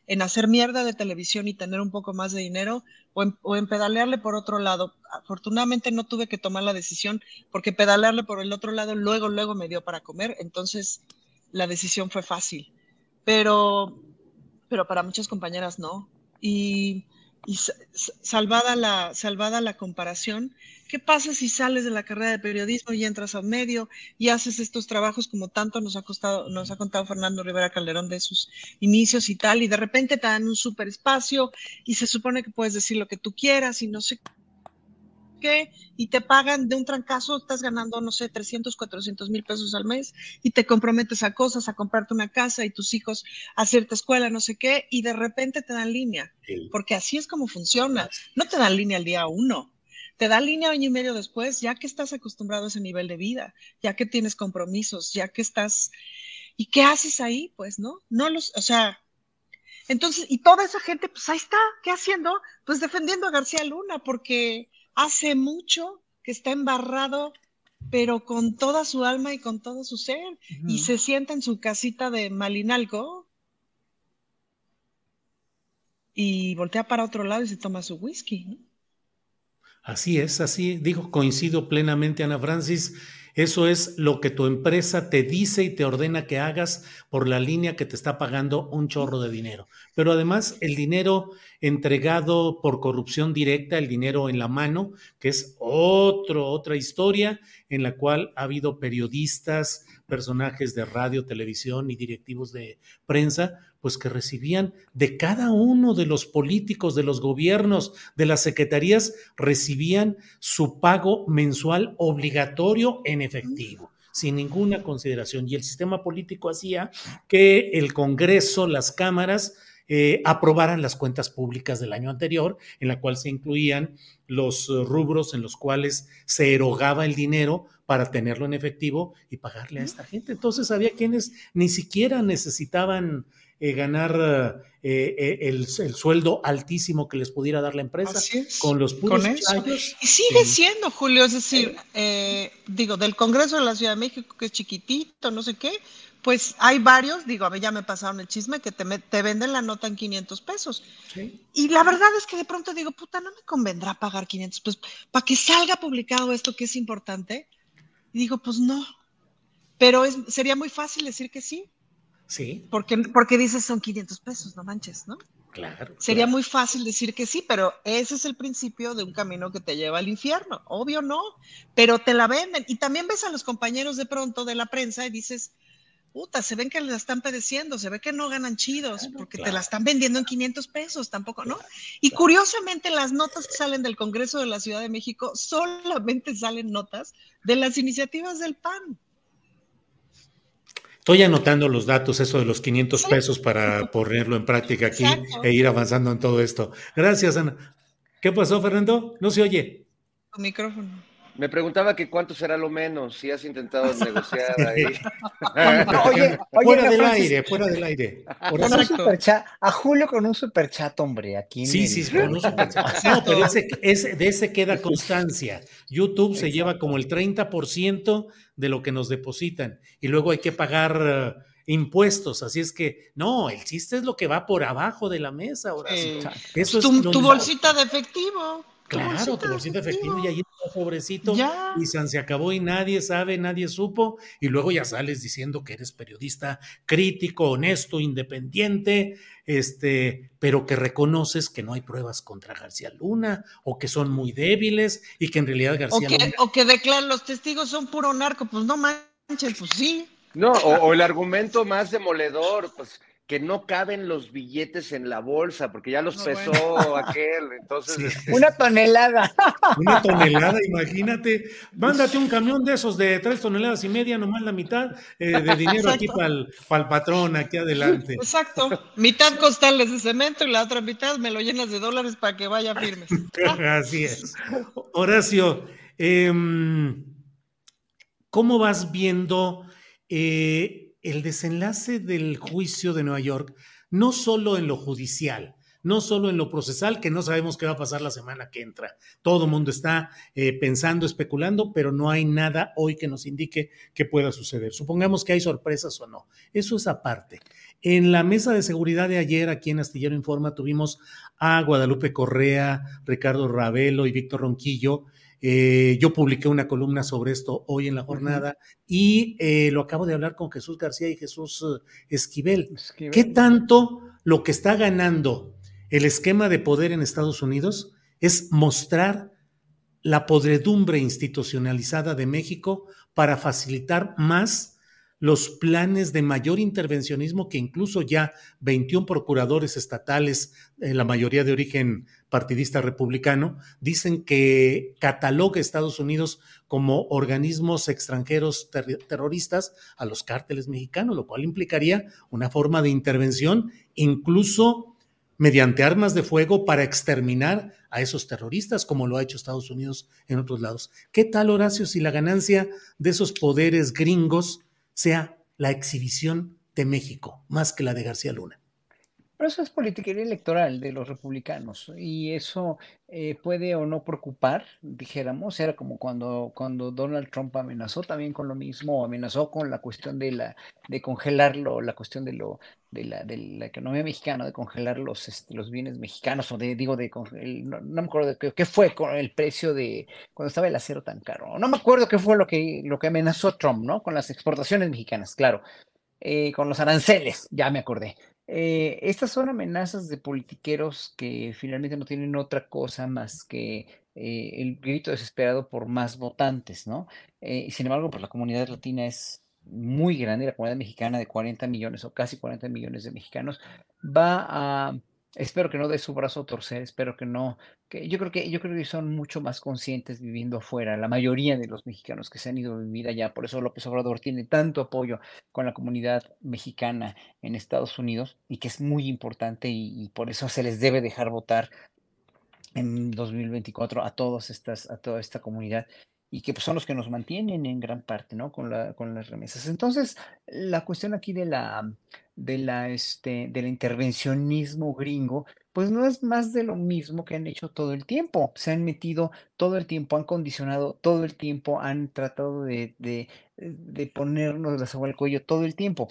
en hacer mierda de televisión y tener un poco más de dinero o en, pedalearle por otro lado. Afortunadamente no tuve que tomar la decisión porque pedalearle por el otro lado luego, luego me dio para comer, entonces la decisión fue fácil. Pero, pero para muchas compañeras no. Y y salvada la, salvada la comparación, ¿qué pasa si sales de la carrera de periodismo y entras a medio y haces estos trabajos como tanto nos ha costado, nos ha contado Fernando Rivera Calderón de sus inicios y tal, y de repente te dan un super espacio y se supone que puedes decir lo que tú quieras y no sé qué, y te pagan de un trancazo, estás ganando, no sé, 300, 400 mil pesos al mes y te comprometes a cosas, a comprarte una casa y tus hijos a cierta escuela, no sé qué, y de repente te dan línea, porque así es como funciona. No te dan línea el día uno, te dan línea año y medio después, ya que estás acostumbrado a ese nivel de vida, ya que tienes compromisos, ya que estás... ¿Y qué haces ahí? Pues, ¿no? No los, o sea, entonces, y toda esa gente, pues ahí está, ¿qué haciendo? Pues defendiendo a García Luna, porque hace mucho que está embarrado, pero con toda su alma y con todo su ser, y se sienta en su casita de Malinalco y voltea para otro lado y se toma su whisky. Así es, así digo, coincido plenamente, Ana Francis. Eso es lo que tu empresa te dice y te ordena que hagas por la línea que te está pagando un chorro de dinero. Pero además el dinero entregado por corrupción directa, el dinero en la mano, que es otro, otra historia en la cual ha habido periodistas, personajes de radio, televisión y directivos de prensa pues que recibían de cada uno de los políticos, de los gobiernos, de las secretarías, recibían su pago mensual obligatorio en efectivo sin ninguna consideración. Y el sistema político hacía que el Congreso, las cámaras, eh, aprobaran las cuentas públicas del año anterior, en la cual se incluían los rubros en los cuales se erogaba el dinero para tenerlo en efectivo y pagarle a esta gente. Entonces había quienes ni siquiera necesitaban eh, ganar eh, eh, el, sueldo altísimo que les pudiera dar la empresa con los puros Y sigue siendo, Julio, es decir, digo, del Congreso de la Ciudad de México, que es chiquitito, no sé qué, pues hay varios, digo, a ver, ya me pasaron el chisme, que te, te venden la nota en 500 pesos. Y la verdad es que de pronto digo, puta, no me convendrá pagar 500 pesos para que salga publicado esto que es importante. Y digo, pues no. Pero es, sería muy fácil decir que sí. Sí. Porque, porque dices son 500 pesos, no manches, ¿no? Claro. Sería muy fácil decir que sí, pero ese es el principio de un camino que te lleva al infierno. Obvio no, pero te la venden. Y también ves a los compañeros de pronto de la prensa y dices, puta, se ven que la están padeciendo, se ve que no ganan chidos, porque te la están vendiendo en 500 pesos, tampoco, ¿no? Y curiosamente las notas que salen del Congreso de la Ciudad de México solamente salen notas de las iniciativas del PAN. Estoy anotando los datos, eso de los 500 pesos para ponerlo en práctica aquí e ir avanzando en todo esto. Gracias, Ana. ¿Qué pasó, Fernando? No se oye. Tu micrófono. Me preguntaba que cuánto será lo menos, si has intentado negociar ahí. oye, fuera del aire, fuera del aire. a Julio con un superchat, hombre, aquí. Sí, sí, con un superchat. No, pero ese, de ese queda constancia. YouTube se lleva como el 30% de lo que nos depositan y luego hay que pagar eh, impuestos, así es que no, el chiste es lo que va por abajo de la mesa ahora. Eso tu, tu bolsita de efectivo. Claro, tu bolsita efectivo y ahí está sobrecito y se acabó y nadie sabe, nadie supo y luego ya sales diciendo que eres periodista crítico, honesto, independiente, este, pero que reconoces que no hay pruebas contra García Luna o que son muy débiles y que en realidad García o que, Luna o que declaran los testigos son puro narco, pues no manches, pues sí. No, o, o el argumento más demoledor, pues que no caben los billetes en la bolsa, porque ya los pesó aquel, entonces... Este, Una tonelada. Una tonelada, imagínate. Mándate un camión de esos de tres toneladas y media, nomás la mitad eh, de dinero aquí para el, patrón, aquí adelante. Exacto. Mitad costales de cemento y la otra mitad me lo llenas de dólares para que vaya firmes. Así es. Horacio, em, ¿cómo vas viendo... Eh, el desenlace del juicio de Nueva York, no solo en lo judicial, no solo en lo procesal, que no sabemos qué va a pasar la semana que entra. Todo el mundo está eh, pensando, especulando, pero no hay nada hoy que nos indique que pueda suceder. Supongamos que hay sorpresas o no. Eso es aparte. En la mesa de seguridad de ayer, aquí en Astillero Informa, tuvimos a Guadalupe Correa, Ricardo Ravelo y Víctor Ronquillo, eh, yo publiqué una columna sobre esto hoy en la jornada y eh, lo acabo de hablar con Jesús García y Jesús eh, Esquivel. ¿Qué tanto lo que está ganando el esquema de poder en Estados Unidos es mostrar la podredumbre institucionalizada de México para facilitar más los planes de mayor intervencionismo que incluso ya 21 procuradores estatales, la mayoría de origen partidista republicano, dicen que cataloga Estados Unidos como organismos extranjeros terroristas a los cárteles mexicanos, lo cual implicaría una forma de intervención incluso mediante armas de fuego para exterminar a esos terroristas, como lo ha hecho Estados Unidos en otros lados. ¿Qué tal, Horacio, si la ganancia de esos poderes gringos sea la exhibición de México, más que la de García Luna? Pero eso es politiquería electoral de los republicanos y eso eh, puede o no preocupar, dijéramos, era como cuando, cuando Donald Trump amenazó también con lo mismo, amenazó con la cuestión de la de congelarlo, la cuestión de lo de la, de la economía mexicana, de congelar los, este, los bienes mexicanos, o de, digo, de no, me acuerdo qué, qué fue con el precio de cuando estaba el acero tan caro. No me acuerdo qué fue lo que, lo que amenazó Trump, ¿no? Con las exportaciones mexicanas, claro. Eh, con los aranceles, ya me acordé. Eh, estas son amenazas de politiqueros que finalmente no tienen otra cosa más que eh, el grito desesperado por más votantes, ¿no? Eh, y sin embargo, pues la comunidad latina es muy grande, la comunidad mexicana de 40 millones o casi 40 millones de mexicanos va a Espero que no dé su brazo a torcer, espero que no, que yo creo que yo creo que son mucho más conscientes viviendo afuera, la mayoría de los mexicanos que se han ido a vivir allá, por eso López Obrador tiene tanto apoyo con la comunidad mexicana en Estados Unidos y que es muy importante y, y por eso se les debe dejar votar en 2024 a todas estas a toda esta comunidad y que pues, son los que nos mantienen en gran parte, ¿no? Con, la, con las remesas. Entonces, la cuestión aquí de la, de la, este, del intervencionismo gringo, pues no es más de lo mismo que han hecho todo el tiempo. Se han metido todo el tiempo, han condicionado todo el tiempo, han tratado de, de, de ponernos la soga al cuello todo el tiempo.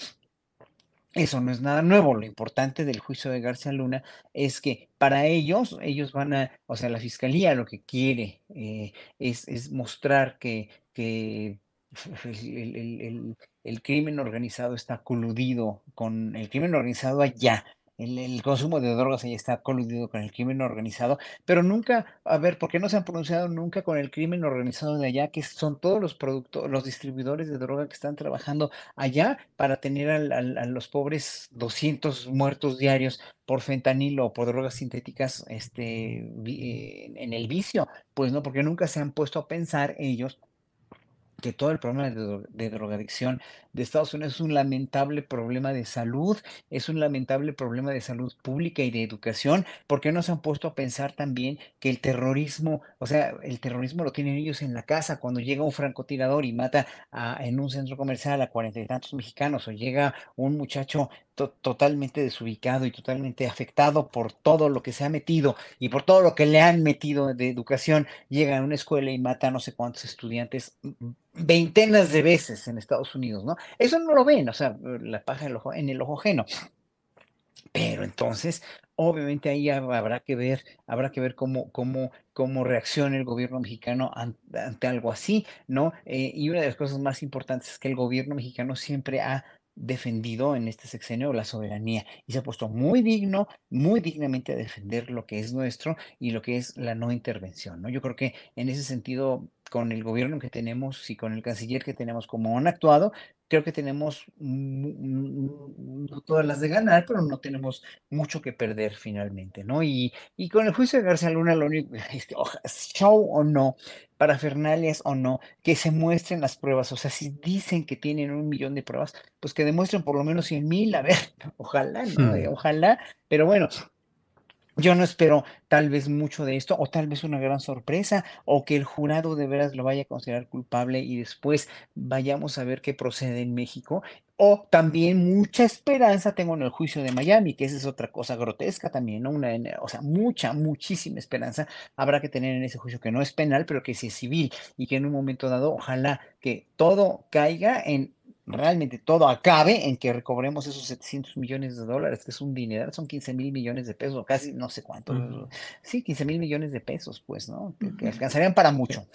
Eso no es nada nuevo. Lo importante del juicio de García Luna es que para ellos, ellos van a, o sea, la fiscalía lo que quiere eh, es, es, mostrar que, que el, crimen organizado está coludido con el crimen organizado allá el, consumo de drogas ahí está coludido con el crimen organizado, pero nunca, a ver, ¿por qué no se han pronunciado nunca con el crimen organizado de allá, que son todos los productos, los distribuidores de droga que están trabajando allá para tener a los pobres 200 muertos diarios por fentanilo o por drogas sintéticas este, en el vicio? Pues no, porque nunca se han puesto a pensar ellos que todo el problema de, drogadicción de Estados Unidos es un lamentable problema de salud, es un lamentable problema de salud pública y de educación, porque no se han puesto a pensar también que el terrorismo, o sea, el terrorismo lo tienen ellos en la casa, cuando llega un francotirador y mata en un centro comercial a cuarenta y tantos mexicanos, o llega un muchacho totalmente desubicado y totalmente afectado por todo lo que se ha metido y por todo lo que le han metido de educación, llega a una escuela y mata a no sé cuántos estudiantes veintenas de veces en Estados Unidos, ¿no? Eso no lo ven, o sea, la paja en el ojo, en el ojo ajeno. Pero entonces, obviamente ahí habrá que ver, habrá que ver cómo, cómo, cómo reacciona el gobierno mexicano ante, algo así, ¿no? Eh, y una de las cosas más importantes es que el gobierno mexicano siempre ha defendido en este sexenio la soberanía y se ha puesto muy digno, muy dignamente a defender lo que es nuestro y lo que es la no intervención, ¿no? Yo creo que en ese sentido, con el gobierno que tenemos y con el canciller que tenemos, como han actuado, creo que tenemos no todas las de ganar, pero no tenemos mucho que perder finalmente, ¿no? Y, y con el juicio de García Luna, lo único es que, show o no, para Fernández o no, que se muestren las pruebas. O sea, si dicen que tienen un millón de pruebas, pues que demuestren por lo menos 100 mil, a ver, ojalá, ¿no? Hmm. Ojalá, pero bueno, yo no espero tal vez mucho de esto, o tal vez una gran sorpresa, o que el jurado de veras lo vaya a considerar culpable y después vayamos a ver qué procede en México. O también mucha esperanza tengo en el juicio de Miami, que esa es otra cosa grotesca también, ¿no? Una, o sea, mucha, muchísima esperanza habrá que tener en ese juicio que no es penal, pero que sí es civil y que en un momento dado, ojalá que todo caiga en realmente todo acabe en que recobremos esos 700 millones de dólares, que es un dinero, son 15 mil millones de pesos, casi no sé cuánto. Sí, 15 mil millones de pesos, pues, ¿no? Que, alcanzarían para mucho.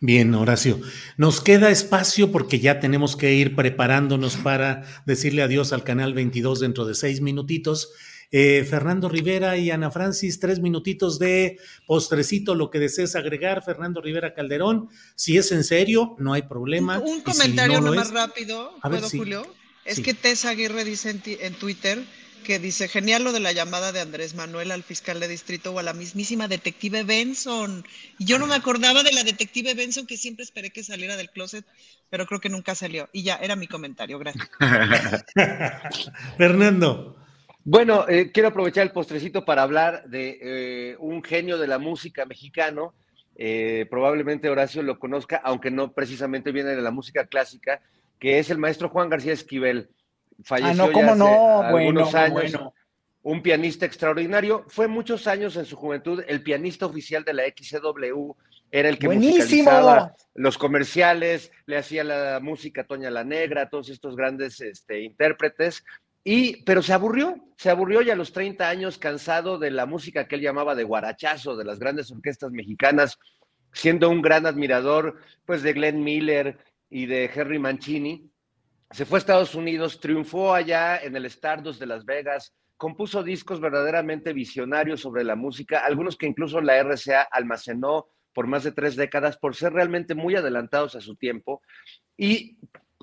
Bien, Horacio. Nos queda espacio porque ya tenemos que ir preparándonos para decirle adiós al canal 22 dentro de seis minutitos. Eh, Fernando Rivera y Ana Francis, tres minutitos de postrecito, lo que desees agregar, Fernando Rivera Calderón. Si es en serio, no hay problema. Un, comentario más rápido, ¿puedo, Julio? Es que Tessa Aguirre dice en, Twitter que dice, genial lo de la llamada de Andrés Manuel al fiscal de distrito o a la mismísima detective Benson. Y yo no me acordaba de la detective Benson que siempre esperé que saliera del closet, pero creo que nunca salió. Y ya, era mi comentario, gracias. Fernando. Bueno, eh, quiero aprovechar el postrecito para hablar de eh, un genio de la música mexicano. Eh, probablemente Horacio lo conozca, aunque no precisamente viene de la música clásica, que es el maestro Juan García Esquivel. Falleció ah, no, ¿cómo no? algunos años. Un pianista extraordinario. Fue muchos años en su juventud el pianista oficial de la XCW. Era el que musicalizaba los comerciales, le hacía la música a Toña la Negra, todos estos grandes este, intérpretes. Y, pero se aburrió, se aburrió ya a los 30 años, cansado de la música que él llamaba de guarachazo, de las grandes orquestas mexicanas, siendo un gran admirador, pues, de Glenn Miller y de Henry Mancini. Se fue a Estados Unidos, triunfó allá en el Stardust de Las Vegas, compuso discos verdaderamente visionarios sobre la música, algunos que incluso la RCA almacenó por más de tres décadas por ser realmente muy adelantados a su tiempo. Y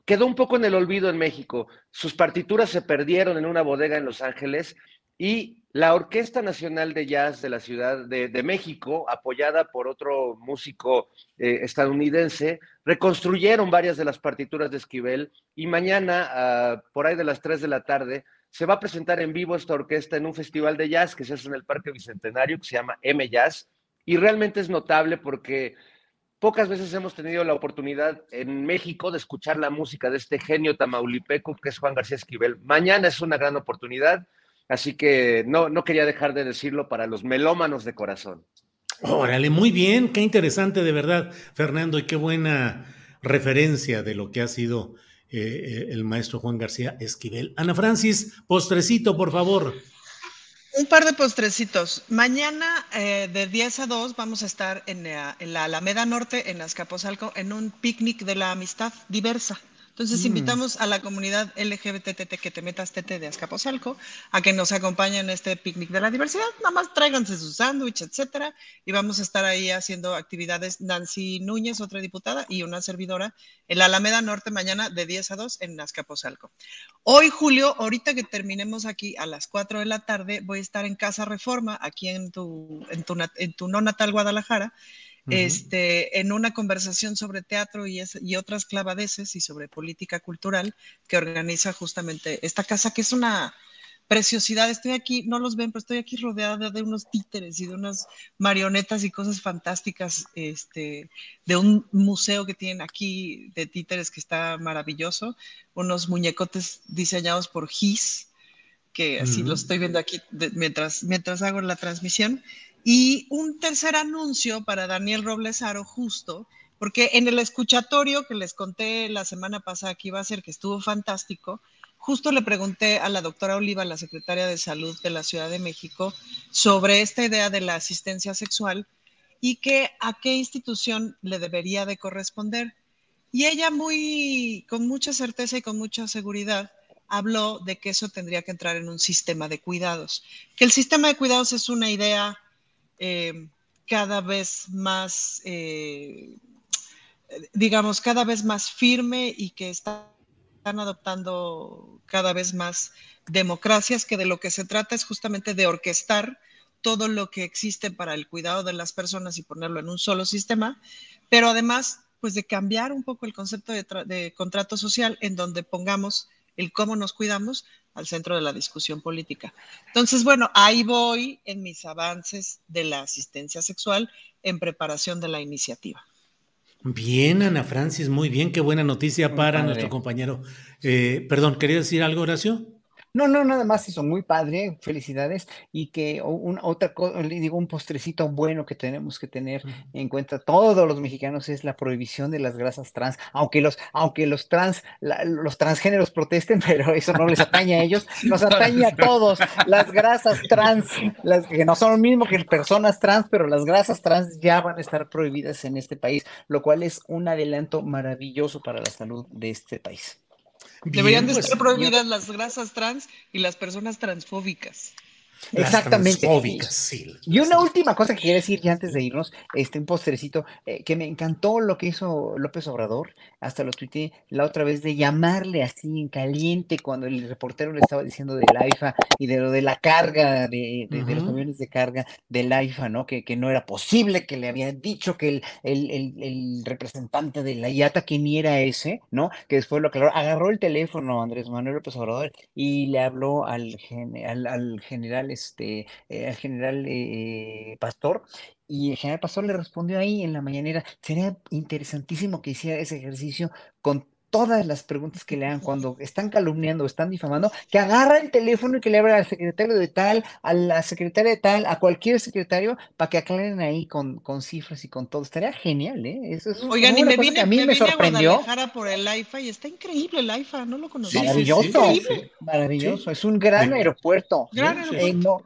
quedó un poco en el olvido en México. Sus partituras se perdieron en una bodega en Los Ángeles y la Orquesta Nacional de Jazz de la Ciudad de, México, apoyada por otro músico eh, estadounidense, reconstruyeron varias de las partituras de Esquivel y mañana, por ahí de las 3 de la tarde, se va a presentar en vivo esta orquesta en un festival de jazz que se hace en el Parque Bicentenario, que se llama M Jazz, y realmente es notable porque Pocas veces hemos tenido la oportunidad en México de escuchar la música de este genio tamaulipeco que es Juan García Esquivel. Mañana es una gran oportunidad, así que no, no quería dejar de decirlo para los melómanos de corazón. Órale, muy bien, qué interesante de verdad, Fernando, y qué buena referencia de lo que ha sido eh, eh, el maestro Juan García Esquivel. Ana Francis, postrecito, por favor. Un par de postrecitos. Mañana eh, de 10 a 2 vamos a estar en, la, en la Alameda Norte, en Azcapotzalco, en un picnic de la amistad diversa. Entonces mm. invitamos a la comunidad LGBTT que te metas TT de Azcapotzalco a que nos acompañen en este picnic de la diversidad. Nada más tráiganse su sándwich, etcétera, y vamos a estar ahí haciendo actividades. Nancy Núñez, otra diputada, y una servidora en la Alameda Norte mañana de 10 a 2 en Azcapotzalco. Hoy, Julio, ahorita que terminemos aquí a las 4 de la tarde, voy a estar en Casa Reforma, aquí en tu, en tu, en tu no natal Guadalajara este, en una conversación sobre teatro y, y otras clavadeces y sobre política cultural que organiza justamente esta casa, que es una preciosidad. Estoy aquí, no los ven, pero estoy aquí rodeada de unos títeres y de unas marionetas y cosas fantásticas, este, de un museo que tienen aquí de títeres que está maravilloso, unos muñecotes diseñados por Gis, que así los estoy viendo aquí mientras, mientras hago la transmisión. Y un tercer anuncio para Daniel Roblesaro, justo, porque en el escuchatorio que les conté la semana pasada que iba a ser, que estuvo fantástico, justo le pregunté a la doctora Oliva, la secretaria de Salud de la Ciudad de México, sobre esta idea de la asistencia sexual y que a qué institución le debería de corresponder. Y ella muy, con mucha certeza y con mucha seguridad, habló de que eso tendría que entrar en un sistema de cuidados, que el sistema de cuidados es una idea eh, cada vez más, eh, digamos, cada vez más firme y que están adoptando cada vez más democracias, que de lo que se trata es justamente de orquestar todo lo que existe para el cuidado de las personas y ponerlo en un solo sistema, pero además, pues de cambiar un poco el concepto de, contrato social en donde pongamos el cómo nos cuidamos al centro de la discusión política. Entonces, bueno, ahí voy en mis avances de la asistencia sexual en preparación de la iniciativa. Bien, Ana Francis, muy bien, qué buena noticia para nuestro compañero. Eh, perdón, ¿quería decir algo, Horacio? No, no, nada más eso, muy padre, felicidades. Y que un, otra cosa, le digo, un postrecito bueno que tenemos que tener en cuenta todos los mexicanos es la prohibición de las grasas trans, aunque los, aunque los trans, los transgéneros protesten, pero eso no les atañe a ellos, nos atañe a todos. Las grasas trans, las que no son lo mismo que personas trans, pero las grasas trans ya van a estar prohibidas en este país, lo cual es un adelanto maravilloso para la salud de este país. Deberían de pues, estar prohibidas las grasas trans y las personas transfóbicas. Exactamente. Y una última cosa que quiero decir ya antes de irnos, este, un postrecito, eh, que me encantó lo que hizo López Obrador, hasta lo tuiteé la otra vez, de llamarle así en caliente cuando el reportero le estaba diciendo del AIFA y de lo de la carga, de, los aviones de carga del AIFA, ¿no? Que, que, no era posible, que le había dicho que el, el, el, representante de la IATA, que ni era ese, ¿no? Que después lo aclaró, agarró el teléfono Andrés Manuel López Obrador y le habló al, al, al general este, eh, al general eh, Pastor, y el general Pastor le respondió ahí en la mañanera, sería interesantísimo que hiciera ese ejercicio con todas las preguntas que le hagan cuando están calumniando o están difamando, que agarra el teléfono y que le abra al secretario de tal, a la secretaria de tal, a cualquier secretario, para que aclaren ahí con, con cifras y con todo. Estaría genial, ¿eh? Eso es Oigan, y me vine, a mí me, sorprendió. A por el AIFA y está increíble el AIFA, no lo conocía. maravilloso, maravilloso. Es un gran aeropuerto. Gran aeropuerto.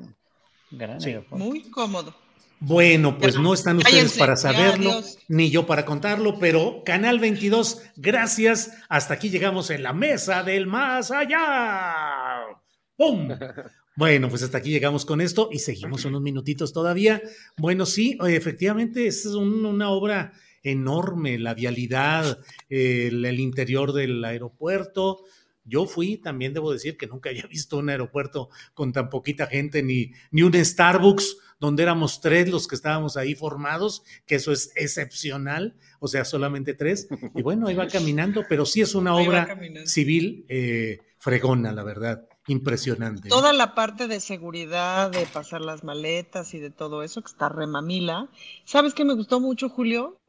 Gran aeropuerto. Muy cómodo. Bueno, pues no están ustedes para saberlo, ni yo para contarlo, pero Canal 22, gracias. Hasta aquí llegamos en la mesa del más allá. ¡Pum! Bueno, pues hasta aquí llegamos con esto y seguimos unos minutitos todavía. Bueno, sí, efectivamente es una obra enorme, la vialidad, el, el interior del aeropuerto. Yo fui, también debo decir que nunca había visto un aeropuerto con tan poquita gente, ni, ni un Starbucks donde éramos tres los que estábamos ahí formados, que eso es excepcional, o sea, solamente tres. Y bueno, ahí va caminando, pero sí es una obra civil eh, fregona, la verdad, impresionante. Toda la parte de seguridad, de pasar las maletas y de todo eso, que está remamila. ¿Sabes qué me gustó mucho, Julio?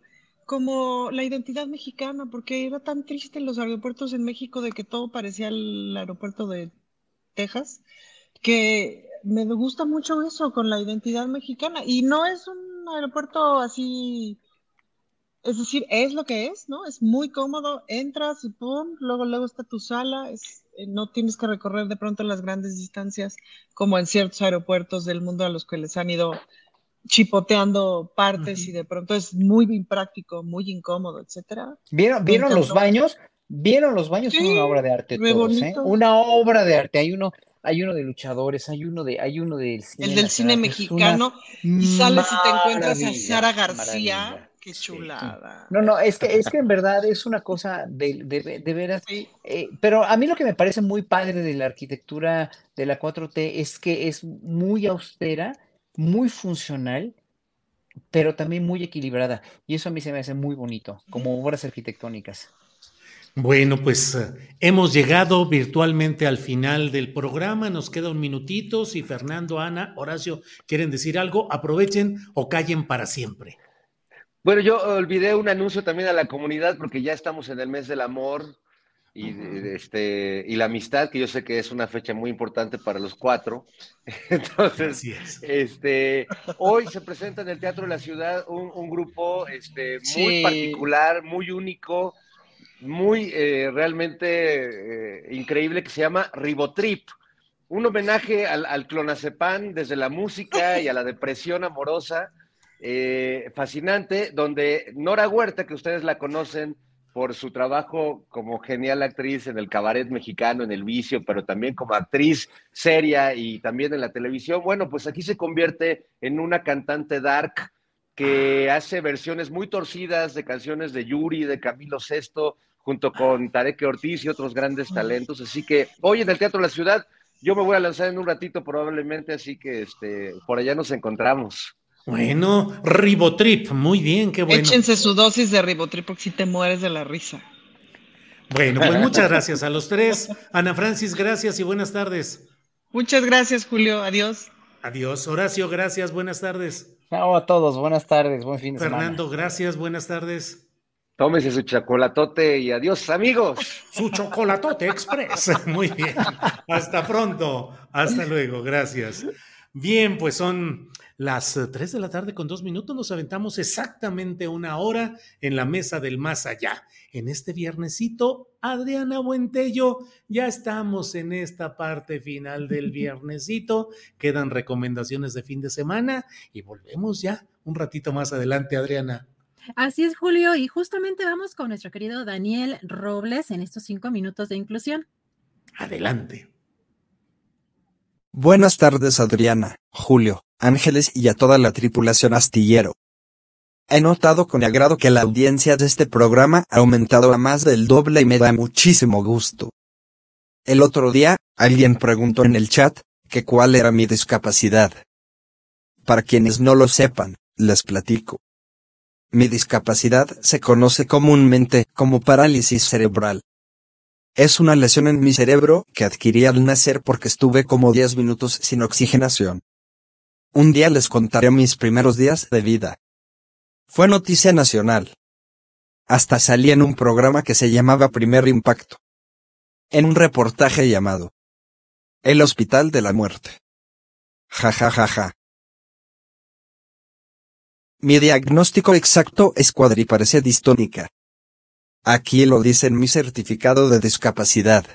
Como la identidad mexicana, porque era tan triste los aeropuertos en México de que todo parecía el aeropuerto de Texas, que me gusta mucho eso con la identidad mexicana. Y no es un aeropuerto así, es decir, es lo que es, ¿no? Es muy cómodo, entras y pum, luego, luego está tu sala, es, eh, no tienes que recorrer de pronto las grandes distancias como en ciertos aeropuertos del mundo a los que les han ido chipoteando partes y de pronto es muy impráctico, muy incómodo, etcétera. ¿Vieron, ¿vieron los baños? ¿Vieron los baños? Son una obra de arte todos, ¿eh? Una obra de arte. Hay uno, hay uno de luchadores, hay uno de, hay uno del cine. El del cine mexicano, y sales y te encuentras a Sara García. Qué chulada. No, no, es que, es que en verdad es una cosa de, de, de veras. Eh, pero a mí lo que me parece muy padre de la arquitectura de la 4T es que es muy austera, muy funcional, pero también muy equilibrada. Y eso a mí se me hace muy bonito, como obras arquitectónicas. Bueno, pues eh, hemos llegado virtualmente al final del programa. Nos queda un minutito. Si Fernando, Ana, Horacio quieren decir algo, aprovechen o callen para siempre. Bueno, yo olvidé un anuncio también a la comunidad porque ya estamos en el mes del amor y, este, y la amistad, que yo sé que es una fecha muy importante para los cuatro. Entonces, este, hoy se presenta en el Teatro de la Ciudad un, grupo este, muy particular, muy único muy eh, realmente eh, increíble que se llama Ribotrip. Un homenaje al, al, clonazepam desde la música y a la depresión amorosa, eh, fascinante, donde Nora Huerta, que ustedes la conocen por su trabajo como genial actriz en el cabaret mexicano, en el vicio, pero también como actriz seria y también en la televisión, bueno, pues aquí se convierte en una cantante dark que hace versiones muy torcidas de canciones de Yuri, de Camilo Sesto, junto con Tarek Ortiz y otros grandes talentos. Así que hoy en el Teatro de la Ciudad, yo me voy a lanzar en un ratito probablemente, así que este, por allá nos encontramos. Bueno, Ribotrip, muy bien, qué bueno. Échense su dosis de Ribotrip porque si te mueres de la risa. Bueno, pues muchas gracias a los tres. Ana Francis, gracias y buenas tardes. Muchas gracias, Julio. Adiós. Adiós. Horacio, gracias, buenas tardes. Chao a todos, buenas tardes, buen fin de Fernando, semana. Fernando, gracias, buenas tardes. Tómese su chocolatote y adiós, amigos. Su chocolatote express. Muy bien. Hasta pronto. Hasta luego. Gracias. Bien, pues son las 3 de la tarde con dos minutos. Nos aventamos exactamente una hora en la mesa del más allá. En este viernesito, Adriana Buentello, ya estamos en esta parte final del viernesito. Quedan recomendaciones de fin de semana y volvemos ya un ratito más adelante, Adriana. Así es, Julio, y justamente vamos con nuestro querido Daniel Robles en estos cinco minutos de inclusión. Adelante. Buenas tardes, Adriana, Julio, Ángeles y a toda la tripulación astillero. He notado con agrado que la audiencia de este programa ha aumentado a más del doble y me da muchísimo gusto. El otro día, alguien preguntó en el chat que cuál era mi discapacidad. Para quienes no lo sepan, les platico. Mi discapacidad se conoce comúnmente como parálisis cerebral. Es una lesión en mi cerebro que adquirí al nacer porque estuve como 10 minutos sin oxigenación. Un día les contaré mis primeros días de vida. Fue noticia nacional. Hasta salí en un programa que se llamaba Primer Impacto. En un reportaje llamado El Hospital de la Muerte. Ja ja ja ja. Mi diagnóstico exacto es cuadriparesia distónica. Aquí lo dice en mi certificado de discapacidad.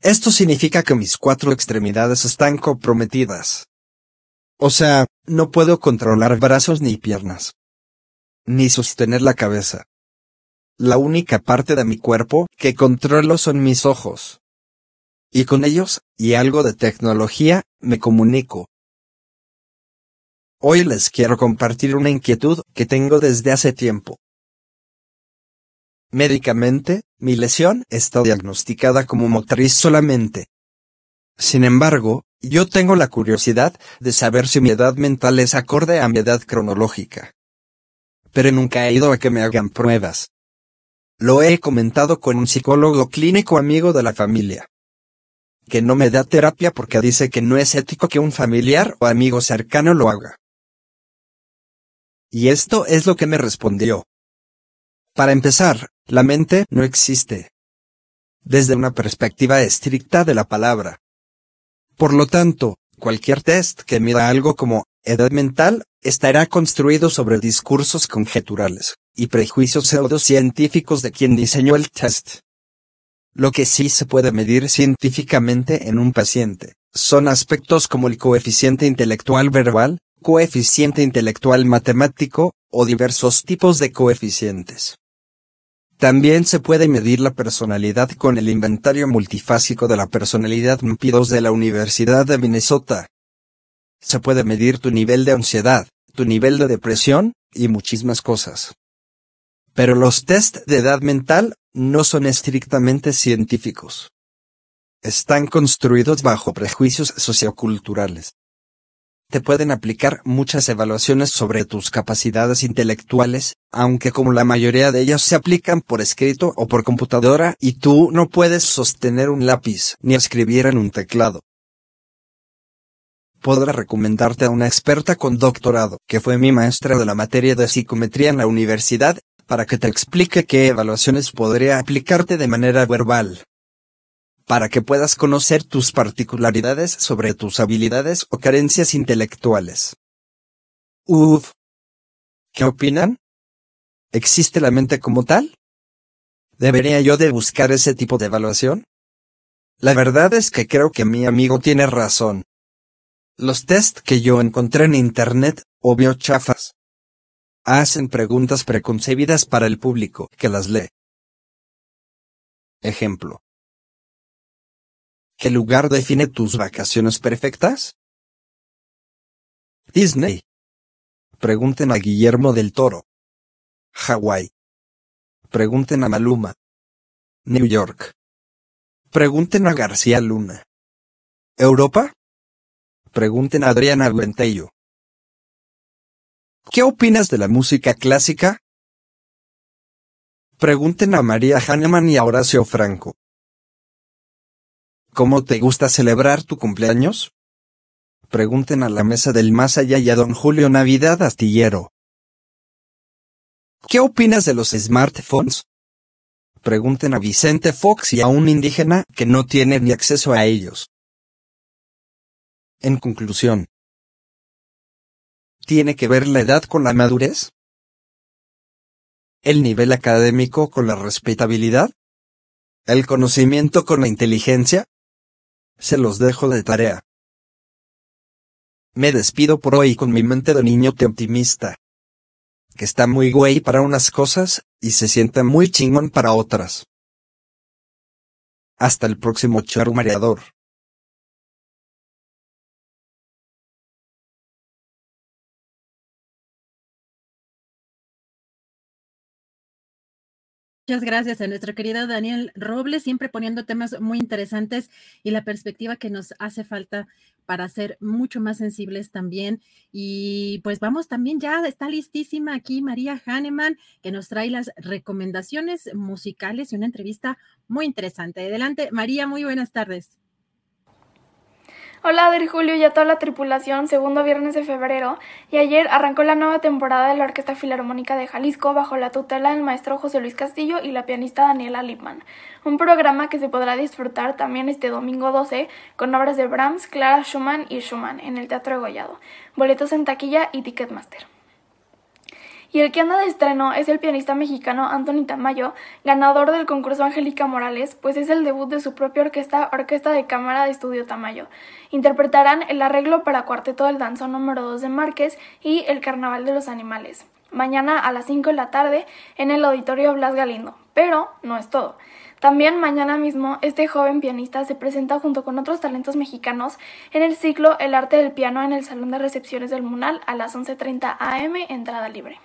Esto significa que mis cuatro extremidades están comprometidas. O sea, no puedo controlar brazos ni piernas. Ni sostener la cabeza. La única parte de mi cuerpo que controlo son mis ojos. Y con ellos, y algo de tecnología, me comunico. Hoy les quiero compartir una inquietud que tengo desde hace tiempo. Médicamente, mi lesión está diagnosticada como motriz solamente. Sin embargo, yo tengo la curiosidad de saber si mi edad mental es acorde a mi edad cronológica. Pero nunca he ido a que me hagan pruebas. Lo he comentado con un psicólogo clínico amigo de la familia. Que no me da terapia porque dice que no es ético que un familiar o amigo cercano lo haga. Y esto es lo que me respondió. Para empezar, la mente no existe. Desde una perspectiva estricta de la palabra. Por lo tanto, cualquier test que mida algo como edad mental estará construido sobre discursos conjeturales y prejuicios pseudocientíficos de quien diseñó el test. Lo que sí se puede medir científicamente en un paciente son aspectos como el coeficiente intelectual verbal, coeficiente intelectual matemático, o diversos tipos de coeficientes. También se puede medir la personalidad con el inventario multifásico de la personalidad MP2 de la Universidad de Minnesota. Se puede medir tu nivel de ansiedad, tu nivel de depresión, y muchísimas cosas. Pero los test de edad mental no son estrictamente científicos. Están construidos bajo prejuicios socioculturales. Te pueden aplicar muchas evaluaciones sobre tus capacidades intelectuales, aunque como la mayoría de ellas se aplican por escrito o por computadora y tú no puedes sostener un lápiz ni escribir en un teclado. Podré recomendarte a una experta con doctorado, que fue mi maestra de la materia de psicometría en la universidad, para que te explique qué evaluaciones podría aplicarte de manera verbal para que puedas conocer tus particularidades sobre tus habilidades o carencias intelectuales. Uf. ¿Qué opinan? ¿Existe la mente como tal? ¿Debería yo de buscar ese tipo de evaluación? La verdad es que creo que mi amigo tiene razón. Los test que yo encontré en internet, obvio chafas. Hacen preguntas preconcebidas para el público que las lee. Ejemplo. ¿Qué lugar define tus vacaciones perfectas? Disney. Pregunten a Guillermo del Toro. Hawái. Pregunten a Maluma. New York. Pregunten a García Luna. ¿Europa? Pregunten a Adriana Buentello. ¿Qué opinas de la música clásica? Pregunten a María Hahnemann y a Horacio Franco. ¿Cómo te gusta celebrar tu cumpleaños? Pregunten a la mesa del más allá y a don Julio Navidad Astillero. ¿Qué opinas de los smartphones? Pregunten a Vicente Fox y a un indígena que no tiene ni acceso a ellos. En conclusión, ¿tiene que ver la edad con la madurez? ¿El nivel académico con la respetabilidad? ¿El conocimiento con la inteligencia? Se los dejo de tarea. Me despido por hoy con mi mente de niño optimista. Que está muy güey para unas cosas, y se siente muy chingón para otras. Hasta el próximo charro mareador. Muchas gracias a nuestro querido Daniel Robles, siempre poniendo temas muy interesantes y la perspectiva que nos hace falta para ser mucho más sensibles también. Y pues vamos también, ya está listísima aquí María Hahnemann, que nos trae las recomendaciones musicales y una entrevista muy interesante. Adelante, María, muy buenas tardes. Hola, Adri Julio y a toda la tripulación, segundo viernes de febrero, y ayer arrancó la nueva temporada de la Orquesta Filarmónica de Jalisco bajo la tutela del maestro José Luis Castillo y la pianista Daniela Lipman. Un programa que se podrá disfrutar también este domingo 12 con obras de Brahms, Clara Schumann y Schumann en el Teatro de Gollado. Boletos en taquilla y Ticketmaster. Y el que anda de estreno es el pianista mexicano Anthony Tamayo, ganador del concurso Angélica Morales, pues es el debut de su propia orquesta, Orquesta de Cámara de Estudio Tamayo. Interpretarán el arreglo para cuarteto del danzón número 2 de Márquez y el Carnaval de los Animales. Mañana a las 5 de la tarde en el Auditorio Blas Galindo. Pero no es todo. También mañana mismo este joven pianista se presenta junto con otros talentos mexicanos en el ciclo El arte del piano en el Salón de Recepciones del Munal a las 11.30 am, entrada libre.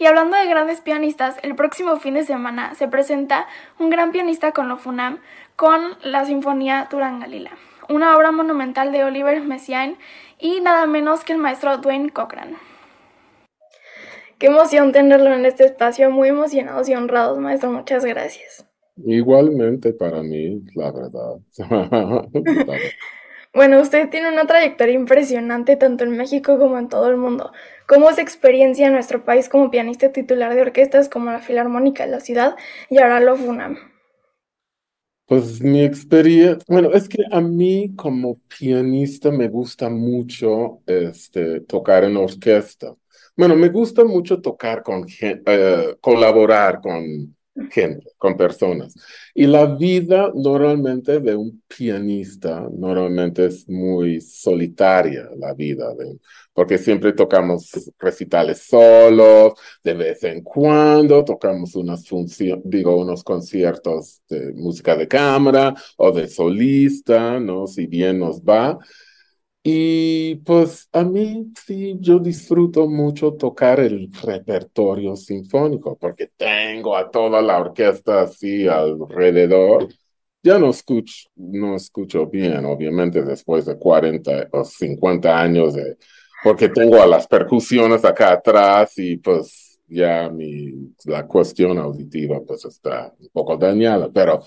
Y hablando de grandes pianistas, el próximo fin de semana se presenta un gran pianista con lo FUNAM con la Sinfonía Turangalila, una obra monumental de Oliver Messiaen y nada menos que el maestro Dwayne Cochran. Qué emoción tenerlo en este espacio, muy emocionados y honrados, maestro, muchas gracias. Igualmente para mí, la verdad. bueno, usted tiene una trayectoria impresionante tanto en México como en todo el mundo. ¿Cómo es experiencia en nuestro país como pianista titular de orquestas como la Filarmónica de la Ciudad y ahora lo FUNAM? Pues mi experiencia, bueno, es que a mí como pianista me gusta mucho este, tocar en orquesta. Bueno, me gusta mucho tocar con gente, colaborar con gente, con personas. Y la vida normalmente de un pianista, normalmente es muy solitaria la vida porque siempre tocamos recitales solos, de vez en cuando tocamos unas funciones, digo, unos conciertos de música de cámara o de solista, ¿no? Si bien nos va. Y pues a mí sí, yo disfruto mucho tocar el repertorio sinfónico, porque tengo a toda la orquesta así alrededor. Ya no escucho, no escucho bien, obviamente, después de 40 o 50 años de porque tengo a las percusiones acá atrás y pues ya mi, la cuestión auditiva pues está un poco dañada, pero,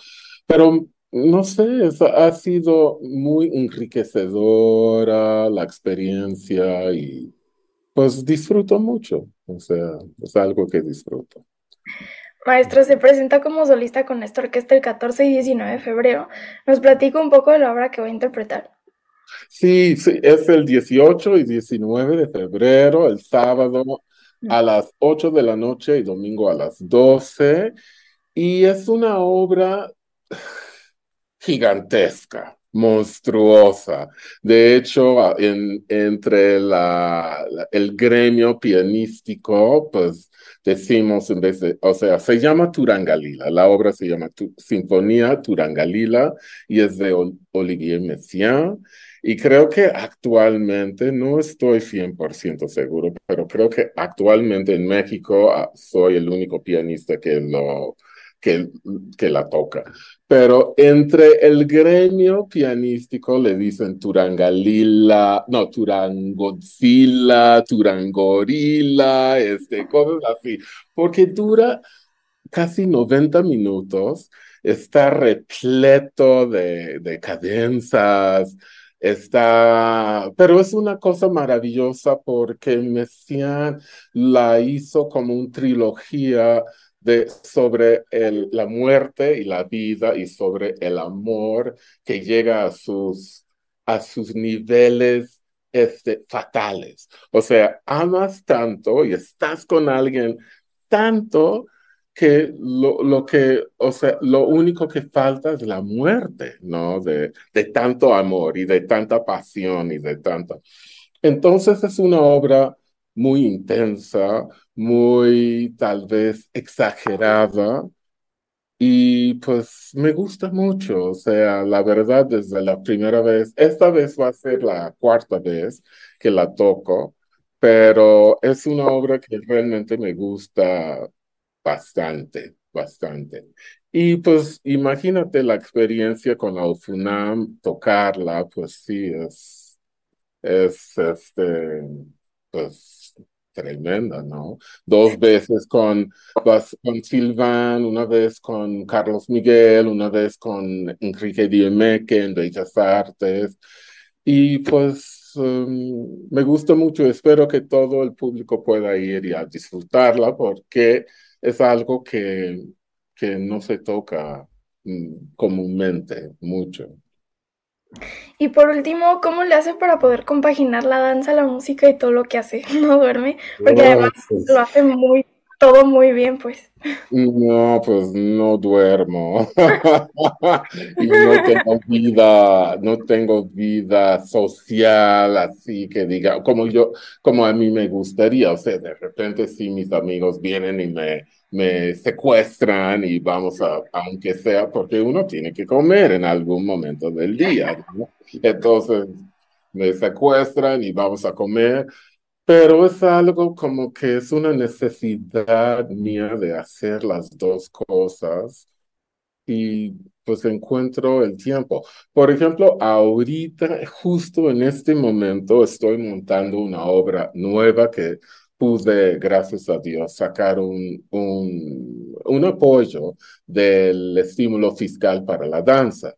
pero no sé, ha sido muy enriquecedora la experiencia y pues disfruto mucho, o sea, es algo que disfruto. Maestro, se presenta como solista con esta orquesta el 14 y 19 de febrero. ¿Nos platica un poco de la obra que va a interpretar? Sí, sí, es el 18 y 19 de febrero, el sábado a las 8 de la noche y domingo a las 12. Y es una obra gigantesca, monstruosa. De hecho, en, entre el gremio pianístico, pues decimos en vez de, o sea, se llama Turangalila, la obra se llama Sinfonía Turangalila y es de Olivier Messiaen. Y creo que actualmente, no estoy 100% seguro, pero creo que actualmente en México ah, soy el único pianista que lo, que, que, la toca. Pero entre el gremio pianístico le dicen Turangalila, no, Turangodzilla, Turangorila, este, cosas así, porque dura casi 90 minutos, está repleto de, de cadenzas, Está, pero es una cosa maravillosa porque Messiaen la hizo como una trilogía de, sobre la muerte y la vida y sobre el amor que llega a sus, a sus niveles este, fatales. O sea, amas tanto y estás con alguien tanto que lo, lo, que, o sea, lo único que falta es la muerte, ¿no? De, de tanto amor y de tanta pasión y de tanto. Entonces es una obra muy intensa, muy tal vez exagerada y pues me gusta mucho, o sea, la verdad desde la primera vez, esta vez va a ser la cuarta vez que la toco, pero es una obra que realmente me gusta bastante, bastante. Y pues imagínate la experiencia con la UFUNAM, tocarla, pues sí, es, es este, pues tremenda, ¿no? Dos veces con, con Silvan, una vez con Carlos Miguel, una vez con Enrique Diemeque en Bellas Artes. Y pues um, me gusta mucho, espero que todo el público pueda ir y a disfrutarla porque es algo que, que no se toca mm, comúnmente mucho. Y por último, ¿cómo le hace para poder compaginar la danza, la música y todo lo que hace? ¿No duerme? Porque además pues lo hace muy todo muy bien, pues. No, pues no duermo. y no tengo vida, no tengo vida social, así que diga, como yo, como a mí me gustaría. O sea, de repente sí mis amigos vienen y me, me secuestran y vamos a, aunque sea, porque uno tiene que comer en algún momento del día. Entonces me secuestran y vamos a comer pero es algo como que es una necesidad mía de hacer las dos cosas y pues encuentro el tiempo. Por ejemplo, ahorita, justo en este momento, estoy montando una obra nueva que pude, gracias a Dios, sacar un, un, un apoyo del estímulo fiscal para la danza.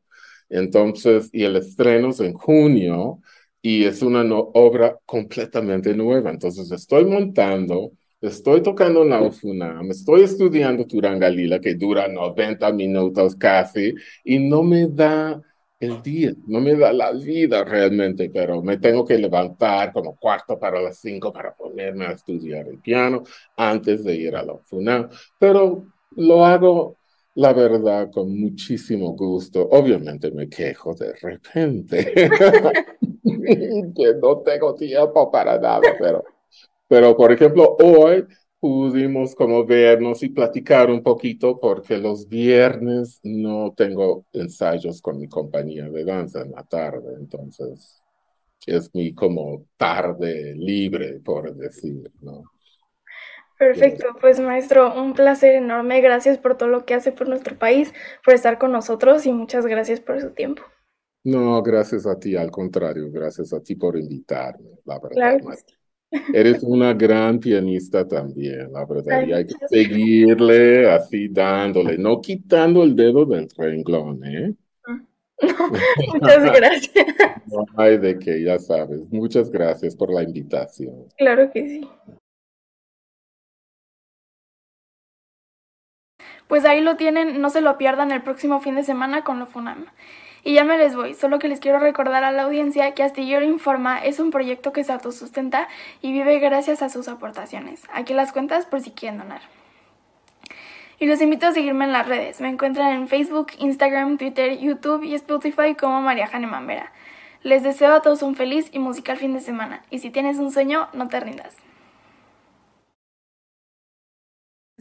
Entonces, y el estreno es en junio y es una obra completamente nueva. Entonces estoy montando, estoy tocando me estoy estudiando Turangalila, que dura 90 minutos casi, y no me da el día, no me da la vida realmente, pero me tengo que levantar como cuarto para las cinco para ponerme a estudiar el piano antes de ir a la UFUNAM, pero lo hago la verdad, con muchísimo gusto. Obviamente me quejo de repente, que no tengo tiempo para nada, pero, pero por ejemplo, hoy pudimos como vernos y platicar un poquito porque los viernes no tengo ensayos con mi compañía de danza en la tarde, entonces es mi como tarde libre, por decir, ¿no? Perfecto, pues maestro, un placer enorme. Gracias por todo lo que hace por nuestro país, por estar con nosotros y muchas gracias por su tiempo. No, gracias a ti, al contrario, gracias a ti por invitarme, la verdad. Eres una gran pianista también, la verdad, y hay que seguirle así dándole, no quitando el dedo del renglón, ¿eh? muchas gracias. No hay de qué, ya sabes. Muchas gracias por la invitación. Claro que sí. Pues ahí lo tienen, no se lo pierdan el próximo fin de semana con lo FUNAM. Y ya me les voy, solo que les quiero recordar a la audiencia que Astillero Informa es un proyecto que se autosustenta y vive gracias a sus aportaciones. Aquí las cuentas por si quieren donar. Y los invito a seguirme en las redes. Me encuentran en Facebook, Instagram, Twitter, YouTube y Spotify como María Hahnemann Vera. Les deseo a todos un feliz y musical fin de semana. Y si tienes un sueño, no te rindas.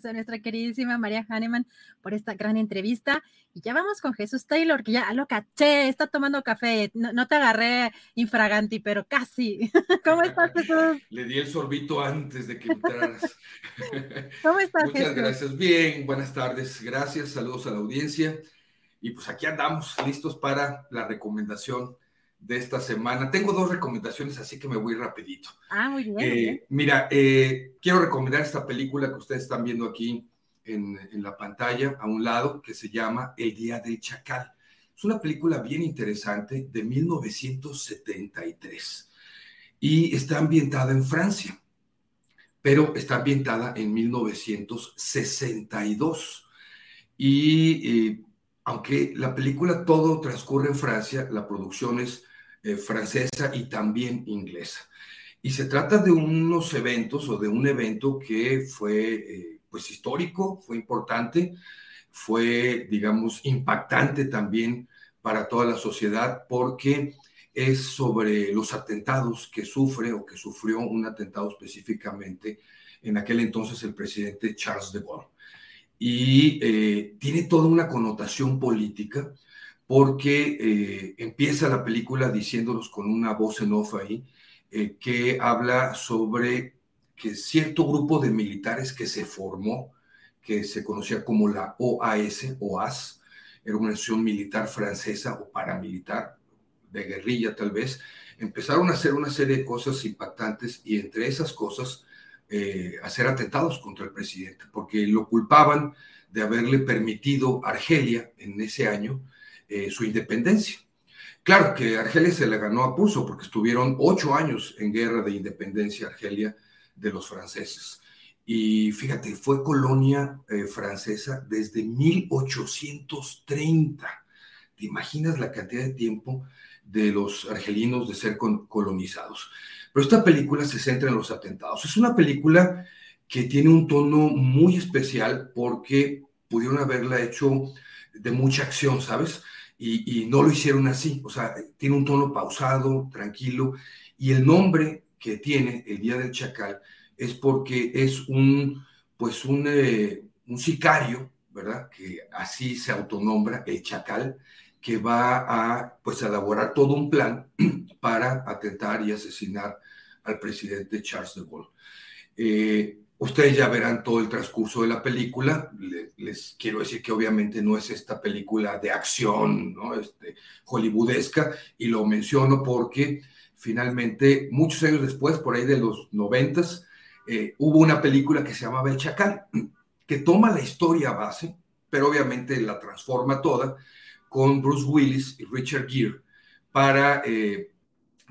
A nuestra queridísima María Hahnemann por esta gran entrevista. Y ya vamos con Jesús Taylor, que ya lo caché, está tomando café. No, te agarré infraganti, pero casi. ¿Cómo estás, Jesús? Le di el sorbito antes de que entraras. ¿Cómo estás, Muchas gracias. Bien, buenas tardes. Gracias, saludos a la audiencia. Y pues aquí andamos, listos para la recomendación de esta semana. Tengo dos recomendaciones, así que me voy rapidito. Ah, muy bien. Eh, mira, eh, quiero recomendar esta película que ustedes están viendo aquí en, en, la pantalla, a un lado, que se llama El Día del Chacal. Es una película bien interesante de 1973 y está ambientada en Francia, pero está ambientada en 1962. Y eh, aunque la película todo transcurre en Francia, la producción es eh, francesa y también inglesa. Y se trata de unos eventos o de un evento que fue eh, pues histórico, fue importante, fue, digamos, impactante también para toda la sociedad porque es sobre los atentados que sufre o que sufrió un atentado específicamente en aquel entonces el presidente Charles de Gaulle. Y eh, tiene toda una connotación política porque eh, empieza la película diciéndonos con una voz en off ahí, eh, que habla sobre que cierto grupo de militares que se formó, que se conocía como la OAS, OAS, era una nación militar francesa o paramilitar, de guerrilla tal vez, empezaron a hacer una serie de cosas impactantes y entre esas cosas eh, hacer atentados contra el presidente, porque lo culpaban de haberle permitido Argelia en ese año eh, su independencia. Claro que Argelia se le ganó a pulso porque estuvieron ocho años en guerra de independencia Argelia de los franceses. Y fíjate, fue colonia eh, francesa desde 1830. ¿Te imaginas la cantidad de tiempo de los argelinos de ser colonizados? Pero esta película se centra en los atentados. Es una película que tiene un tono muy especial porque pudieron haberla hecho de mucha acción, ¿sabes? Y, no lo hicieron así, o sea, tiene un tono pausado, tranquilo, y el nombre que tiene el Día del Chacal es porque es un, pues un, eh, sicario, ¿verdad? Que así se autonombra, el Chacal, que va a, pues, elaborar todo un plan para atentar y asesinar al presidente Charles de Gaulle. Eh, Ustedes ya verán todo el transcurso de la película. Les, quiero decir que obviamente no es esta película de acción, ¿no? Este, hollywoodesca, y lo menciono porque finalmente, muchos años después, por ahí de los noventas, eh, hubo una película que se llamaba El Chacal, que toma la historia base, pero obviamente la transforma toda, con Bruce Willis y Richard Gere, para eh,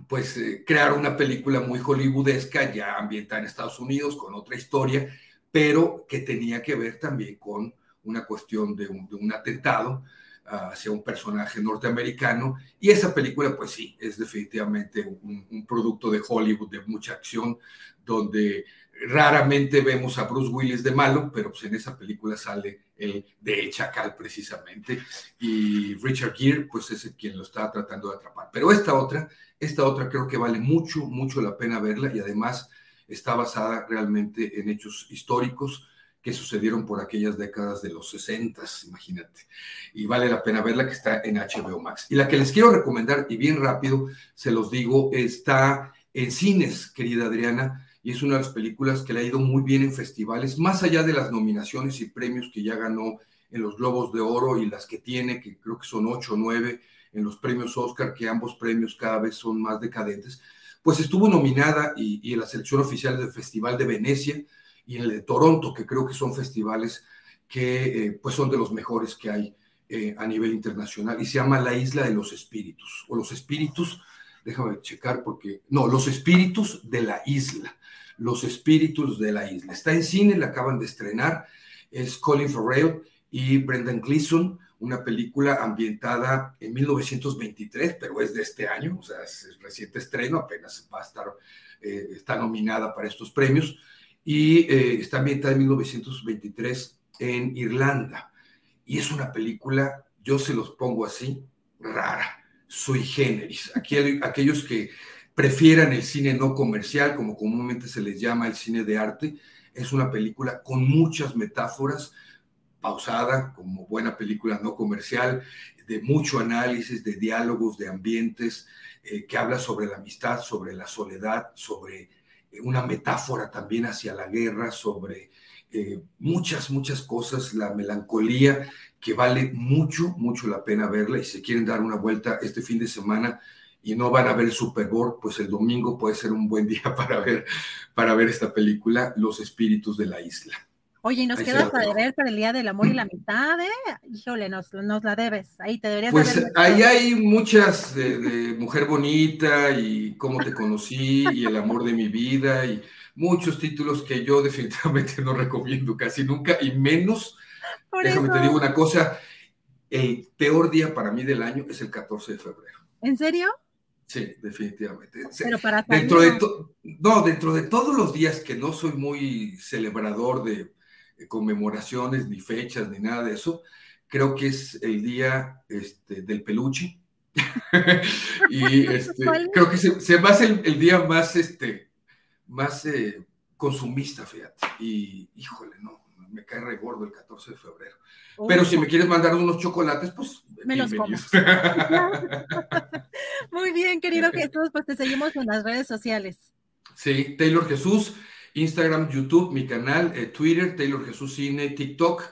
pues eh, crear una película muy hollywoodesca, ya ambientada en Estados Unidos, con otra historia, pero que tenía que ver también con una cuestión de un, atentado ah, hacia un personaje norteamericano. Y esa película, pues sí, es definitivamente un, un producto de Hollywood, de mucha acción, donde raramente vemos a Bruce Willis de malo, pero pues en esa película sale el de El Chacal precisamente, y Richard Gere, pues es quien lo está tratando de atrapar. Pero esta otra esta otra creo que vale mucho, mucho la pena verla y además está basada realmente en hechos históricos que sucedieron por aquellas décadas de los 60, imagínate. Y vale la pena verla que está en HBO Max. Y la que les quiero recomendar, y bien rápido, se los digo, está en cines, querida Adriana, y es una de las películas que le ha ido muy bien en festivales, más allá de las nominaciones y premios que ya ganó en los Globos de Oro y las que tiene, que creo que son ocho o nueve en los premios Oscar, que ambos premios cada vez son más decadentes, pues estuvo nominada y, en la selección oficial del Festival de Venecia y en el de Toronto, que creo que son festivales que eh, pues son de los mejores que hay eh, a nivel internacional, y se llama La Isla de los Espíritus, o los Espíritus, déjame checar porque, no, los Espíritus de la Isla, los Espíritus de la Isla. Está en cine, la acaban de estrenar, es Colin Farrell y Brendan Gleeson, una película ambientada en 1923, pero es de este año, o sea, es reciente estreno, apenas va a estar, eh, está nominada para estos premios, y eh, está ambientada en 1923 en Irlanda. Y es una película, yo se los pongo así, rara, sui generis. Aquellos que prefieran el cine no comercial, como comúnmente se les llama el cine de arte, es una película con muchas metáforas, pausada, como buena película no comercial, de mucho análisis, de diálogos, de ambientes, eh, que habla sobre la amistad, sobre la soledad, sobre eh, una metáfora también hacia la guerra, sobre eh, muchas, muchas cosas, la melancolía, que vale mucho, mucho la pena verla y si quieren dar una vuelta este fin de semana y no van a ver el Super Bowl, pues el domingo puede ser un buen día para ver, para ver esta película, Los Espíritus de la Isla. Oye, y nos queda para ver para el Día del Amor y la Amistad, ¿eh? Híjole, nos, la debes. Ahí te deberías Pues ahí hay muchas de, Mujer Bonita y Cómo te conocí y El amor de mi vida y muchos títulos que yo definitivamente no recomiendo casi nunca y menos, déjame te digo una cosa, el peor día para mí del año es el 14 de febrero. ¿En serio? Sí, definitivamente. Pero para dentro de no, dentro de todos los días que no soy muy celebrador de conmemoraciones, ni fechas, ni nada de eso. Creo que es el día este, del peluche. y este, creo que se, se, me hace el, día más, este, más eh, consumista, fíjate. Y híjole, no, me cae re gordo el 14 de febrero. Pero si me quieres mandar unos chocolates, pues me los como. Muy bien, querido Jesús, pues te seguimos en las redes sociales. Sí, Taylor Jesús. Instagram, YouTube, mi canal, eh, Twitter, Taylor Jesús Cine, TikTok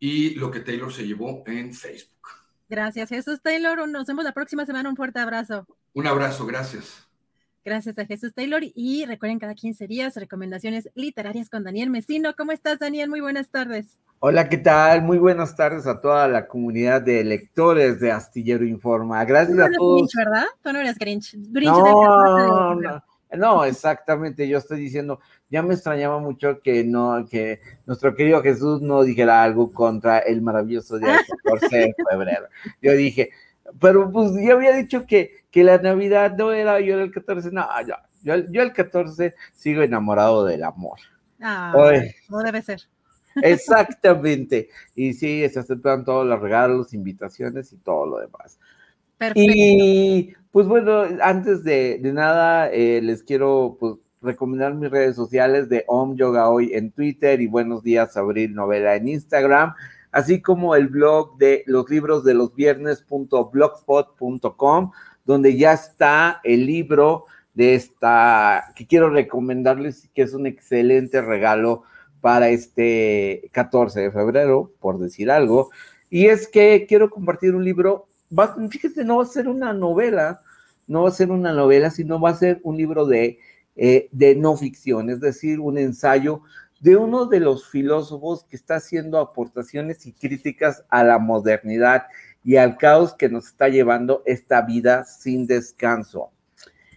y lo que Taylor se llevó en Facebook. Gracias, Jesús Taylor. Nos vemos la próxima semana. Un fuerte abrazo. Un abrazo, gracias. Gracias a Jesús Taylor. Y recuerden cada 15 días recomendaciones literarias con Daniel Mesino. ¿Cómo estás, Daniel? Muy buenas tardes. Hola, ¿qué tal? Muy buenas tardes a toda la comunidad de lectores de Astillero Informa. Gracias a todos. Grinch, ¿verdad? Tú no eres Grinch. Grinch no, no, no, exactamente. Yo estoy diciendo, ya me extrañaba mucho que no, que nuestro querido Jesús no dijera algo contra el maravilloso día 14 de febrero. Yo dije, pero pues yo había dicho que, que la Navidad no era yo el 14, no, yo, yo, el 14 sigo enamorado del amor. Ah, no debe ser. Exactamente. Y sí, se aceptan todos los regalos, invitaciones y todo lo demás. Perfecto. Y pues bueno, antes de, nada, eh, les quiero pues, recomendar mis redes sociales de Om Yoga Hoy en Twitter y Buenos Días Abril Novela en Instagram, así como el blog de los libros de los viernes.blogspot.com, donde ya está el libro de esta, que quiero recomendarles, que es un excelente regalo para este 14 de febrero, por decir algo. Y es que quiero compartir un libro, va, no va a ser una novela, no va a ser una novela, sino va a ser un libro de eh, de no ficción, es decir, un ensayo de uno de los filósofos que está haciendo aportaciones y críticas a la modernidad y al caos que nos está llevando esta vida sin descanso.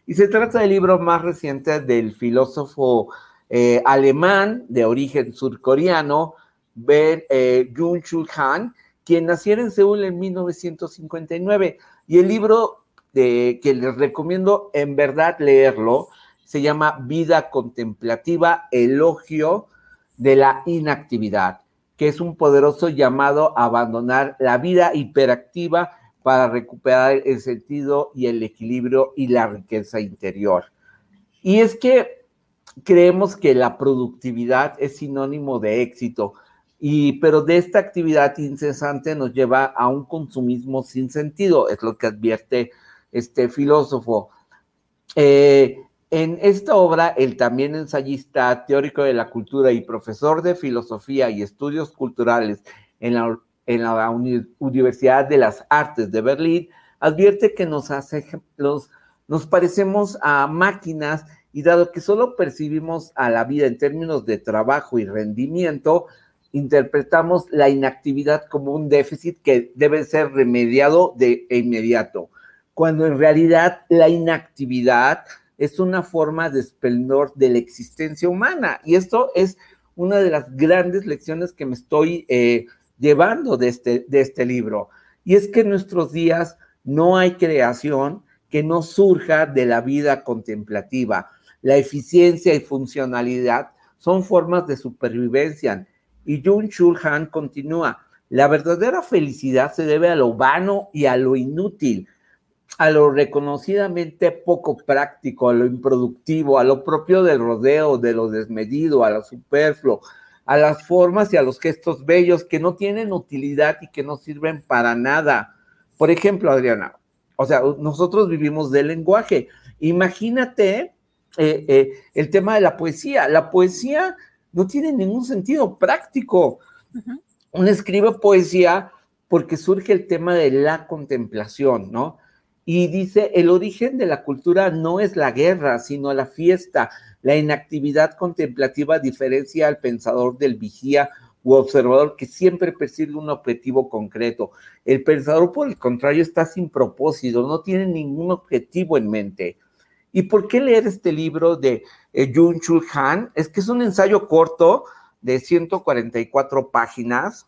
Y se trata del libro más reciente del filósofo eh, alemán de origen surcoreano, Ben eh, Jung-Chul Han, quien nació en Seúl en 1959. Y el libro de, que les recomiendo en verdad leerlo se llama Vida Contemplativa, Elogio de la Inactividad, que es un poderoso llamado a abandonar la vida hiperactiva para recuperar el sentido y el equilibrio y la riqueza interior. Y es que creemos que la productividad es sinónimo de éxito, y, pero de esta actividad incesante nos lleva a un consumismo sin sentido, es lo que advierte este filósofo. Eh, en esta obra, el también ensayista, teórico de la cultura y profesor de filosofía y estudios culturales en la, en la Universidad de las Artes de Berlín, advierte que nos, hace, los, nos parecemos a máquinas y dado que solo percibimos a la vida en términos de trabajo y rendimiento, interpretamos la inactividad como un déficit que debe ser remediado de inmediato, cuando en realidad la inactividad es una forma de esplendor de la existencia humana. Y esto es una de las grandes lecciones que me estoy, eh, llevando de este, de este libro. Y es que en nuestros días no hay creación que no surja de la vida contemplativa. La eficiencia y funcionalidad son formas de supervivencia. Y Jung Chul Han continúa, la verdadera felicidad se debe a lo vano y a lo inútil, a lo reconocidamente poco práctico, a lo improductivo, a lo propio del rodeo, de lo desmedido, a lo superfluo, a las formas y a los gestos bellos que no tienen utilidad y que no sirven para nada. Por ejemplo, Adriana, o sea, nosotros vivimos del lenguaje. Imagínate eh, eh, el tema de la poesía. La poesía no tiene ningún sentido práctico. Uno escribe poesía porque surge el tema de la contemplación, ¿no? Y dice, el origen de la cultura no es la guerra, sino la fiesta. La inactividad contemplativa diferencia al pensador del vigía u observador que siempre persigue un objetivo concreto. El pensador, por el contrario, está sin propósito, no tiene ningún objetivo en mente. ¿Y por qué leer este libro de eh, Jun Chul Han? Es que es un ensayo corto de 144 páginas.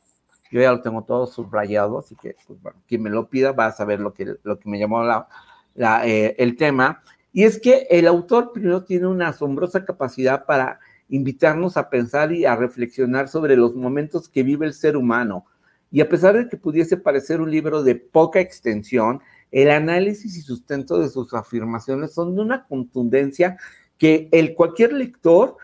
Yo ya lo tengo todo subrayado, así que pues, bueno, quien me lo pida va a saber lo que, lo que me llamó la, eh, el tema. Y es que el autor primero tiene una asombrosa capacidad para invitarnos a pensar y a reflexionar sobre los momentos que vive el ser humano. Y a pesar de que pudiese parecer un libro de poca extensión, el análisis y sustento de sus afirmaciones son de una contundencia que el cualquier lector,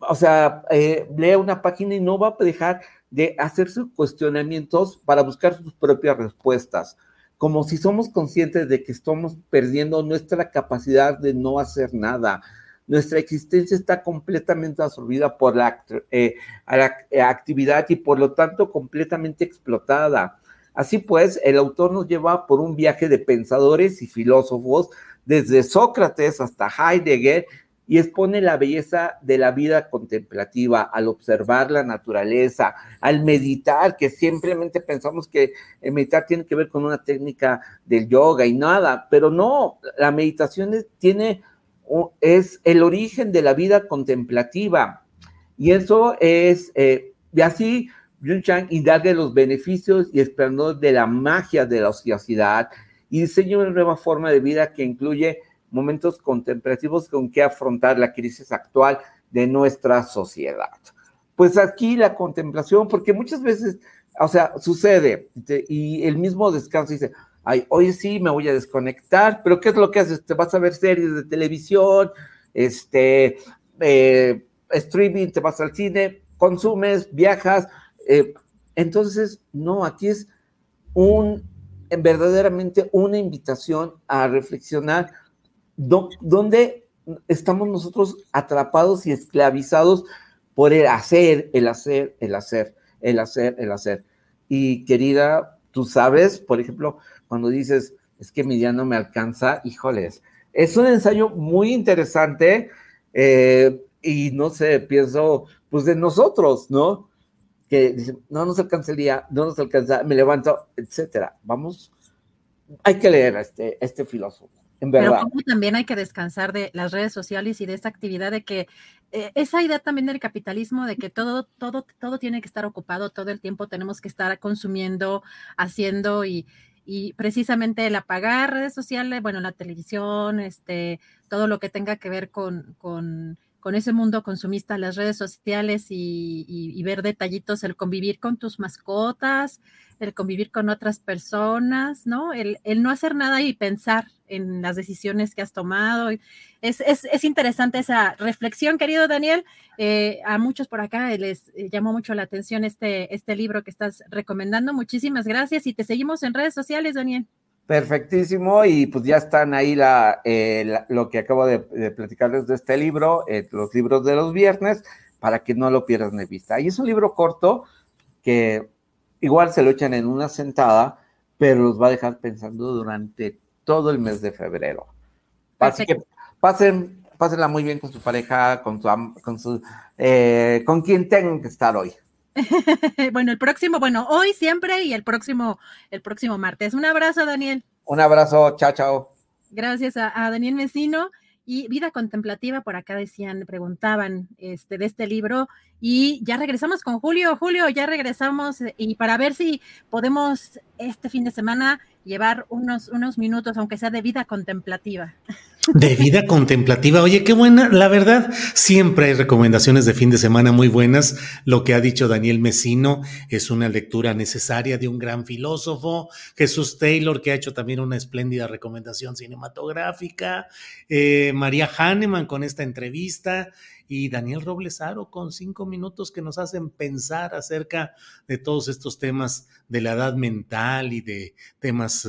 o sea, eh, lea una página y no va a dejar de hacer sus cuestionamientos para buscar sus propias respuestas, como si somos conscientes de que estamos perdiendo nuestra capacidad de no hacer nada, nuestra existencia está completamente absorbida por la, eh, eh, actividad y por lo tanto completamente explotada. Así pues, el autor nos lleva por un viaje de pensadores y filósofos, desde Sócrates hasta Heidegger, y expone la belleza de la vida contemplativa al observar la naturaleza, al meditar, que simplemente pensamos que el meditar tiene que ver con una técnica del yoga y nada, pero no, la meditación tiene es el origen de la vida contemplativa. Y eso es, eh, y así Yun Chang indaga los beneficios y esplendor de la magia de la ociosidad y diseña una nueva forma de vida que incluye momentos contemplativos con que afrontar la crisis actual de nuestra sociedad. Pues aquí la contemplación, porque muchas veces, o sea, sucede, y el mismo descanso dice, ay, hoy sí me voy a desconectar, pero ¿qué es lo que haces? Te vas a ver series de televisión, este, eh, streaming, te vas al cine, consumes, viajas. Eh, entonces, no, aquí es un, verdaderamente una invitación a reflexionar dónde estamos nosotros atrapados y esclavizados por el hacer, el hacer, el hacer, el hacer, el hacer. Y querida, tú sabes, por ejemplo, cuando dices, es que mi día no me alcanza, híjoles, es un ensayo muy interesante eh, y no sé, pienso, pues de nosotros, ¿no? Que dicen, no nos alcanza el día, no nos alcanza, me levanto, etcétera. Vamos, hay que leer a este, este filósofo. En verdad. Pero como también hay que descansar de las redes sociales y de esa actividad de que eh, esa idea también del capitalismo de que todo, todo, todo tiene que estar ocupado todo el tiempo, tenemos que estar consumiendo, haciendo y, y precisamente el apagar redes sociales, bueno, la televisión, este, todo lo que tenga que ver con, con, con ese mundo consumista, las redes sociales y, ver detallitos, el convivir con tus mascotas, el convivir con otras personas, ¿no? El, el no hacer nada y pensar en las decisiones que has tomado. Es, es, es interesante esa reflexión, querido Daniel. Eh, a muchos por acá les eh, llamó mucho la atención este, este libro que estás recomendando. Muchísimas gracias y te seguimos en redes sociales, Daniel. Perfectísimo, y pues ya están ahí la, eh, lo que acabo de, platicarles de este libro, los libros de los viernes, para que no lo pierdan de vista. Y es un libro corto que igual se lo echan en una sentada, pero los va a dejar pensando durante todo el mes de febrero. Así que pasen, pásenla muy bien con su pareja, con su, con su, eh, con quien tengan que estar hoy. bueno, el próximo, bueno, hoy siempre y el próximo, el próximo martes. Un abrazo, Daniel. Un abrazo, chao, chao. Gracias a, a Daniel Mesino. y Vida Contemplativa, por acá decían, preguntaban este, de este libro. Y ya regresamos con Julio. Julio, ya regresamos eh, y para ver si podemos este fin de semana llevar unos, unos minutos, aunque sea de vida contemplativa. De vida contemplativa. Oye, qué buena. La verdad, siempre hay recomendaciones de fin de semana muy buenas. Lo que ha dicho Daniel Mesino es una lectura necesaria de un gran filósofo. Jesús Taylor, que ha hecho también una espléndida recomendación cinematográfica. Eh, María Hahnemann con esta entrevista. Y Daniel Roblesaro con cinco minutos que nos hacen pensar acerca de todos estos temas de la edad mental y de temas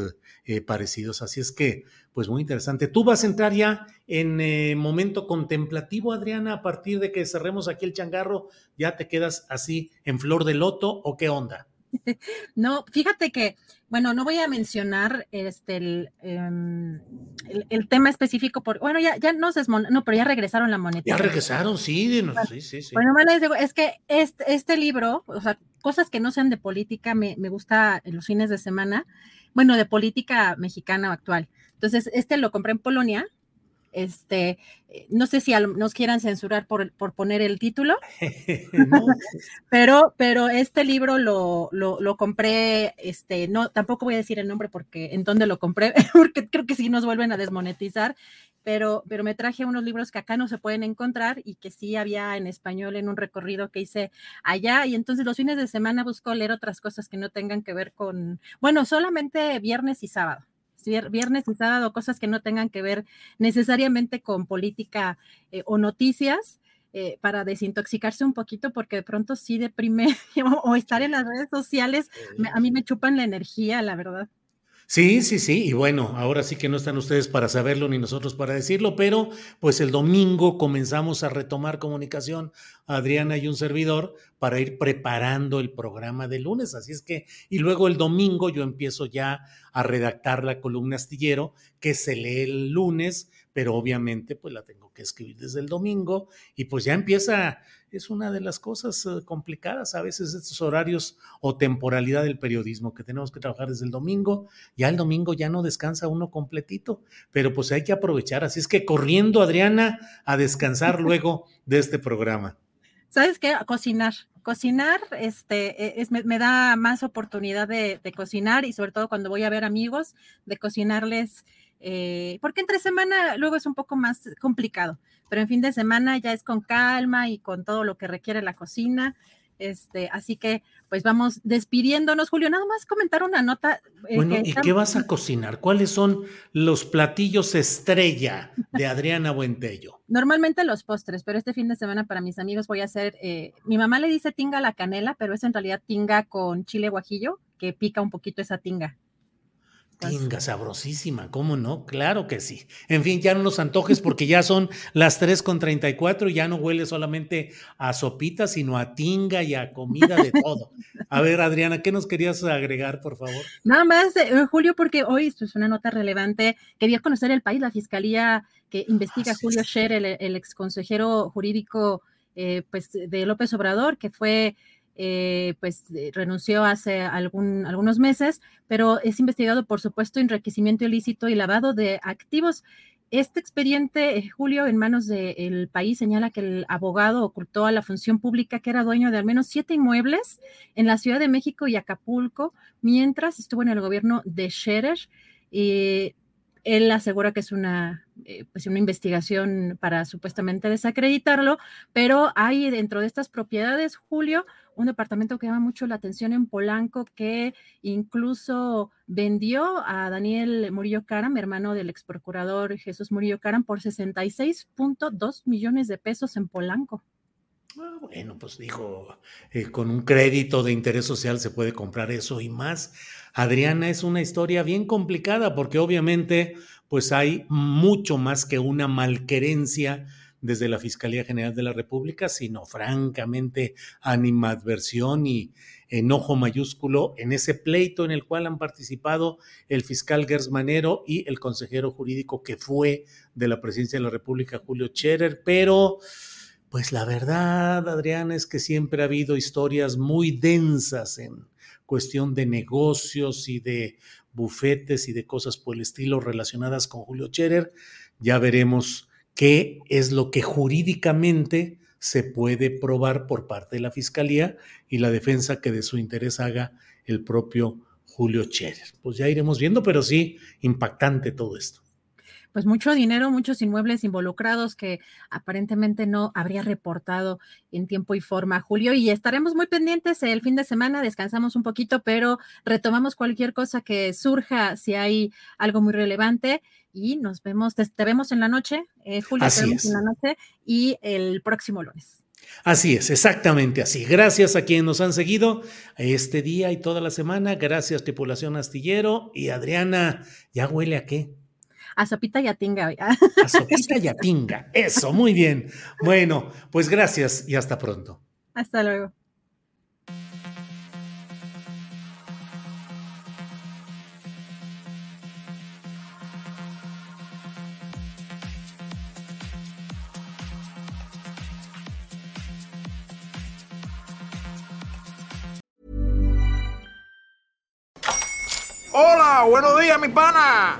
eh, parecidos. Así es que pues muy interesante. ¿Tú vas a entrar ya en eh, momento contemplativo, Adriana, a partir de que cerremos aquí el changarro? ¿Ya te quedas así en flor de loto o qué onda? No, fíjate que, bueno, no voy a mencionar este el, em, el, tema específico, por, bueno, ya, ya no se no, pero ya regresaron la moneda. Ya regresaron, sí, sí, sí, sí. Bueno, les digo, es que este, este libro, o sea, cosas que no sean de política, me, me gusta en los fines de semana, bueno, de política mexicana actual. Entonces, este lo compré en Polonia. Este, no sé si nos quieran censurar por, por poner el título, pero, pero este libro lo, lo, compré, este, no, tampoco voy a decir el nombre porque en dónde lo compré, porque creo que sí nos vuelven a desmonetizar, pero, pero me traje unos libros que acá no se pueden encontrar y que sí había en español en un recorrido que hice allá, y entonces los fines de semana busco leer otras cosas que no tengan que ver con, bueno, solamente viernes y sábado viernes y sábado, cosas que no tengan que ver necesariamente con política eh, o noticias. Eh, para desintoxicarse un poquito, porque de pronto sí deprime o, estar en las redes sociales, a mí me chupan la energía, la verdad. Sí, sí, sí, y bueno, ahora sí que no están ustedes para saberlo ni nosotros para decirlo, pero pues el domingo comenzamos a retomar comunicación, Adriana y un servidor, para ir preparando el programa de lunes, así es que, y luego el domingo yo empiezo ya a redactar la columna astillero que se lee el lunes, pero obviamente pues la tengo que escribir desde el domingo y pues ya empieza es una de las cosas eh, complicadas a veces estos horarios o temporalidad del periodismo que tenemos que trabajar desde el domingo. Ya el domingo ya no descansa uno completito, pero pues hay que aprovechar. Así es que corriendo, Adriana, a descansar luego de este programa. ¿Sabes qué? Cocinar. Cocinar este, e, es, me, da más oportunidad de, cocinar y sobre todo cuando voy a ver amigos, de cocinarles, eh, porque entre semana luego es un poco más complicado pero en fin de semana ya es con calma y con todo lo que requiere la cocina. Este, así que pues vamos despidiéndonos, Julio. Nada más comentar una nota. Eh, bueno, ¿y qué vas a cocinar? ¿Cuáles son los platillos estrella de Adriana Buentello? Normalmente los postres, pero este fin de semana para mis amigos voy a hacer, eh, mi mamá le dice tinga a la canela, pero es en realidad tinga con chile guajillo, que pica un poquito esa tinga. Tinga, sabrosísima, ¿cómo no? Claro que sí. En fin, ya no nos antojes porque ya son las 3 con 34 y ya no huele solamente a sopita, sino a tinga y a comida de todo. A ver, Adriana, ¿qué nos querías agregar, por favor? Nada más, eh, Julio, porque hoy es pues, una nota relevante. Quería conocer el país, la fiscalía que investiga a Julio Scher, el, el ex consejero jurídico eh, pues, de López Obrador, que fue eh, pues eh, renunció hace algún, algunos meses, pero es investigado por supuesto enriquecimiento ilícito y lavado de activos. Este expediente, eh, Julio, en manos del país, señala que el abogado ocultó a la función pública que era dueño de al menos siete inmuebles en la Ciudad de México y Acapulco, mientras estuvo en el gobierno de Scherer. Y él asegura que es una, pues una investigación para supuestamente desacreditarlo, pero hay dentro de estas propiedades, Julio, un departamento que llama mucho la atención en Polanco, que incluso vendió a Daniel Murillo Caram, hermano del ex procurador Jesús Murillo Caram, por 66.2 millones de pesos en Polanco. Ah, bueno, pues dijo, eh, con un crédito de interés social se puede comprar eso y más. Adriana es una historia bien complicada porque obviamente pues hay mucho más que una malquerencia desde la Fiscalía General de la República, sino francamente animadversión y enojo mayúsculo en ese pleito en el cual han participado el fiscal Gersmanero y el consejero jurídico que fue de la Presidencia de la República, Julio Scherer, pero pues la verdad, Adrián, es que siempre ha habido historias muy densas en cuestión de negocios y de bufetes y de cosas por el estilo relacionadas con Julio Scherer. Ya veremos qué es lo que jurídicamente se puede probar por parte de la Fiscalía y la defensa que de su interés haga el propio Julio Scherer. Pues ya iremos viendo, pero sí, impactante todo esto pues mucho dinero, muchos inmuebles involucrados que aparentemente no habría reportado en tiempo y forma Julio y estaremos muy pendientes el fin de semana, descansamos un poquito, pero retomamos cualquier cosa que surja si hay algo muy relevante y nos vemos, te, vemos en la noche, eh, Julio, te vemos en la noche y el próximo lunes. Así es, exactamente así. Gracias a quienes nos han seguido este día y toda la semana. Gracias, tripulación astillero. Y Adriana, ¿ya huele a qué? A sopita y a tinga. A sopita y a tinga. Eso, muy bien. Bueno, pues gracias y hasta pronto. Hasta luego. Hola, buenos días, mi pana.